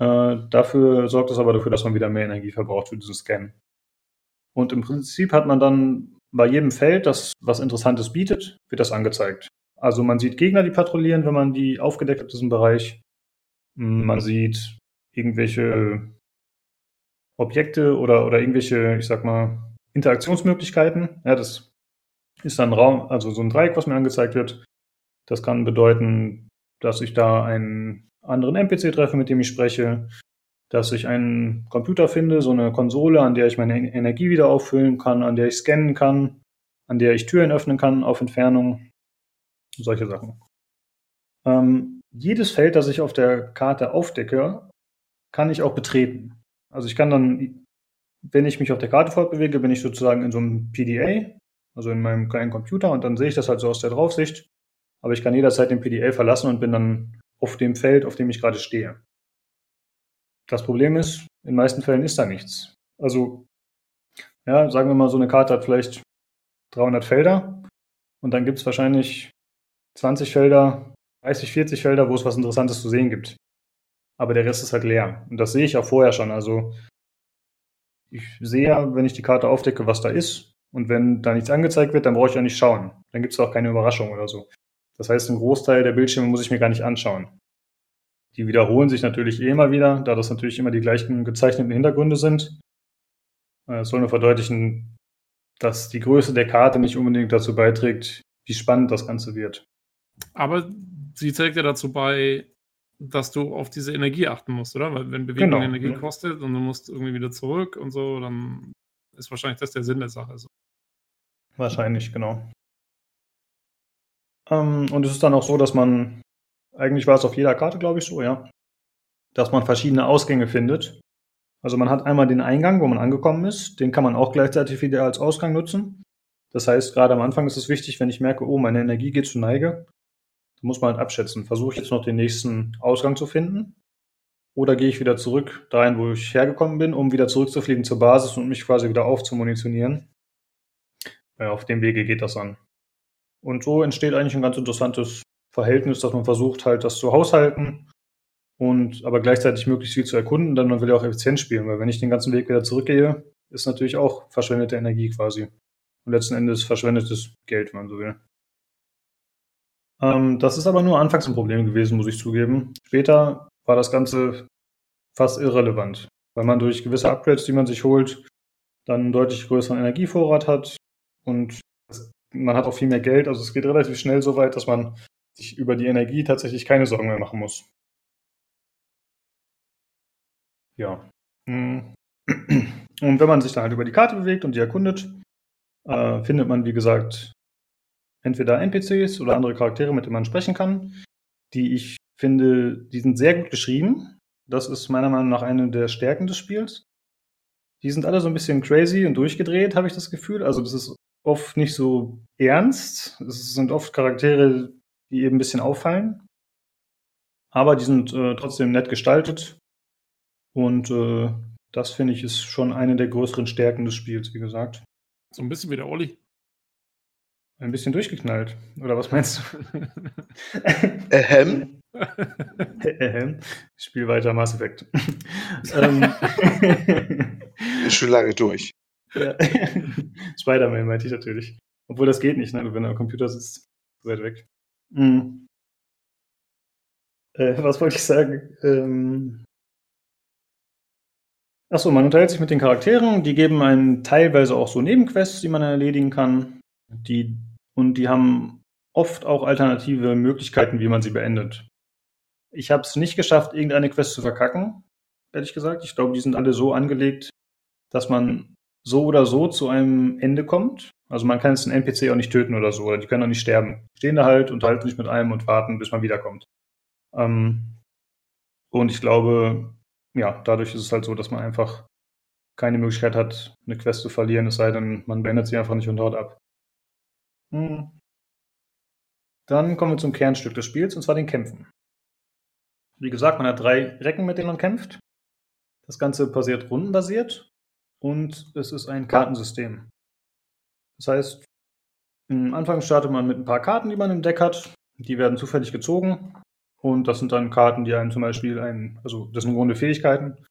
Äh, dafür sorgt es aber dafür, dass man wieder mehr Energie verbraucht für diesen Scan. Und im Prinzip hat man dann bei jedem Feld, das was Interessantes bietet, wird das angezeigt. Also man sieht Gegner, die patrouillieren, wenn man die aufgedeckt hat, diesen Bereich. Man sieht irgendwelche Objekte oder, oder irgendwelche, ich sag mal, Interaktionsmöglichkeiten. Ja, das ist dann Raum, also so ein Dreieck, was mir angezeigt wird. Das kann bedeuten, dass ich da einen anderen NPC treffe, mit dem ich spreche, dass ich einen Computer finde, so eine Konsole, an der ich meine Energie wieder auffüllen kann, an der ich scannen kann, an der ich Türen öffnen kann auf Entfernung, solche Sachen. Ähm, jedes Feld, das ich auf der Karte aufdecke, kann ich auch betreten. Also ich kann dann, wenn ich mich auf der Karte fortbewege, bin ich sozusagen in so einem PDA, also in meinem kleinen Computer und dann sehe ich das halt so aus der Draufsicht. Aber ich kann jederzeit den PDA verlassen und bin dann auf dem Feld, auf dem ich gerade stehe. Das Problem ist, in meisten Fällen ist da nichts. Also, ja, sagen wir mal, so eine Karte hat vielleicht 300 Felder und dann gibt es wahrscheinlich 20 Felder, 30, 40 Felder, wo es was Interessantes zu sehen gibt aber der Rest ist halt leer. Und das sehe ich auch vorher schon. Also ich sehe ja, wenn ich die Karte aufdecke, was da ist. Und wenn da nichts angezeigt wird, dann brauche ich ja nicht schauen. Dann gibt es auch keine Überraschung oder so. Das heißt, einen Großteil der Bildschirme muss ich mir gar nicht anschauen. Die wiederholen sich natürlich eh immer wieder, da das natürlich immer die gleichen gezeichneten Hintergründe sind. Äh, es soll nur verdeutlichen, dass die Größe der Karte nicht unbedingt dazu beiträgt, wie spannend das Ganze wird. Aber sie trägt ja dazu bei, dass du auf diese Energie achten musst, oder? Weil wenn Bewegung genau. Energie kostet und du musst irgendwie wieder zurück und so, dann ist wahrscheinlich das der Sinn der Sache. So. Wahrscheinlich, genau. Ähm, und es ist dann auch so, dass man, eigentlich war es auf jeder Karte, glaube ich, so, ja, dass man verschiedene Ausgänge findet. Also man hat einmal den Eingang, wo man angekommen ist, den kann man auch gleichzeitig wieder als Ausgang nutzen. Das heißt, gerade am Anfang ist es wichtig, wenn ich merke, oh, meine Energie geht zu Neige, muss man halt abschätzen. Versuche ich jetzt noch den nächsten Ausgang zu finden? Oder gehe ich wieder zurück dahin, wo ich hergekommen bin, um wieder zurückzufliegen zur Basis und mich quasi wieder aufzumunitionieren? Ja, auf dem Wege geht das an. Und so entsteht eigentlich ein ganz interessantes Verhältnis, dass man versucht halt das zu haushalten und aber gleichzeitig möglichst viel zu erkunden, denn man will ja auch effizient spielen, weil wenn ich den ganzen Weg wieder zurückgehe, ist natürlich auch verschwendete Energie quasi. Und letzten Endes verschwendetes Geld, wenn man so will. Ähm, das ist aber nur anfangs ein Problem gewesen, muss ich zugeben. Später war das Ganze fast irrelevant, weil man durch gewisse Upgrades, die man sich holt, dann einen deutlich größeren Energievorrat hat und man hat auch viel mehr Geld. Also es geht relativ schnell so weit, dass man sich über die Energie tatsächlich keine Sorgen mehr machen muss. Ja. Hm. Und wenn man sich dann halt über die Karte bewegt und die erkundet, äh, findet man, wie gesagt, entweder NPCs oder andere Charaktere, mit denen man sprechen kann, die ich finde, die sind sehr gut geschrieben. Das ist meiner Meinung nach eine der Stärken des Spiels. Die sind alle so ein bisschen crazy und durchgedreht, habe ich das Gefühl. Also das ist oft nicht so ernst. Es sind oft Charaktere, die eben ein bisschen auffallen. Aber die sind äh, trotzdem nett gestaltet. Und äh, das finde ich ist schon eine der größeren Stärken des Spiels, wie gesagt. So ein bisschen wie der Olli. Ein bisschen durchgeknallt. Oder was meinst du? Ahem. Ahem. Ich spiele weiter Mass Effect. Ähm. Ist schon lange durch. Ja. Spider-Man meinte ich natürlich. Obwohl das geht nicht, ne? wenn er am Computer sitzt. Weit weg. Mhm. Äh, was wollte ich sagen? Ähm. Achso, man unterhält sich mit den Charakteren. Die geben einen teilweise auch so Nebenquests, die man erledigen kann. Die und die haben oft auch alternative Möglichkeiten, wie man sie beendet. Ich habe es nicht geschafft, irgendeine Quest zu verkacken, ehrlich gesagt. Ich glaube, die sind alle so angelegt, dass man so oder so zu einem Ende kommt. Also man kann jetzt einen NPC auch nicht töten oder so, oder die können auch nicht sterben. Stehen da halt, unterhalten sich mit einem und warten, bis man wiederkommt. Ähm, und ich glaube, ja, dadurch ist es halt so, dass man einfach keine Möglichkeit hat, eine Quest zu verlieren, es sei denn, man beendet sie einfach nicht und haut ab. Hm. Dann kommen wir zum Kernstück des Spiels, und zwar den Kämpfen. Wie gesagt, man hat drei Recken, mit denen man kämpft. Das Ganze passiert rundenbasiert und es ist ein Kartensystem. Das heißt, am Anfang startet man mit ein paar Karten, die man im Deck hat. Die werden zufällig gezogen. Und das sind dann Karten, die einem zum Beispiel ein, also das sind Grunde Fähigkeiten.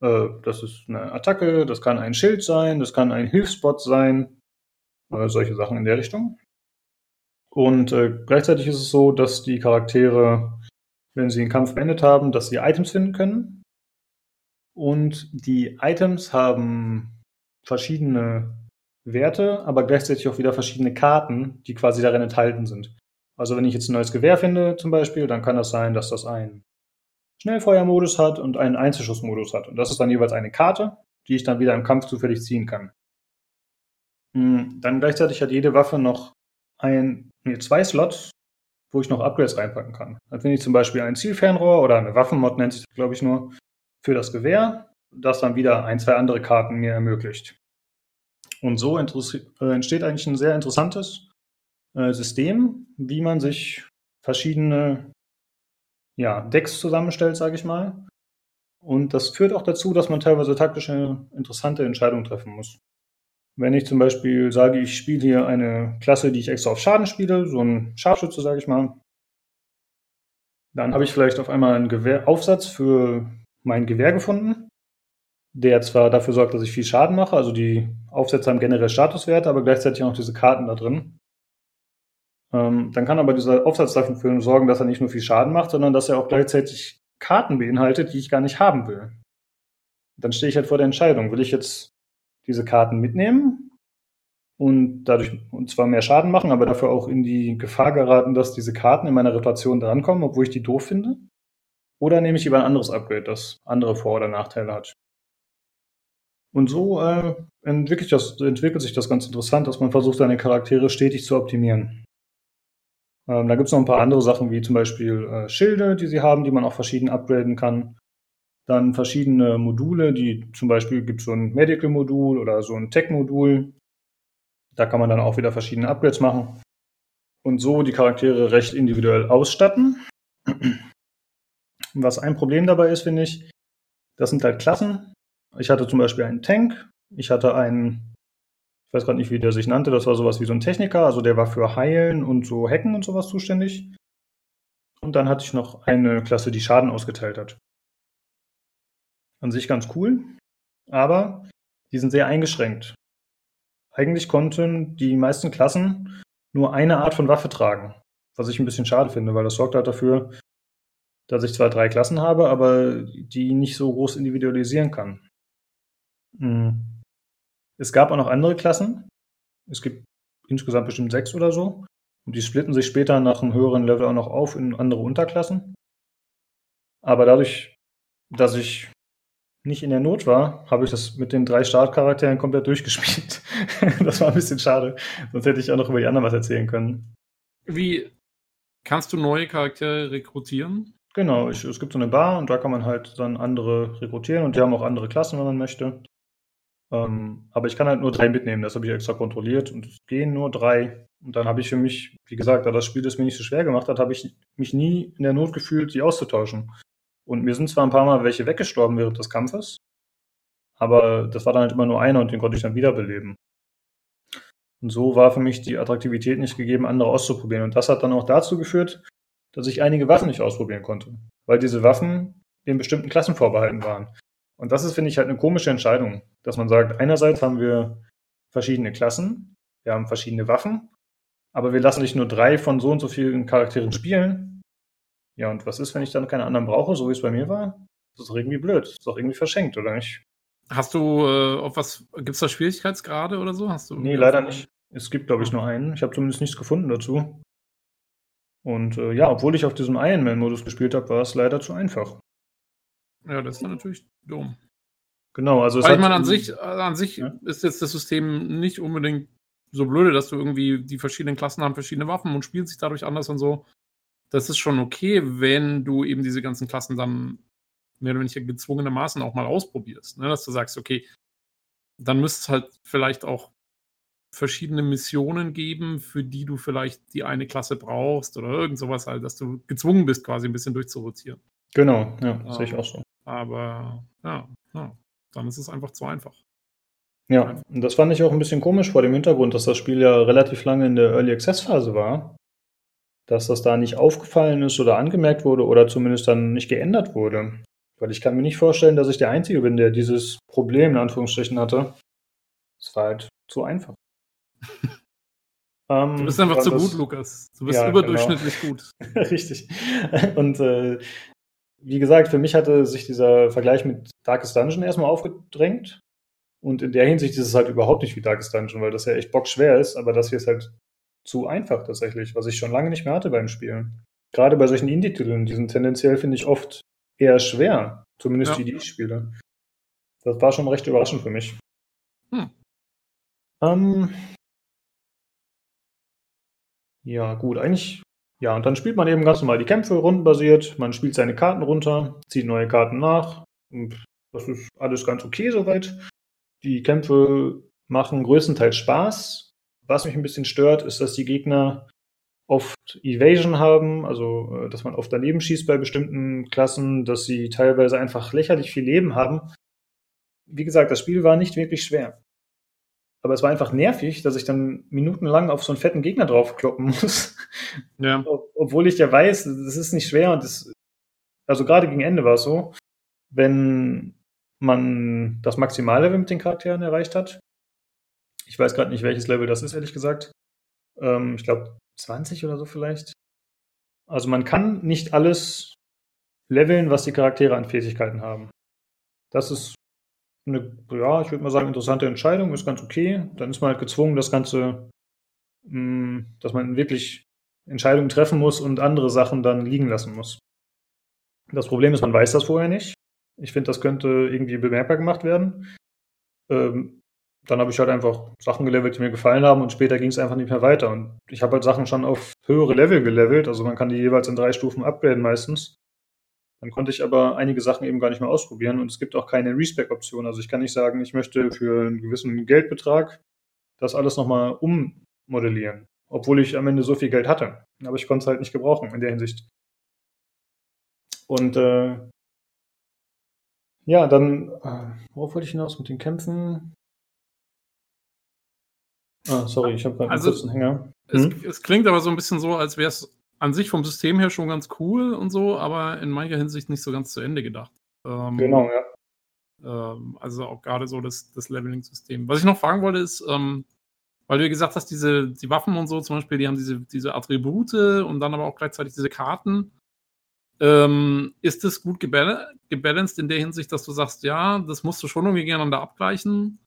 Äh, das ist eine Attacke, das kann ein Schild sein, das kann ein Hilfsbot sein, solche Sachen in der Richtung. Und äh, gleichzeitig ist es so, dass die Charaktere, wenn sie den Kampf beendet haben, dass sie Items finden können. Und die Items haben verschiedene Werte, aber gleichzeitig auch wieder verschiedene Karten, die quasi darin enthalten sind. Also wenn ich jetzt ein neues Gewehr finde zum Beispiel, dann kann das sein, dass das einen Schnellfeuermodus hat und einen Einzelschussmodus hat. Und das ist dann jeweils eine Karte, die ich dann wieder im Kampf zufällig ziehen kann. Hm, dann gleichzeitig hat jede Waffe noch ein, nee, zwei Slots, wo ich noch Upgrades reinpacken kann. Dann finde ich zum Beispiel ein Zielfernrohr oder eine Waffenmod nennt sich das, glaube ich, nur, für das Gewehr, das dann wieder ein, zwei andere Karten mir ermöglicht. Und so äh, entsteht eigentlich ein sehr interessantes äh, System, wie man sich verschiedene ja, Decks zusammenstellt, sage ich mal. Und das führt auch dazu, dass man teilweise taktische, interessante Entscheidungen treffen muss. Wenn ich zum Beispiel sage, ich spiele hier eine Klasse, die ich extra auf Schaden spiele, so ein Scharfschütze, sage ich mal, dann habe ich vielleicht auf einmal einen Gewehr Aufsatz für mein Gewehr gefunden, der zwar dafür sorgt, dass ich viel Schaden mache, also die Aufsätze haben generell Statuswerte, aber gleichzeitig auch noch diese Karten da drin. Ähm, dann kann aber dieser Aufsatz dafür sorgen, dass er nicht nur viel Schaden macht, sondern dass er auch gleichzeitig Karten beinhaltet, die ich gar nicht haben will. Dann stehe ich halt vor der Entscheidung, will ich jetzt diese Karten mitnehmen und dadurch und zwar mehr Schaden machen, aber dafür auch in die Gefahr geraten, dass diese Karten in meiner Rotation drankommen, obwohl ich die doof finde? Oder nehme ich lieber ein anderes Upgrade, das andere Vor- oder Nachteile hat? Und so äh, entwickelt, das, entwickelt, sich das ganz interessant, dass man versucht, seine Charaktere stetig zu optimieren. Ähm, da gibt es noch ein paar andere Sachen, wie zum Beispiel äh, Schilde, die sie haben, die man auch verschieden upgraden kann. Dann verschiedene Module, die zum Beispiel gibt es so ein Medical-Modul oder so ein Tech-Modul. Da kann man dann auch wieder verschiedene Upgrades machen. Und so die Charaktere recht individuell ausstatten. Was ein Problem dabei ist, finde ich, das sind halt Klassen. Ich hatte zum Beispiel einen Tank, ich hatte einen, ich weiß gerade nicht, wie der sich nannte, das war sowas wie so ein Techniker, also der war für Heilen und so Hacken und sowas zuständig. Und dann hatte ich noch eine Klasse, die Schaden ausgeteilt hat. An sich ganz cool, aber die sind sehr eingeschränkt. Eigentlich konnten die meisten Klassen nur eine Art von Waffe tragen, was ich ein bisschen schade finde, weil das sorgt halt dafür, dass ich zwar drei Klassen habe, aber die nicht so groß individualisieren kann. Hm. Es gab auch noch andere Klassen. Es gibt insgesamt bestimmt sechs oder so. Und die splitten sich später nach einem höheren Level auch noch auf in andere Unterklassen. Aber dadurch, dass ich nicht in der Not war, habe ich das mit den drei Startcharakteren komplett durchgespielt. das war ein bisschen schade. Sonst hätte ich auch noch über die anderen was erzählen können. Wie kannst du neue Charaktere rekrutieren? Genau, ich, es gibt so eine Bar und da kann man halt dann andere rekrutieren und die haben auch andere Klassen, wenn man möchte. Ähm, aber ich kann halt nur drei mitnehmen, das habe ich extra kontrolliert und es gehen nur drei. Und dann habe ich für mich, wie gesagt, da das Spiel das mir nicht so schwer gemacht hat, habe ich mich nie in der Not gefühlt, die auszutauschen. Und mir sind zwar ein paar Mal welche weggestorben während des Kampfes, aber das war dann halt immer nur einer und den konnte ich dann wiederbeleben. Und so war für mich die Attraktivität nicht gegeben, andere auszuprobieren. Und das hat dann auch dazu geführt, dass ich einige Waffen nicht ausprobieren konnte, weil diese Waffen den bestimmten Klassen vorbehalten waren. Und das ist, finde ich, halt eine komische Entscheidung, dass man sagt, einerseits haben wir verschiedene Klassen, wir haben verschiedene Waffen, aber wir lassen nicht nur drei von so und so vielen Charakteren spielen. Ja, und was ist, wenn ich dann keine anderen brauche, so wie es bei mir war? Das ist doch irgendwie blöd, das ist doch irgendwie verschenkt, oder nicht? Hast du äh, auf was, gibt es da Schwierigkeitsgrade oder so? Hast du nee, leider nicht. Es gibt, glaube ich, nur einen. Ich habe zumindest nichts gefunden dazu. Und äh, ja, obwohl ich auf diesem Ironman-Modus gespielt habe, war es leider zu einfach. Ja, das ist dann natürlich dumm. Genau, also es Weil ich meine, an sich, an sich ja? ist jetzt das System nicht unbedingt so blöde, dass du irgendwie die verschiedenen Klassen haben verschiedene Waffen und spielen sich dadurch anders und so. Das ist schon okay, wenn du eben diese ganzen Klassen dann mehr oder weniger gezwungenermaßen auch mal ausprobierst. Ne? Dass du sagst, okay, dann müsste es halt vielleicht auch verschiedene Missionen geben, für die du vielleicht die eine Klasse brauchst oder irgend sowas halt, dass du gezwungen bist, quasi ein bisschen durchzurotieren. Genau, ja, ähm, sehe ich auch so. Aber ja, ja, dann ist es einfach zu einfach. Ja, und das fand ich auch ein bisschen komisch vor dem Hintergrund, dass das Spiel ja relativ lange in der Early Access Phase war, dass das da nicht aufgefallen ist oder angemerkt wurde oder zumindest dann nicht geändert wurde. Weil ich kann mir nicht vorstellen, dass ich der Einzige bin, der dieses Problem in Anführungsstrichen hatte. Es war halt zu einfach. Ähm, du bist einfach zu das, gut, Lukas. Du bist ja, überdurchschnittlich genau. gut. Richtig. Und äh, wie gesagt, für mich hatte sich dieser Vergleich mit Darkest Dungeon erstmal aufgedrängt. Und in der Hinsicht ist es halt überhaupt nicht wie Darkest Dungeon, weil das ja echt bockschwer ist, aber das hier ist halt zu einfach tatsächlich, was ich schon lange nicht mehr hatte beim Spielen. Gerade bei solchen Indie-Titeln, die sind tendenziell, finde ich, oft eher schwer. Zumindest ja. die, die ich spiele. Das war schon recht überraschend für mich. Hm. Ähm, ja, gut, eigentlich. Ja, und dann spielt man eben ganz normal die Kämpfe rundenbasiert. Man spielt seine Karten runter, zieht neue Karten nach. Und das ist alles ganz okay soweit. Die Kämpfe machen größtenteils Spaß. Was mich ein bisschen stört, ist, dass die Gegner oft Evasion haben, also äh, dass man oft daneben schießt bei bestimmten Klassen, dass sie teilweise einfach lächerlich viel Leben haben. Wie gesagt, das Spiel war nicht wirklich schwer. Aber es war einfach nervig, dass ich dann minutenlang auf so einen fetten Gegner draufkloppen muss. Ja. Obwohl ich ja weiß, das ist nicht schwer und das, also gerade gegen Ende war es so, wenn man das Maximallevel mit den Charakteren erreicht hat. Ich weiß gerade nicht, welches Level das ist, ehrlich gesagt. Ähm, ich glaube, 20 oder so vielleicht. Also man kann nicht alles leveln, was die Charaktere an Fähigkeiten haben. Das ist eine, ja, ich würde mal sagen, interessante Entscheidung, ist ganz okay. Dann ist man halt gezwungen, das Ganze, mh, hm, dass man wirklich Entscheidungen treffen muss und andere Sachen dann liegen lassen muss. Das Problem ist, man weiß das vorher nicht. Ich finde, das könnte irgendwie bemerkbar gemacht werden. Ähm, dann habe ich halt einfach Sachen gelevelt, die mir gefallen haben und später ging es einfach nicht mehr weiter. Und ich habe halt Sachen schon auf höhere Level gelevelt, also man kann die jeweils in drei Stufen upgraden meistens. Dann konnte ich aber einige Sachen eben gar nicht mehr ausprobieren und es gibt auch keine Respec-Option. Also ich kann nicht sagen, ich möchte für einen gewissen Geldbetrag das alles nochmal ummodellieren, obwohl ich am Ende so viel Geld hatte. Aber ich konnte es halt nicht gebrauchen in der Hinsicht. Und äh, ja, dann, äh, worauf wollte ich hinaus mit den Kämpfen? Ah, sorry, ich habe gerade also, einen kurzen Hänger. Hm? Es, es, klingt aber so ein bisschen so, als wäre es an sich vom System her schon ganz cool und so, aber in mancher Hinsicht nicht so ganz zu Ende gedacht. Ähm, genau, ja. Ähm, also auch gerade so das, das Leveling-System. Was ich noch fragen wollte, ist, ähm, weil du gesagt hast, diese die Waffen und so zum Beispiel, die haben diese, diese Attribute und dann aber auch gleichzeitig diese Karten. Ähm, ist das gut gebalanced in der Hinsicht, dass du sagst, ja, das musst du schon irgendwie gegeneinander abgleichen?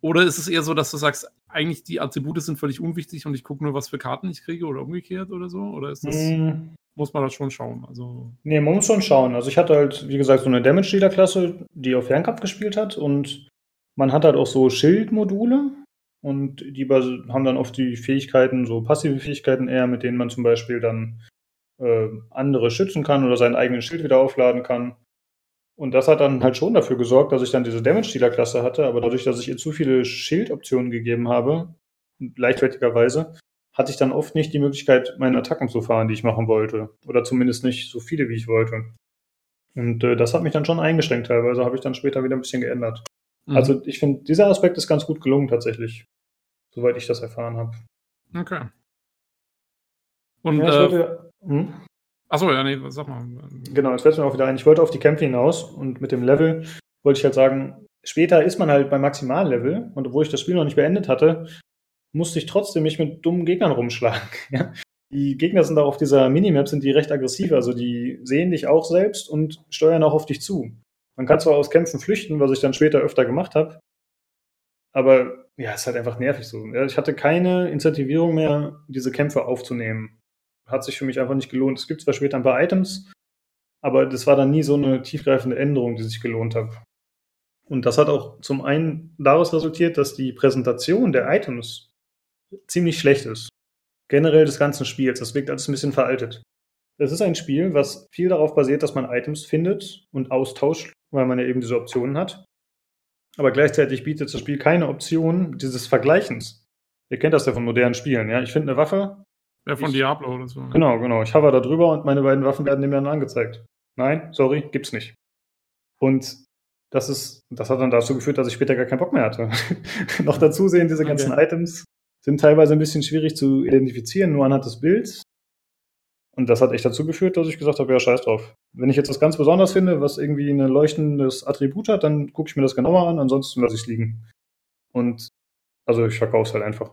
Oder ist es eher so, dass du sagst, eigentlich die Attribute sind völlig unwichtig und ich gucke nur, was für Karten ich kriege oder umgekehrt oder so? Oder ist das, mm. muss man das schon schauen? Also nee, man muss schon schauen. Also ich hatte halt, wie gesagt, so eine Damage-Dealer-Klasse, die auf Fernkampf gespielt hat und man hat halt auch so Schildmodule und die haben dann oft die Fähigkeiten, so passive Fähigkeiten eher, mit denen man zum Beispiel dann äh, andere schützen kann oder seinen eigenen Schild wieder aufladen kann. Und das hat dann halt schon dafür gesorgt, dass ich dann diese Damage-Dealer-Klasse hatte, aber dadurch, dass ich ihr zu viele Schildoptionen gegeben habe, leichtfertigerweise, hatte ich dann oft nicht die Möglichkeit, meine Attacken zu fahren, die ich machen wollte. Oder zumindest nicht so viele, wie ich wollte. Und äh, das hat mich dann schon eingeschränkt teilweise, habe ich dann später wieder ein bisschen geändert. Mhm. Also ich finde, dieser Aspekt ist ganz gut gelungen tatsächlich, soweit ich das erfahren habe. Okay. Und ja, äh, wollte, hm? Achso, ja, nee, sag mal. Genau, jetzt fällt mir auch wieder ein. Ich wollte auf die Kämpfe hinaus und mit dem Level wollte ich halt sagen, später ist man halt beim Maximallevel und obwohl ich das Spiel noch nicht beendet hatte, musste ich trotzdem mich mit dummen Gegnern rumschlagen. Die Gegner sind auch auf dieser Minimap sind die recht aggressiv, also die sehen dich auch selbst und steuern auch auf dich zu. Man kann zwar aus Kämpfen flüchten, was ich dann später öfter gemacht habe, aber ja, ist halt einfach nervig so. Ich hatte keine Incentivierung mehr, diese Kämpfe aufzunehmen hat sich für mich einfach nicht gelohnt. Es gibt zwar später ein paar Items, aber das war dann nie so eine tiefgreifende Änderung, die sich gelohnt hat. Und das hat auch zum einen daraus resultiert, dass die Präsentation der Items ziemlich schlecht ist. Generell des ganzen Spiels. Das wirkt alles ein bisschen veraltet. Es ist ein Spiel, was viel darauf basiert, dass man Items findet und austauscht, weil man ja eben diese Optionen hat. Aber gleichzeitig bietet das Spiel keine Option dieses Vergleichens. Ihr kennt das ja von modernen Spielen, ja. Ich finde eine Waffe, ja, von ich, Diablo oder so. Genau, genau. Ich hover da drüber und meine beiden Waffen werden mir dann angezeigt. Nein, sorry, gibt's nicht. Und das ist, das hat dann dazu geführt, dass ich später gar keinen Bock mehr hatte. Noch dazu sehen, diese ganzen okay. Items sind teilweise ein bisschen schwierig zu identifizieren, nur anhand des Bilds. Und das hat echt dazu geführt, dass ich gesagt habe, ja, scheiß drauf. Wenn ich jetzt was ganz Besonderes finde, was irgendwie ein leuchtendes Attribut hat, dann gucke ich mir das genauer an, ansonsten lasse ich es liegen. Und also ich verkaufe es halt einfach.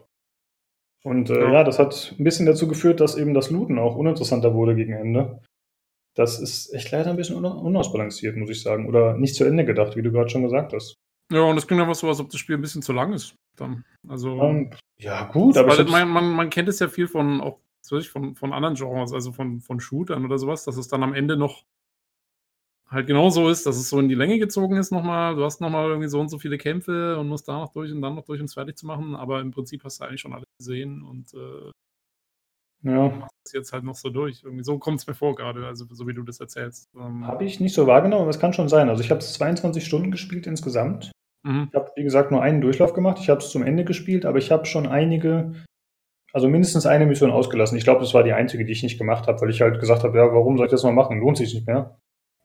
Und äh, ja. ja. das hat ein bisschen dazu geführt, dass eben das Looten auch uninteressanter wurde gegen Ende. Das ist echt leider ein bisschen unausbalanciert, muss ich sagen. Oder nicht zu Ende gedacht, wie du gerade schon gesagt hast. Ja, und es klingt einfach so, als ob das Spiel ein bisschen zu lang ist. Dann. Also, um, ähm, ja, gut, aber. Man, man, man, kennt es ja viel von auch von, von anderen Genres, also von, von Shootern oder sowas, dass es dann am Ende noch halt genau so ist, dass es so in die Länge gezogen ist nochmal. Du hast nochmal irgendwie so und so viele Kämpfe und musst da noch durch und dann noch durch, um es fertig zu machen. Aber im Prinzip hast du eigentlich schon alles gesehen und äh, ja. machst es jetzt halt noch so durch. Irgendwie so kommt es mir vor gerade, also so wie du das erzählst. Ähm, habe ich nicht so wahrgenommen, aber es kann schon sein. Also ich habe es 22 Stunden gespielt insgesamt. Mhm. Ich habe, wie gesagt, nur einen Durchlauf gemacht. Ich habe es zum Ende gespielt, aber ich habe schon einige also mindestens eine Mission ausgelassen. Ich glaube, das war die einzige, die ich nicht gemacht habe, weil ich halt gesagt habe, ja, warum soll ich das mal machen? Lohnt sich nicht mehr.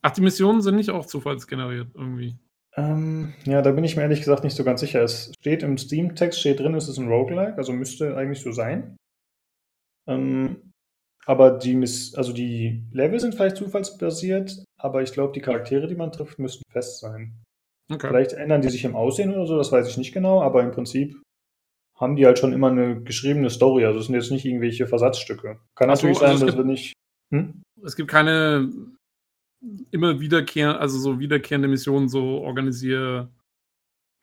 Ach, die Missionen sind nicht auch zufallsgeneriert irgendwie. Ähm, ja, da bin ich mir ehrlich gesagt nicht so ganz sicher. Es steht im Steam-Text, steht drin, es ist ein Roguelike, also müsste eigentlich so sein. Ähm, aber die, Miss also die Level sind vielleicht zufallsbasiert, aber ich glaube, die Charaktere, die man trifft, müssten fest sein. Okay. Vielleicht ändern die sich im Aussehen oder so, das weiß ich nicht genau, aber im Prinzip haben die halt schon immer eine geschriebene Story. Also es sind jetzt nicht irgendwelche Versatzstücke. Kann Ach natürlich so, also sein, dass wir nicht. Hm? Es gibt keine immer wiederkehrende, also so wiederkehrende Missionen, so organisiere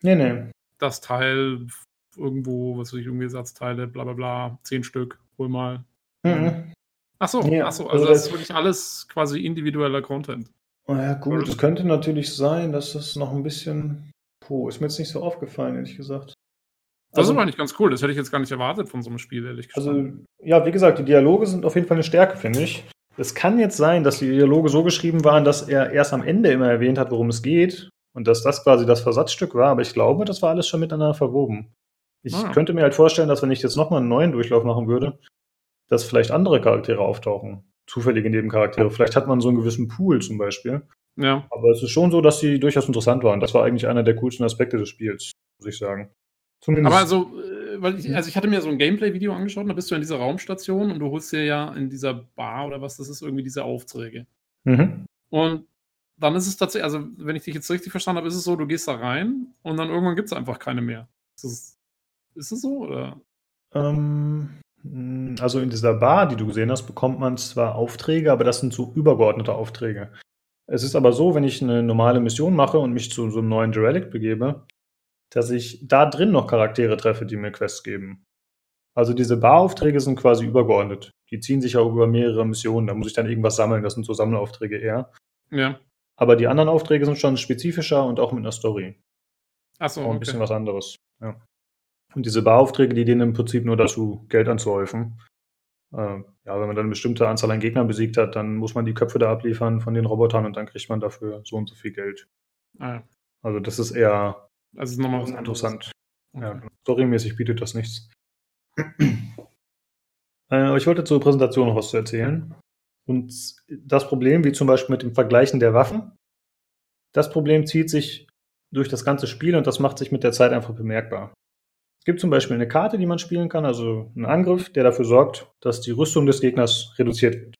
nee, nee. das Teil irgendwo, was weiß ich, irgendwie Ersatzteile, bla bla bla, zehn Stück, hol mal. Mhm. Achso, ja, achso, also, also das ist wirklich alles quasi individueller Content. Oh ja, gut, es könnte natürlich sein, dass das noch ein bisschen. Puh, ist mir jetzt nicht so aufgefallen, ehrlich gesagt. Das also, ist aber nicht ganz cool, das hätte ich jetzt gar nicht erwartet von so einem Spiel, ehrlich gesagt. Also, ja, wie gesagt, die Dialoge sind auf jeden Fall eine Stärke, finde ich. Es kann jetzt sein, dass die Dialoge so geschrieben waren, dass er erst am Ende immer erwähnt hat, worum es geht und dass das quasi das Versatzstück war, aber ich glaube, das war alles schon miteinander verwoben. Ich ah. könnte mir halt vorstellen, dass wenn ich jetzt nochmal einen neuen Durchlauf machen würde, dass vielleicht andere Charaktere auftauchen. Zufällige Nebencharaktere. Vielleicht hat man so einen gewissen Pool zum Beispiel. Ja. Aber es ist schon so, dass sie durchaus interessant waren. Das war eigentlich einer der coolsten Aspekte des Spiels, muss ich sagen. Zumindest. Aber also, weil ich, also ich hatte mir so ein Gameplay-Video angeschaut, da bist du in dieser Raumstation und du holst dir ja in dieser Bar oder was das ist, irgendwie diese Aufträge. Mhm. Und dann ist es tatsächlich, also wenn ich dich jetzt richtig verstanden habe, ist es so, du gehst da rein und dann irgendwann gibt es einfach keine mehr. Ist es, ist es so, oder? Ähm, also in dieser Bar, die du gesehen hast, bekommt man zwar Aufträge, aber das sind so übergeordnete Aufträge. Es ist aber so, wenn ich eine normale Mission mache und mich zu so einem neuen Derelict begebe, dass ich da drin noch Charaktere treffe, die mir Quests geben. Also diese Baraufträge sind quasi übergeordnet. Die ziehen sich auch über mehrere Missionen. Da muss ich dann irgendwas sammeln. Das sind so Sammelaufträge eher. Ja. Aber die anderen Aufträge sind schon spezifischer und auch mit einer Story. Achso, okay. Ein bisschen was anderes. Ja. Und diese Baraufträge, die dienen im Prinzip nur dazu, Geld anzuhäufen. Äh, ja, wenn man dann eine bestimmte Anzahl an Gegnern besiegt hat, dann muss man die Köpfe da abliefern von den Robotern und dann kriegt man dafür so und so viel Geld. Ah, ja. Also das ist eher also ist nochmal was interessant. Ja, storymäßig bietet das nichts. Äh, ich wollte zur Präsentation noch was zu erzählen. Und das Problem, wie zum Beispiel mit dem Vergleichen der Waffen, das Problem zieht sich durch das ganze Spiel und das macht sich mit der Zeit einfach bemerkbar. Es gibt zum Beispiel eine Karte, die man spielen kann, also einen Angriff, der dafür sorgt, dass die Rüstung des Gegners reduziert wird.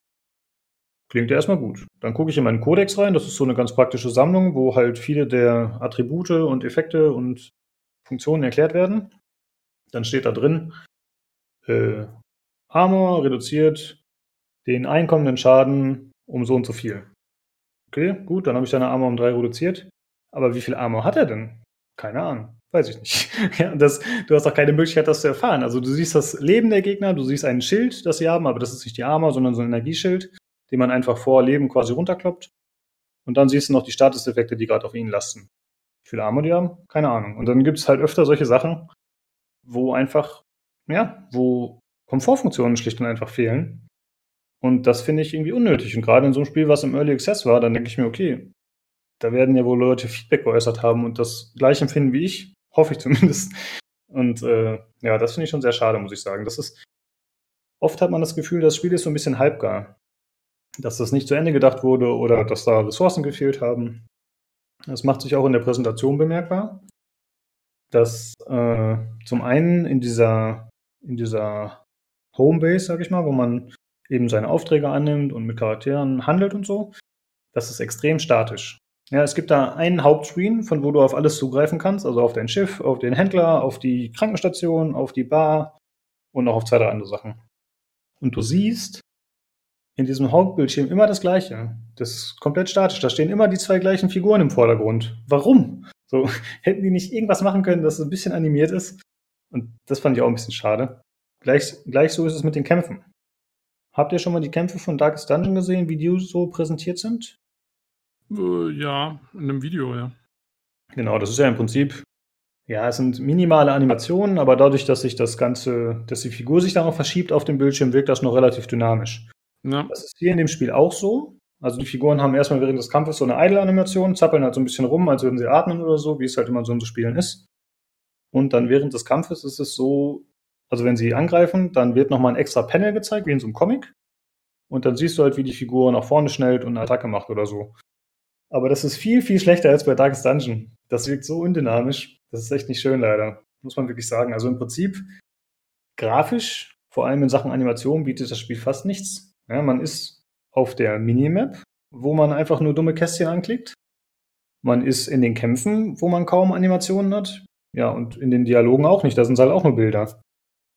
Klingt ja erstmal gut. Dann gucke ich in meinen Codex rein. Das ist so eine ganz praktische Sammlung, wo halt viele der Attribute und Effekte und Funktionen erklärt werden. Dann steht da drin, äh, Armor reduziert den einkommenden Schaden um so und so viel. Okay, gut, dann habe ich deine Armor um drei reduziert. Aber wie viel Armor hat er denn? Keine Ahnung. Weiß ich nicht. ja, das, du hast auch keine Möglichkeit, das zu erfahren. Also du siehst das Leben der Gegner, du siehst ein Schild, das sie haben, aber das ist nicht die Armor, sondern so ein Energieschild den man einfach vor Leben quasi runterkloppt. Und dann siehst du noch die Statuseffekte, die gerade auf ihn lasten. Wie viele Arme die haben? Keine Ahnung. Und dann gibt es halt öfter solche Sachen, wo einfach, ja, wo Komfortfunktionen schlicht und einfach fehlen. Und das finde ich irgendwie unnötig. Und gerade in so einem Spiel, was im Early Access war, dann denke ich mir, okay, da werden ja wohl Leute Feedback geäußert haben und das gleich empfinden wie ich, hoffe ich zumindest. Und äh, ja, das finde ich schon sehr schade, muss ich sagen. Das ist, oft hat man das Gefühl, das Spiel ist so ein bisschen halbgar dass das nicht zu Ende gedacht wurde oder dass da Ressourcen gefehlt haben. Das macht sich auch in der Präsentation bemerkbar, dass äh, zum einen in dieser, in dieser Homebase, sag ich mal, wo man eben seine Aufträge annimmt und mit Charakteren handelt und so, das ist extrem statisch. Ja, es gibt da einen Hauptscreen, von wo du auf alles zugreifen kannst, also auf dein Schiff, auf den Händler, auf die Krankenstation, auf die Bar, und noch auf zwei, drei andere Sachen. Und du siehst in diesem Hauptbildschirm immer das Gleiche. Das ist komplett statisch. Da stehen immer die zwei gleichen Figuren im Vordergrund. Warum? So, hätten die nicht irgendwas machen können, dass es ein bisschen animiert ist? Und das fand ich auch ein bisschen schade. Gleich, gleich so ist es mit den Kämpfen. Habt ihr schon mal die Kämpfe von Darkest Dungeon gesehen, wie die so präsentiert sind? Äh, ja, in einem Video, ja. Genau, das ist ja im Prinzip, ja, es sind minimale Animationen, aber dadurch, dass sich das Ganze, dass die Figur sich dann auch verschiebt auf dem Bildschirm, wirkt das noch relativ dynamisch. Ja. Das ist hier in dem Spiel auch so. Also die Figuren haben erstmal während des Kampfes so eine Idle-Animation, zappeln halt so ein bisschen rum, als würden sie atmen oder so, wie es halt immer so in so Spielen ist. Und dann während des Kampfes ist es so, also wenn sie angreifen, dann wird nochmal ein extra Panel gezeigt, wie in so einem Comic. Und dann siehst du halt, wie die Figur nach vorne schnellt und eine Attacke macht oder so. Aber das ist viel, viel schlechter als bei Darkest Dungeon. Das wirkt so undynamisch. Das ist echt nicht schön, leider. Muss man wirklich sagen. Also im Prinzip, grafisch, vor allem in Sachen Animation, bietet das Spiel fast nichts. Ja, man ist auf der Minimap, wo man einfach nur dumme Kästchen anklickt. Man ist in den Kämpfen, wo man kaum Animationen hat. Ja, und in den Dialogen auch nicht. Da sind halt auch nur Bilder.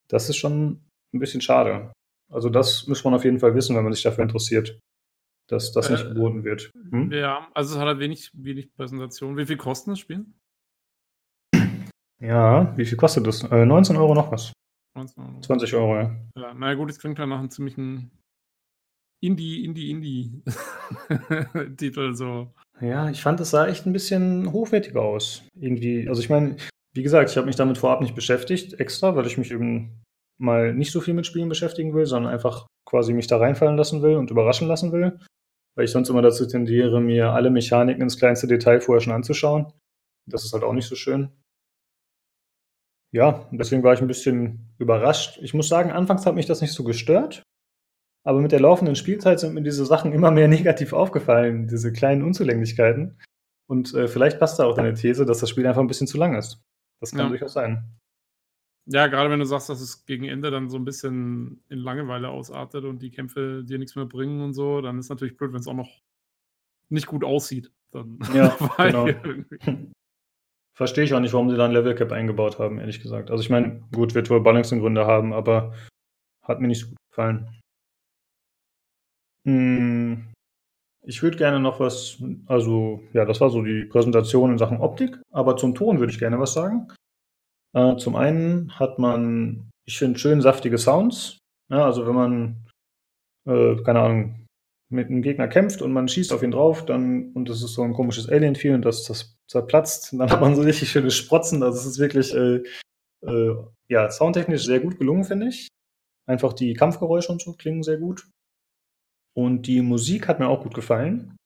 Das ist schon ein bisschen schade. Also das muss man auf jeden Fall wissen, wenn man sich dafür interessiert, dass das nicht äh, geboten wird. Hm? Ja, also es hat halt wenig, wenig Präsentation. Wie viel kostet das Spiel? Ja, wie viel kostet das? Äh, 19 Euro noch was. 19 Euro. 20 Euro, ja. ja naja gut, das klingt ja nach einem ziemlichen Indie, Indie, Indie-Titel so. Ja, ich fand, es sah echt ein bisschen hochwertiger aus. Irgendwie. Also ich meine, wie gesagt, ich habe mich damit vorab nicht beschäftigt, extra, weil ich mich eben mal nicht so viel mit Spielen beschäftigen will, sondern einfach quasi mich da reinfallen lassen will und überraschen lassen will. Weil ich sonst immer dazu tendiere, mir alle Mechaniken ins kleinste Detail vorher schon anzuschauen. Das ist halt auch nicht so schön. Ja, deswegen war ich ein bisschen überrascht. Ich muss sagen, anfangs hat mich das nicht so gestört. Aber mit der laufenden Spielzeit sind mir diese Sachen immer mehr negativ aufgefallen, diese kleinen Unzulänglichkeiten. Und äh, vielleicht passt da auch deine These, dass das Spiel einfach ein bisschen zu lang ist. Das kann ja. durchaus sein. Ja, gerade wenn du sagst, dass es gegen Ende dann so ein bisschen in Langeweile ausartet und die Kämpfe dir nichts mehr bringen und so, dann ist natürlich blöd, wenn es auch noch nicht gut aussieht. Dann ja, genau. Verstehe ich auch nicht, warum sie da ein Level Cap eingebaut haben, ehrlich gesagt. Also ich meine, gut, wird wohl Balancing-Gründe haben, aber hat mir nicht so gut gefallen. Hm, ich würde gerne noch was, also ja, das war so die Präsentation in Sachen Optik, aber zum Ton würde ich gerne was sagen. Äh, zum einen hat man, ich finde, schön saftige Sounds. Ja, also wenn man, äh, keine Ahnung, mit einem Gegner kämpft und man schießt auf ihn drauf, dann, und das ist so ein komisches Alien-Vieh und das, das zerplatzt, dann hat man so richtig schöne Sprotzen. Also es ist wirklich, äh, äh, ja, soundtechnisch sehr gut gelungen, finde ich. Einfach die Kampfgeräusche und so klingen sehr gut. Und die Musik hat mir auch gut gefallen.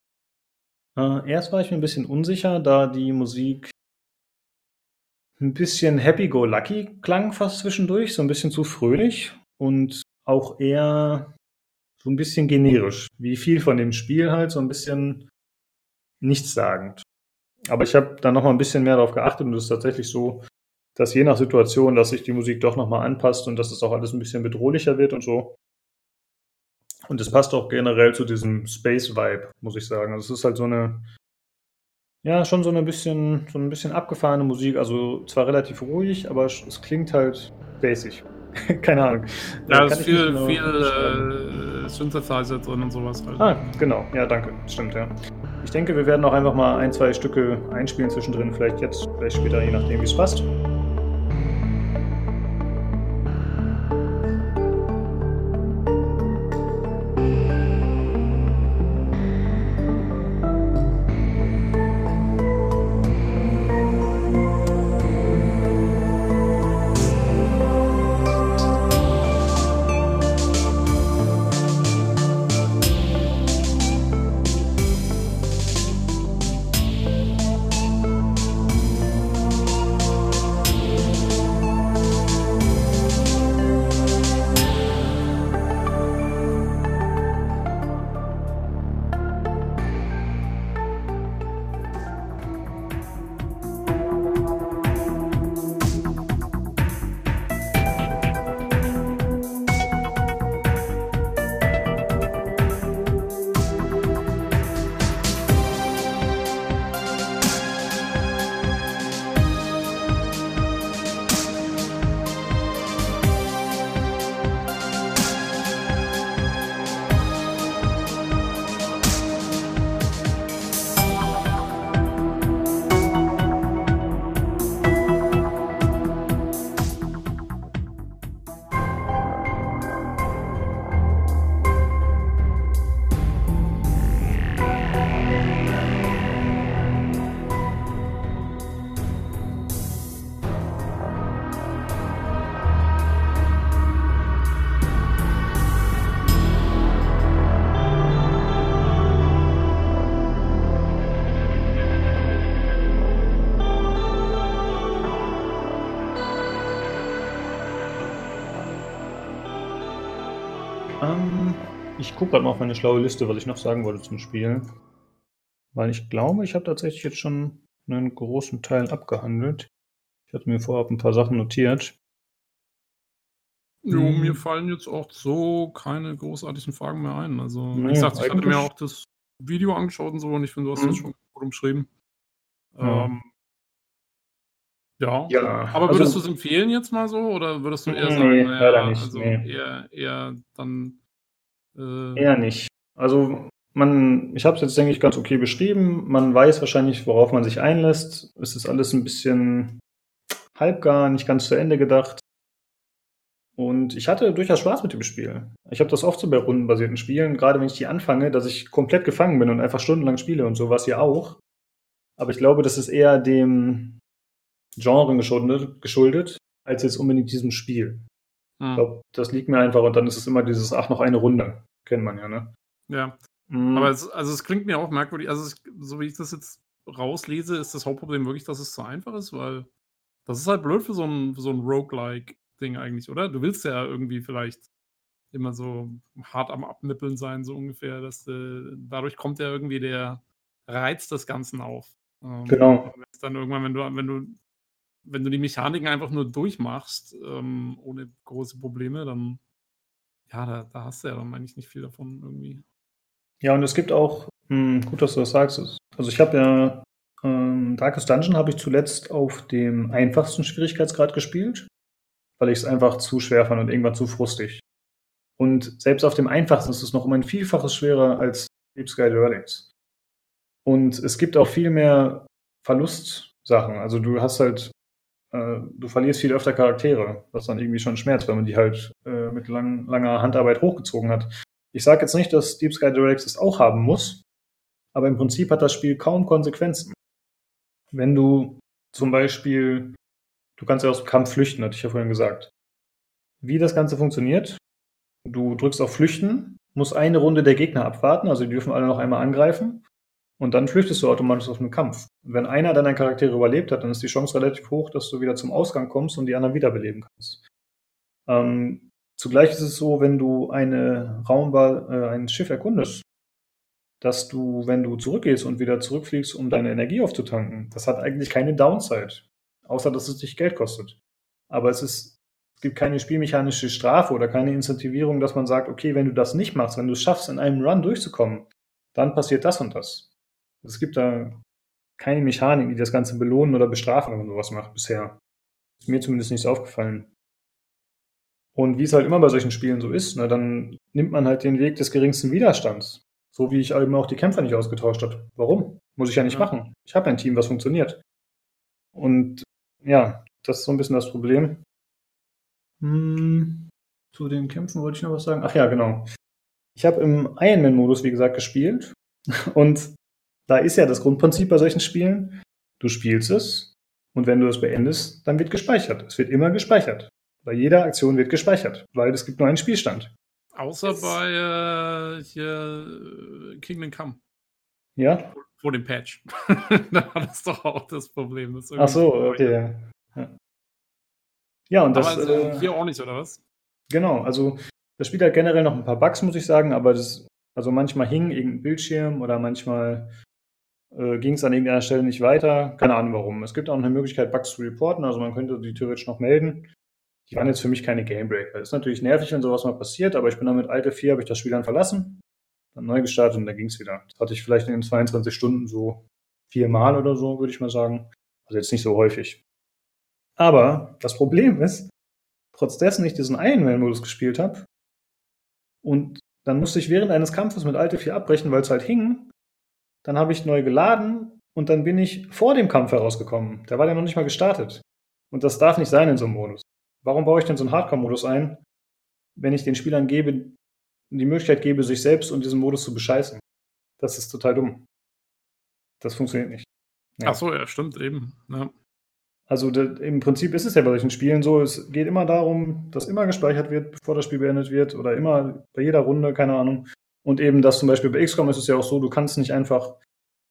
Äh, erst war ich mir ein bisschen unsicher, da die Musik ein bisschen happy-go-lucky klang fast zwischendurch, so ein bisschen zu fröhlich und auch eher so ein bisschen generisch, wie viel von dem Spiel halt, so ein bisschen nichtssagend. Aber ich habe da noch mal ein bisschen mehr darauf geachtet und es ist tatsächlich so, dass je nach Situation, dass sich die Musik doch noch mal anpasst und dass es auch alles ein bisschen bedrohlicher wird und so. Und es passt auch generell zu diesem Space-Vibe, muss ich sagen. Also es ist halt so eine ja, schon so ein bisschen, so ein bisschen abgefahrene Musik. Also zwar relativ ruhig, aber es klingt halt basic. Keine Ahnung. Ja, es ist viel, genau viel äh, Synthesizer drin und sowas halt. Ah, genau. Ja, danke. Stimmt, ja. Ich denke, wir werden auch einfach mal ein, zwei Stücke einspielen zwischendrin. Vielleicht jetzt, vielleicht später, je nachdem, wie es passt. Meine schlaue Liste, was ich noch sagen wollte zum Spiel. Weil ich glaube, ich habe tatsächlich jetzt schon einen großen Teil abgehandelt. Ich hatte mir vorab ein paar Sachen notiert. Jo, hm. mir fallen jetzt auch so keine großartigen Fragen mehr ein. Also, nee, wie gesagt, ich hatte mir auch das Video angeschaut und so und ich finde, du hast das schon gut umschrieben. Ja. Ähm, ja. ja. aber würdest also, du es empfehlen jetzt mal so oder würdest du eher sagen, nee, naja, nicht, also nee. eher, eher dann. Äh, eher nicht. Also man, ich habe es jetzt, denke ich, ganz okay beschrieben. Man weiß wahrscheinlich, worauf man sich einlässt. Es ist alles ein bisschen halbgar, nicht ganz zu Ende gedacht. Und ich hatte durchaus Spaß mit dem Spiel. Ich habe das oft so bei rundenbasierten Spielen, gerade wenn ich die anfange, dass ich komplett gefangen bin und einfach stundenlang spiele und sowas hier auch. Aber ich glaube, das ist eher dem Genre geschuldet, geschuldet als jetzt unbedingt diesem Spiel. Hm. Ich glaube, das liegt mir einfach und dann ist es immer dieses, ach, noch eine Runde. Kennt man ja, ne? Ja. Mhm. Aber es, also es klingt mir auch merkwürdig. Also, es, so wie ich das jetzt rauslese, ist das Hauptproblem wirklich, dass es zu einfach ist, weil das ist halt blöd für so ein, für so ein Roguelike-Ding eigentlich, oder? Du willst ja irgendwie vielleicht immer so hart am Abnippeln sein, so ungefähr. Dass, äh, dadurch kommt ja irgendwie der Reiz des Ganzen auf. Ähm, genau. Dann irgendwann, wenn du, wenn du, wenn du die Mechaniken einfach nur durchmachst, ähm, ohne große Probleme, dann ja, da, da hast du ja dann eigentlich nicht viel davon irgendwie. Ja, und es gibt auch, mh, hm, gut, dass du das sagst. Also ich habe ja ähm, Darkest Dungeon habe ich zuletzt auf dem einfachsten Schwierigkeitsgrad gespielt, weil ich es einfach zu schwer fand und irgendwann zu frustig. Und selbst auf dem einfachsten ist es noch um ein Vielfaches schwerer als Deep Sky Dwellings. Und es gibt auch viel mehr Verlustsachen. Also du hast halt, äh, du verlierst viel öfter Charaktere, was dann irgendwie schon schmerzt, wenn man die halt äh, mit lang, langer Handarbeit hochgezogen hat. Ich sage jetzt nicht, dass Deep Sky Directs es auch haben muss, aber im Prinzip hat das Spiel kaum Konsequenzen. Wenn du zum Beispiel, du kannst ja aus dem Kampf flüchten, hatte ich ja vorhin gesagt. Wie das Ganze funktioniert, du drückst auf Flüchten, musst eine Runde der Gegner abwarten, also die dürfen alle noch einmal angreifen. Und dann flüchtest du automatisch auf einen Kampf. Wenn einer deiner Charaktere überlebt hat, dann ist die Chance relativ hoch, dass du wieder zum Ausgang kommst und die anderen wiederbeleben kannst. Ähm, zugleich ist es so, wenn du eine Raumwahl, äh, ein Schiff erkundest, dass du, wenn du zurückgehst und wieder zurückfliegst, um deine Energie aufzutanken, das hat eigentlich keine Downside. Außer, dass es dich Geld kostet. Aber es ist, es gibt keine spielmechanische Strafe oder keine Incentivierung, dass man sagt, okay, wenn du das nicht machst, wenn du es schaffst, in einem Run durchzukommen, dann passiert das und das. Es gibt da keine Mechanik, die das Ganze belohnen oder bestrafen, wenn man sowas macht bisher. Ist mir zumindest nicht aufgefallen. Und wie es halt immer bei solchen Spielen so ist, ne, dann nimmt man halt den Weg des geringsten Widerstands. So wie ich eben auch die Kämpfer nicht ausgetauscht habe. Warum? Muss ich ja nicht ja. machen. Ich habe ein Team, was funktioniert. Und ja, das ist so ein bisschen das Problem. Hm, zu den Kämpfen wollte ich noch was sagen. Ach ja, genau. Ich habe im Ironman-Modus, wie gesagt, gespielt. Und da ist ja das Grundprinzip bei solchen Spielen. Du spielst es und wenn du es beendest, dann wird gespeichert. Es wird immer gespeichert. Bei jeder Aktion wird gespeichert, weil es gibt nur einen Spielstand. Außer das bei äh, hier äh, Kingdom Come. Ja? Vor, dem Patch. da war das doch auch das Problem. Ach so, okay. Ja. ja, und das. Aber also, äh, hier auch nicht, oder was? Genau, also das Spiel hat generell noch ein paar Bugs, muss ich sagen, aber das, also manchmal hing irgendein Bildschirm oder manchmal äh, ging es an irgendeiner Stelle nicht weiter. Keine Ahnung warum. Es gibt auch eine Möglichkeit, Bugs zu reporten, also man könnte die theoretisch noch melden die waren jetzt für mich keine Gamebreaker. Ist natürlich nervig, wenn sowas mal passiert, aber ich bin dann mit Alte 4, habe ich das Spiel dann verlassen, dann neu gestartet und dann ging es wieder. Das hatte ich vielleicht in den 22 Stunden so viermal oder so, würde ich mal sagen. Also jetzt nicht so häufig. Aber das Problem ist, trotz dessen ich diesen Ironman-Modus gespielt habe und dann musste ich während eines Kampfes mit Alte 4 abbrechen, weil es halt hing, dann habe ich neu geladen und dann bin ich vor dem Kampf herausgekommen. Der war ja noch nicht mal gestartet. Und das darf nicht sein in so einem Modus. Warum baue ich denn so einen Hardcore-Modus ein, wenn ich den Spielern gebe, die Möglichkeit gebe, sich selbst und diesen Modus zu bescheißen? Das ist total dumm. Das funktioniert nicht. Ja. Ach so, ja, stimmt eben. Ja. Also de, im Prinzip ist es ja bei solchen Spielen so, es geht immer darum, dass immer gespeichert wird, bevor das Spiel beendet wird oder immer bei jeder Runde, keine Ahnung. Und eben, dass zum Beispiel bei XCOM ist es ja auch so, du kannst nicht einfach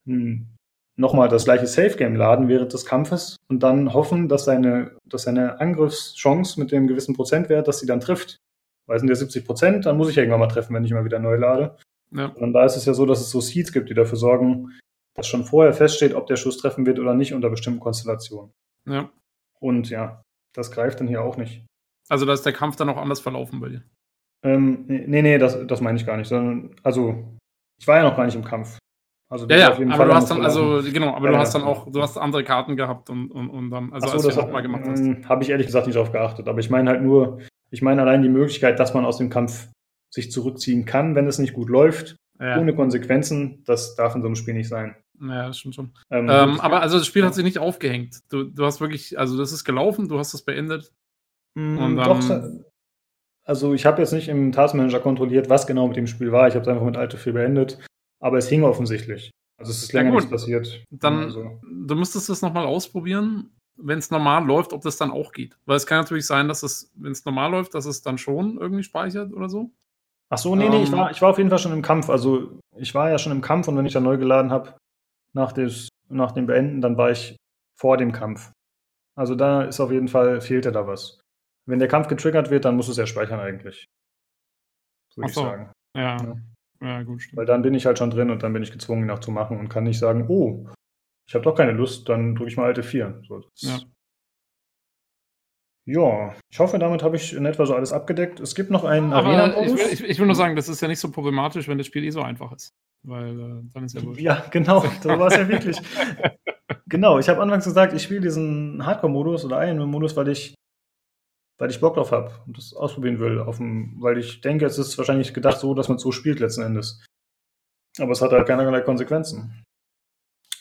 ein nochmal das gleiche Safe-Game laden während des Kampfes und dann hoffen, dass seine, dass seine Angriffschance mit dem gewissen Prozentwert, dass sie dann trifft. weil es sind ja 70 Prozent, dann muss ich ja irgendwann mal treffen, wenn ich mal wieder neu lade. Ja. Und da ist es ja so, dass es so Seeds gibt, die dafür sorgen, dass schon vorher feststeht, ob der Schuss treffen wird oder nicht unter bestimmten Konstellationen. Ja. Und ja, das greift dann hier auch nicht. Also da ist der Kampf dann auch anders verlaufen bei dir? Ähm, nee, nee, das, das meine ich gar nicht. Sondern, also, ich war ja noch gar nicht im Kampf. Also ja, ja, aber Fall du hast dann, also genau, aber ja, du hast dann auch, du hast andere Karten gehabt und, und, und dann, also so, als du nochmal gemacht hast. Ähm, Habe ich ehrlich gesagt nicht darauf geachtet, aber ich meine halt nur, ich meine allein die Möglichkeit, dass man aus dem Kampf sich zurückziehen kann, wenn es nicht gut läuft, ja. ohne Konsequenzen, das darf in so einem Spiel nicht sein. Ja, das stimmt schon. Ähm, ähm, aber also das Spiel hat sich nicht aufgehängt. Du, du hast wirklich, also das ist gelaufen, du hast das beendet. Mm, und dann, Doch, also ich habe jetzt nicht im Taskmanager kontrolliert, was genau mit dem Spiel war. Ich habe es einfach mit Alte 4 beendet. Aber es hing offensichtlich. Also es ist länger ja, nichts passiert. Dann, also. du müsstest das nochmal ausprobieren, wenn es normal läuft, ob das dann auch geht. Weil es kann natürlich sein, dass es, wenn es normal läuft, dass es dann schon irgendwie speichert oder so. Ach so, nee, nee, ich, ähm. war, ich war auf jeden Fall schon im Kampf. Also ich war ja schon im Kampf und wenn ich dann neu geladen habe, nach, nach dem Beenden, dann war ich vor dem Kampf. Also da ist auf jeden Fall, fehlte da was. Wenn der Kampf getriggert wird, dann muss es ja speichern eigentlich. Würde so. ich sagen. Ja. ja. ja. gut. Stimmt. Weil dann bin ich halt schon drin und dann bin ich gezwungen, ihn auch zu machen und kann nicht sagen, oh, ich habe doch keine Lust, dann drücke ich mal alte 4. So, ja. Ja, ich hoffe, damit habe ich in etwa so alles abgedeckt. Es gibt noch einen Arena-Modus. Ich, ich, ich, will nur sagen, das ist ja nicht so problematisch, wenn das Spiel eh so einfach ist. Weil äh, dann ist ja wurscht. Ja, genau, so war es ja wirklich. genau, ich habe anfangs gesagt, ich spiele diesen Hardcore-Modus oder Iron-Modus, weil ich, weil ich Bock drauf habe und das ausprobieren will. Auf dem, weil ich denke, es ist wahrscheinlich gedacht so, dass man so spielt letzten Endes. Aber es hat halt keinerlei Konsequenzen.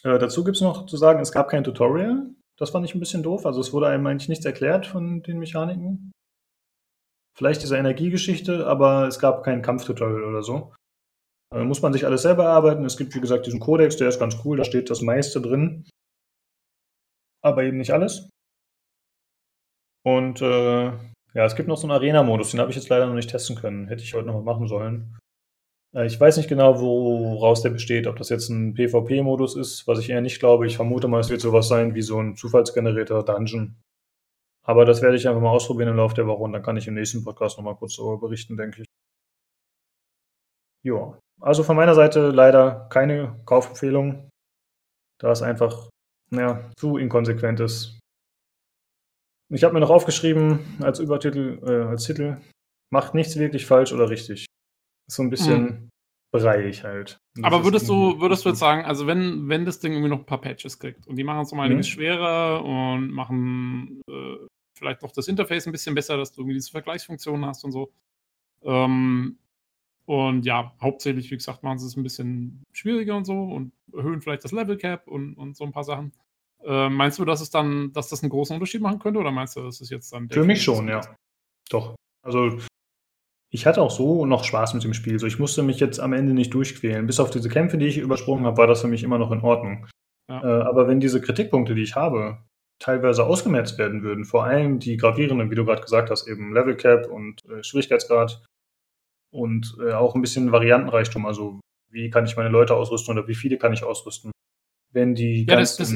Äh, dazu gibt es noch zu sagen, es gab kein Tutorial. Das fand ich ein bisschen doof. Also es wurde einem eigentlich nichts erklärt von den Mechaniken. Vielleicht diese Energiegeschichte, aber es gab kein Kampftutorial oder so. Da muss man sich alles selber erarbeiten. Es gibt, wie gesagt, diesen Kodex, der ist ganz cool, da steht das meiste drin. Aber eben nicht alles. Und äh, ja, es gibt noch so einen Arena-Modus, den habe ich jetzt leider noch nicht testen können. Hätte ich heute noch mal machen sollen. Äh, ich weiß nicht genau, woraus der besteht, ob das jetzt ein PvP-Modus ist, was ich eher nicht glaube. Ich vermute mal, es wird sowas sein wie so ein zufallsgenerierter Dungeon. Aber das werde ich einfach mal ausprobieren im Laufe der Woche und dann kann ich im nächsten Podcast nochmal kurz darüber berichten, denke ich. Ja, also von meiner Seite leider keine Kaufempfehlung, da es einfach ja, zu inkonsequent ist. Ich habe mir noch aufgeschrieben als Übertitel, äh, als Titel, macht nichts wirklich falsch oder richtig. So ein bisschen mhm. breiig halt. Aber würdest du, würdest du jetzt sagen, also wenn, wenn das Ding irgendwie noch ein paar Patches kriegt und die machen es um einiges mhm. schwerer und machen äh, vielleicht noch das Interface ein bisschen besser, dass du irgendwie diese Vergleichsfunktionen hast und so. Ähm, und ja, hauptsächlich, wie gesagt, machen sie es ein bisschen schwieriger und so und erhöhen vielleicht das Level Cap und, und so ein paar Sachen. Äh, meinst du, dass es dann, dass das einen großen Unterschied machen könnte oder meinst du, dass es jetzt dann Für mich schon, ja. Doch. Also ich hatte auch so noch Spaß mit dem Spiel. So, ich musste mich jetzt am Ende nicht durchquälen. Bis auf diese Kämpfe, die ich übersprungen habe, war das für mich immer noch in Ordnung. Ja. Äh, aber wenn diese Kritikpunkte, die ich habe, teilweise ausgemerzt werden würden, vor allem die gravierenden, wie du gerade gesagt hast, eben Level Cap und äh, Schwierigkeitsgrad und äh, auch ein bisschen Variantenreichtum. Also wie kann ich meine Leute ausrüsten oder wie viele kann ich ausrüsten? Wenn die ja, das, das,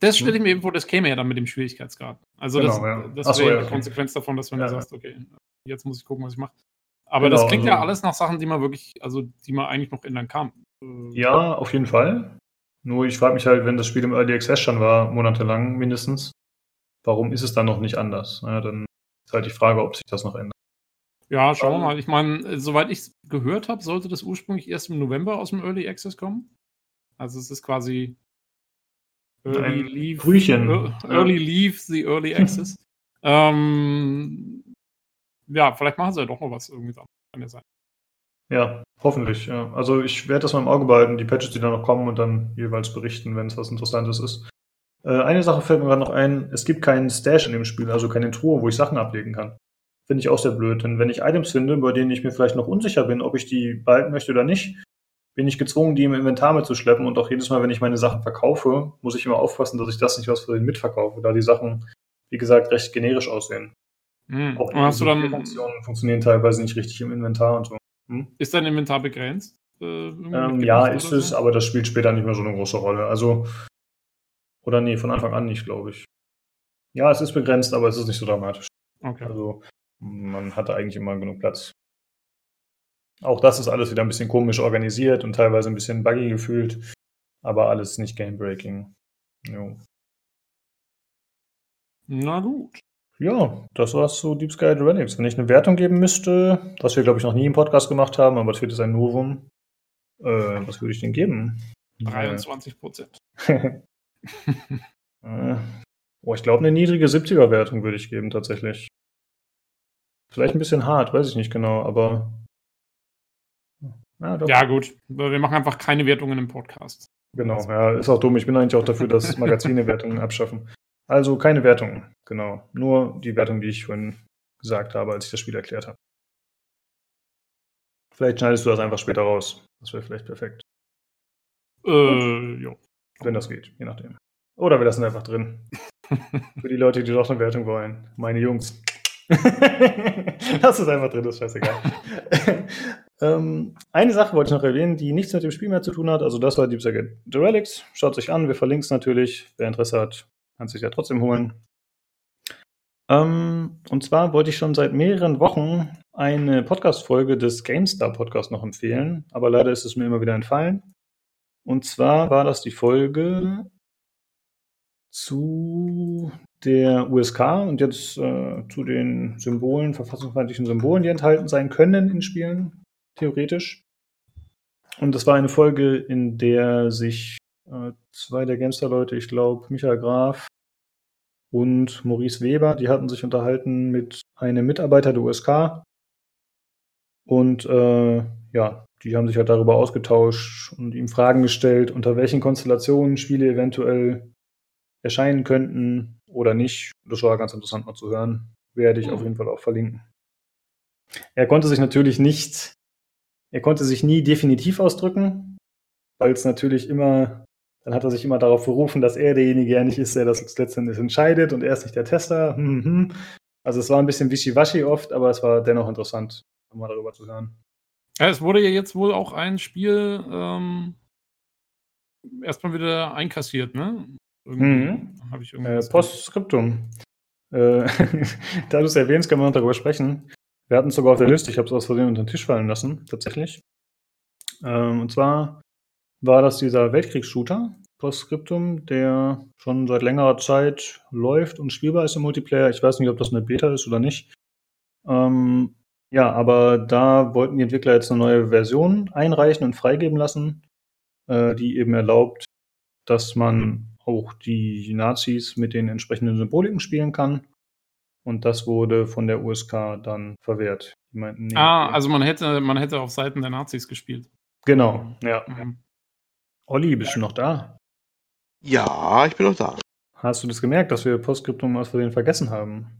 das stelle ich mir eben vor, das käme ja dann mit dem Schwierigkeitsgrad. Also genau, das, ja. das wäre so, ja, die Konsequenz davon, dass wenn ja, du sagst, okay, jetzt muss ich gucken, was ich mache. Aber genau, das klingt also, ja alles nach Sachen, die man wirklich, also die man eigentlich noch ändern kann. Äh, ja, auf jeden Fall. Nur ich frage mich halt, wenn das Spiel im Early Access schon war, monatelang mindestens, warum ist es dann noch nicht anders? Ja, dann ist halt die Frage, ob sich das noch ändert. Ja, schauen wir mal. Ich meine, soweit ich es gehört habe, sollte das ursprünglich erst im November aus dem Early Access kommen. Also es ist quasi Early Leave. Frühchen. Early Leave, the Early Access. ähm, ja, vielleicht machen sie ja doch noch was irgendwie. Kann ja sein. Ja, hoffentlich. Ja. Also ich werde das mal im Auge behalten, die Patches, die da noch kommen und dann jeweils berichten, wenn es was Interessantes ist. Äh, eine Sache fällt mir gerade noch ein, es gibt keinen Stash in dem Spiel, also keine Truhe, wo ich Sachen ablegen kann. Finde ich auch sehr blöd, denn wenn ich Items finde, bei denen ich mir vielleicht noch unsicher bin, ob ich die behalten möchte oder nicht, bin ich gezwungen, die im Inventar mitzuschleppen und auch jedes Mal, wenn ich meine Sachen verkaufe, muss ich immer aufpassen, dass ich das nicht aus Versehen mitverkaufe, da die Sachen, wie gesagt, recht generisch aussehen. Mhm. Auch hast du dann Funktionen funktionieren teilweise nicht richtig im Inventar und so. Hm? Ist dein Inventar begrenzt? Äh, ähm, ja, ist es, so? aber das spielt später nicht mehr so eine große Rolle. Also, oder nee, von Anfang an nicht, glaube ich. Ja, es ist begrenzt, aber es ist nicht so dramatisch. Okay. Also, Man hatte eigentlich immer genug Platz. Auch das ist alles wieder ein bisschen komisch organisiert und teilweise ein bisschen buggy gefühlt, aber alles nicht game-breaking. Jo. Na gut. Ja, das war's zu Deep Sky Relics. Wenn ich eine Wertung geben müsste, was wir, glaube ich, noch nie im Podcast gemacht haben, aber es wird jetzt ein Novum, äh, was würde ich denn geben? 23 Prozent. äh, oh, ich glaube, eine niedrige 70er-Wertung würde ich geben, tatsächlich. Vielleicht ein bisschen hart, weiß ich nicht genau, aber. Ja, ja gut. Wir machen einfach keine Wertungen im Podcast. Genau, ja, ist auch dumm. Ich bin eigentlich auch dafür, dass Magazine Wertungen abschaffen. Also keine Wertung, genau. Nur die Wertung, die ich vorhin gesagt habe, als ich das Spiel erklärt habe. Vielleicht schneidest du das einfach später raus. Das wäre vielleicht perfekt. Äh, ja. Wenn das geht, je nachdem. Oder wir lassen einfach drin. Für die Leute, die doch eine Wertung wollen. Meine Jungs. Lass es einfach drin, das ist scheißegal. Ähm, eine Sache wollte ich noch erwähnen, die nichts mit dem Spiel mehr zu tun hat. Also das war Deep Secret The Relics. Schaut sich an, wir verlinken es natürlich. Wer Interesse hat, kann sich ja trotzdem holen. Ähm, und zwar wollte ich schon seit mehreren Wochen eine Podcast-Folge des GameStar Podcasts noch empfehlen, aber leider ist es mir immer wieder entfallen. Und zwar war das die Folge zu der USK und jetzt äh, zu den Symbolen, verfassungsfeindlichen Symbolen, die enthalten sein können in Spielen, theoretisch. Und das war eine Folge, in der sich äh, zwei der Gamester-Leute, ich glaube Michael Graf und Maurice Weber, die hatten sich unterhalten mit einem Mitarbeiter der USK. Und äh, ja, die haben sich halt darüber ausgetauscht und ihm Fragen gestellt, unter welchen Konstellationen Spiele eventuell erscheinen könnten oder nicht. Das war ganz interessant mal zu hören. Werde ich mhm. auf jeden Fall auch verlinken. Er konnte sich natürlich nicht, er konnte sich nie definitiv ausdrücken, weil es natürlich immer, dann hat er sich immer darauf berufen, dass er derjenige ja nicht ist, der das letztendlich entscheidet und er ist nicht der Tester. Hm, hm, hm. Also es war ein bisschen wischiwaschi oft, aber es war dennoch interessant, mal darüber zu hören. Ja, es wurde ja jetzt wohl auch ein Spiel ähm, erstmal wieder einkassiert, ne? Mhm. Habe ich irgendwie. Äh, Postskriptum. Äh, da du es erwähnst, können wir noch darüber sprechen. Wir hatten es sogar auf der Liste, ich habe es aus Versehen unter den Tisch fallen lassen, tatsächlich. Ähm, und zwar war das dieser Weltkriegsshooter, Postscriptum, der schon seit längerer Zeit läuft und spielbar ist im Multiplayer. Ich weiß nicht, ob das eine Beta ist oder nicht. Ähm, ja, aber da wollten die Entwickler jetzt eine neue Version einreichen und freigeben lassen, äh, die eben erlaubt, dass man auch die Nazis mit den entsprechenden Symboliken spielen kann. Und das wurde von der USK dann verwehrt. Meinten, nee, ah, also man hätte, man hätte auf Seiten der Nazis gespielt. Genau, ja. Mhm. Olli, bist du noch da? Ja, ich bin noch da. Hast du das gemerkt, dass wir Postskriptum aus Versehen vergessen haben?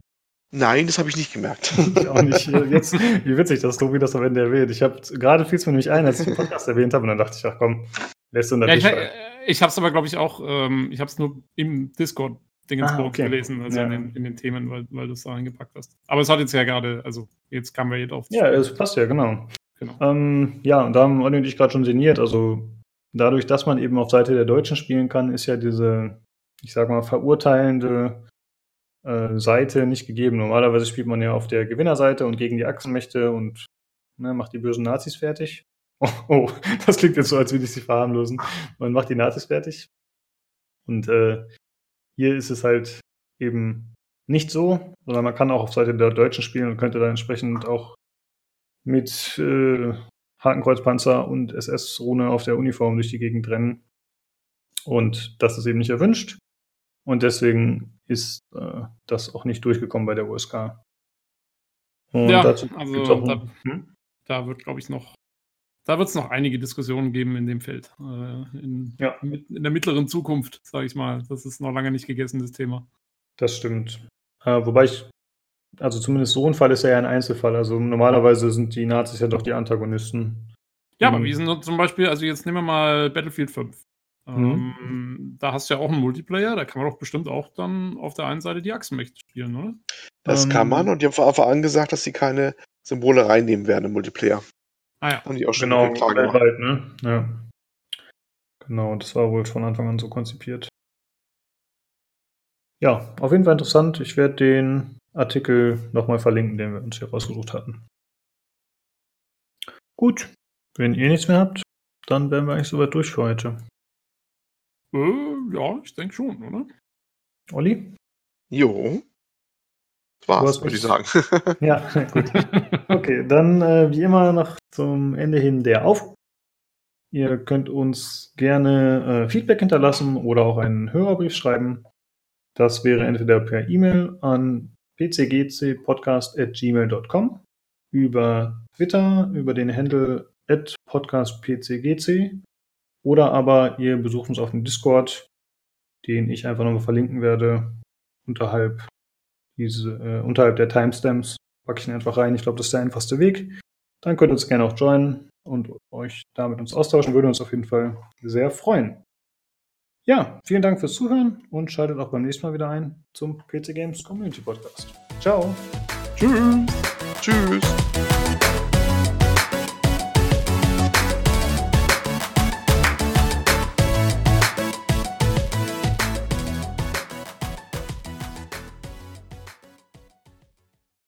Nein, das habe ich nicht gemerkt. Ich auch nicht. Jetzt, wie witzig, dass Tobi das am Ende erwähnt. Ich habe gerade fiel es mir nämlich ein, als ich den Podcast erwähnt habe, und dann dachte ich, ach komm, lässt du in der ja, ich, ich habe es aber, glaube ich, auch, ähm, ich habe es nur im Discord Dingensburg ah, okay. gelesen, also ja. in, den, in, den, Themen, weil, weil du es da reingepackt hast. Aber es hat jetzt ja gerade, also jetzt kamen wir jetzt auf. Ja, es passt ja, genau. genau. Ähm, ja, und da haben Olli und ich gerade schon sinniert. Also dadurch, dass man eben auf Seite der Deutschen spielen kann, ist ja diese, ich sag mal, verurteilende äh, Seite nicht gegeben. Normalerweise spielt man ja auf der Gewinnerseite und gegen die Achsenmächte und ne, macht die bösen Nazis fertig. Oh, oh, das klingt jetzt so, als würde ich sie verharmlosen. Man macht die Nazis fertig. Und äh, hier ist es halt eben nicht so, sondern man kann auch auf Seite der Deutschen spielen und könnte dann entsprechend auch mit äh, Hakenkreuzpanzer und SS-Rune auf der Uniform durch die Gegend rennen. Und das ist eben nicht erwünscht. Und deswegen ist äh, das auch nicht durchgekommen bei der USK. Und ja, also da, hm? da, wird, glaube ich, noch, da wird es noch einige Diskussionen geben in dem Feld. Äh, in, ja. in, der mittleren Zukunft, sage ich mal. Das ist noch lange nicht gegessen, das Thema. Das stimmt. Äh, wobei ich, also zumindest so ein Fall ist ja ein Einzelfall. Also normalerweise sind die Nazis ja doch die Antagonisten. Ja, aber wie sind zum Beispiel, also jetzt nehmen wir mal Battlefield 5. Mhm. Ähm, da hast du ja auch einen Multiplayer, da kann man doch bestimmt auch dann auf der einen Seite die Achsenmächte spielen, oder? Das ähm, kann man und die haben von Anfang an gesagt, dass sie keine Symbole reinnehmen werden im Multiplayer. Ah ja. Haben die auch schon genau, weltweit, ne? Ja. Genau, das war wohl von Anfang an so konzipiert. Ja, auf jeden Fall interessant. Ich werde den Artikel nochmal verlinken, den wir uns hier rausgesucht hatten. Gut, wenn ihr nichts mehr habt, dann wären wir eigentlich soweit durch für heute. Äh, ja, ich denke schon, oder? Olli? Jo. War's, würde ich sagen. ja, gut. Okay, dann äh, wie immer noch zum Ende hin der Auf. Ihr könnt uns gerne äh, Feedback hinterlassen oder auch einen Hörerbrief schreiben. Das wäre entweder per E-Mail an pcgcpodcast.gmail.com, über Twitter, über den Handle podcastpcgc oder aber ihr besucht uns auf dem Discord, den ich einfach nochmal verlinken werde, unterhalb, diese, äh, unterhalb der Timestamps. Packe ich ihn einfach rein. Ich glaube, das ist der einfachste Weg. Dann könnt ihr uns gerne auch joinen und euch da mit uns austauschen. Würde uns auf jeden Fall sehr freuen. Ja, vielen Dank fürs Zuhören und schaltet auch beim nächsten Mal wieder ein zum PC Games Community Podcast. Ciao. Tschüss. Tschüss.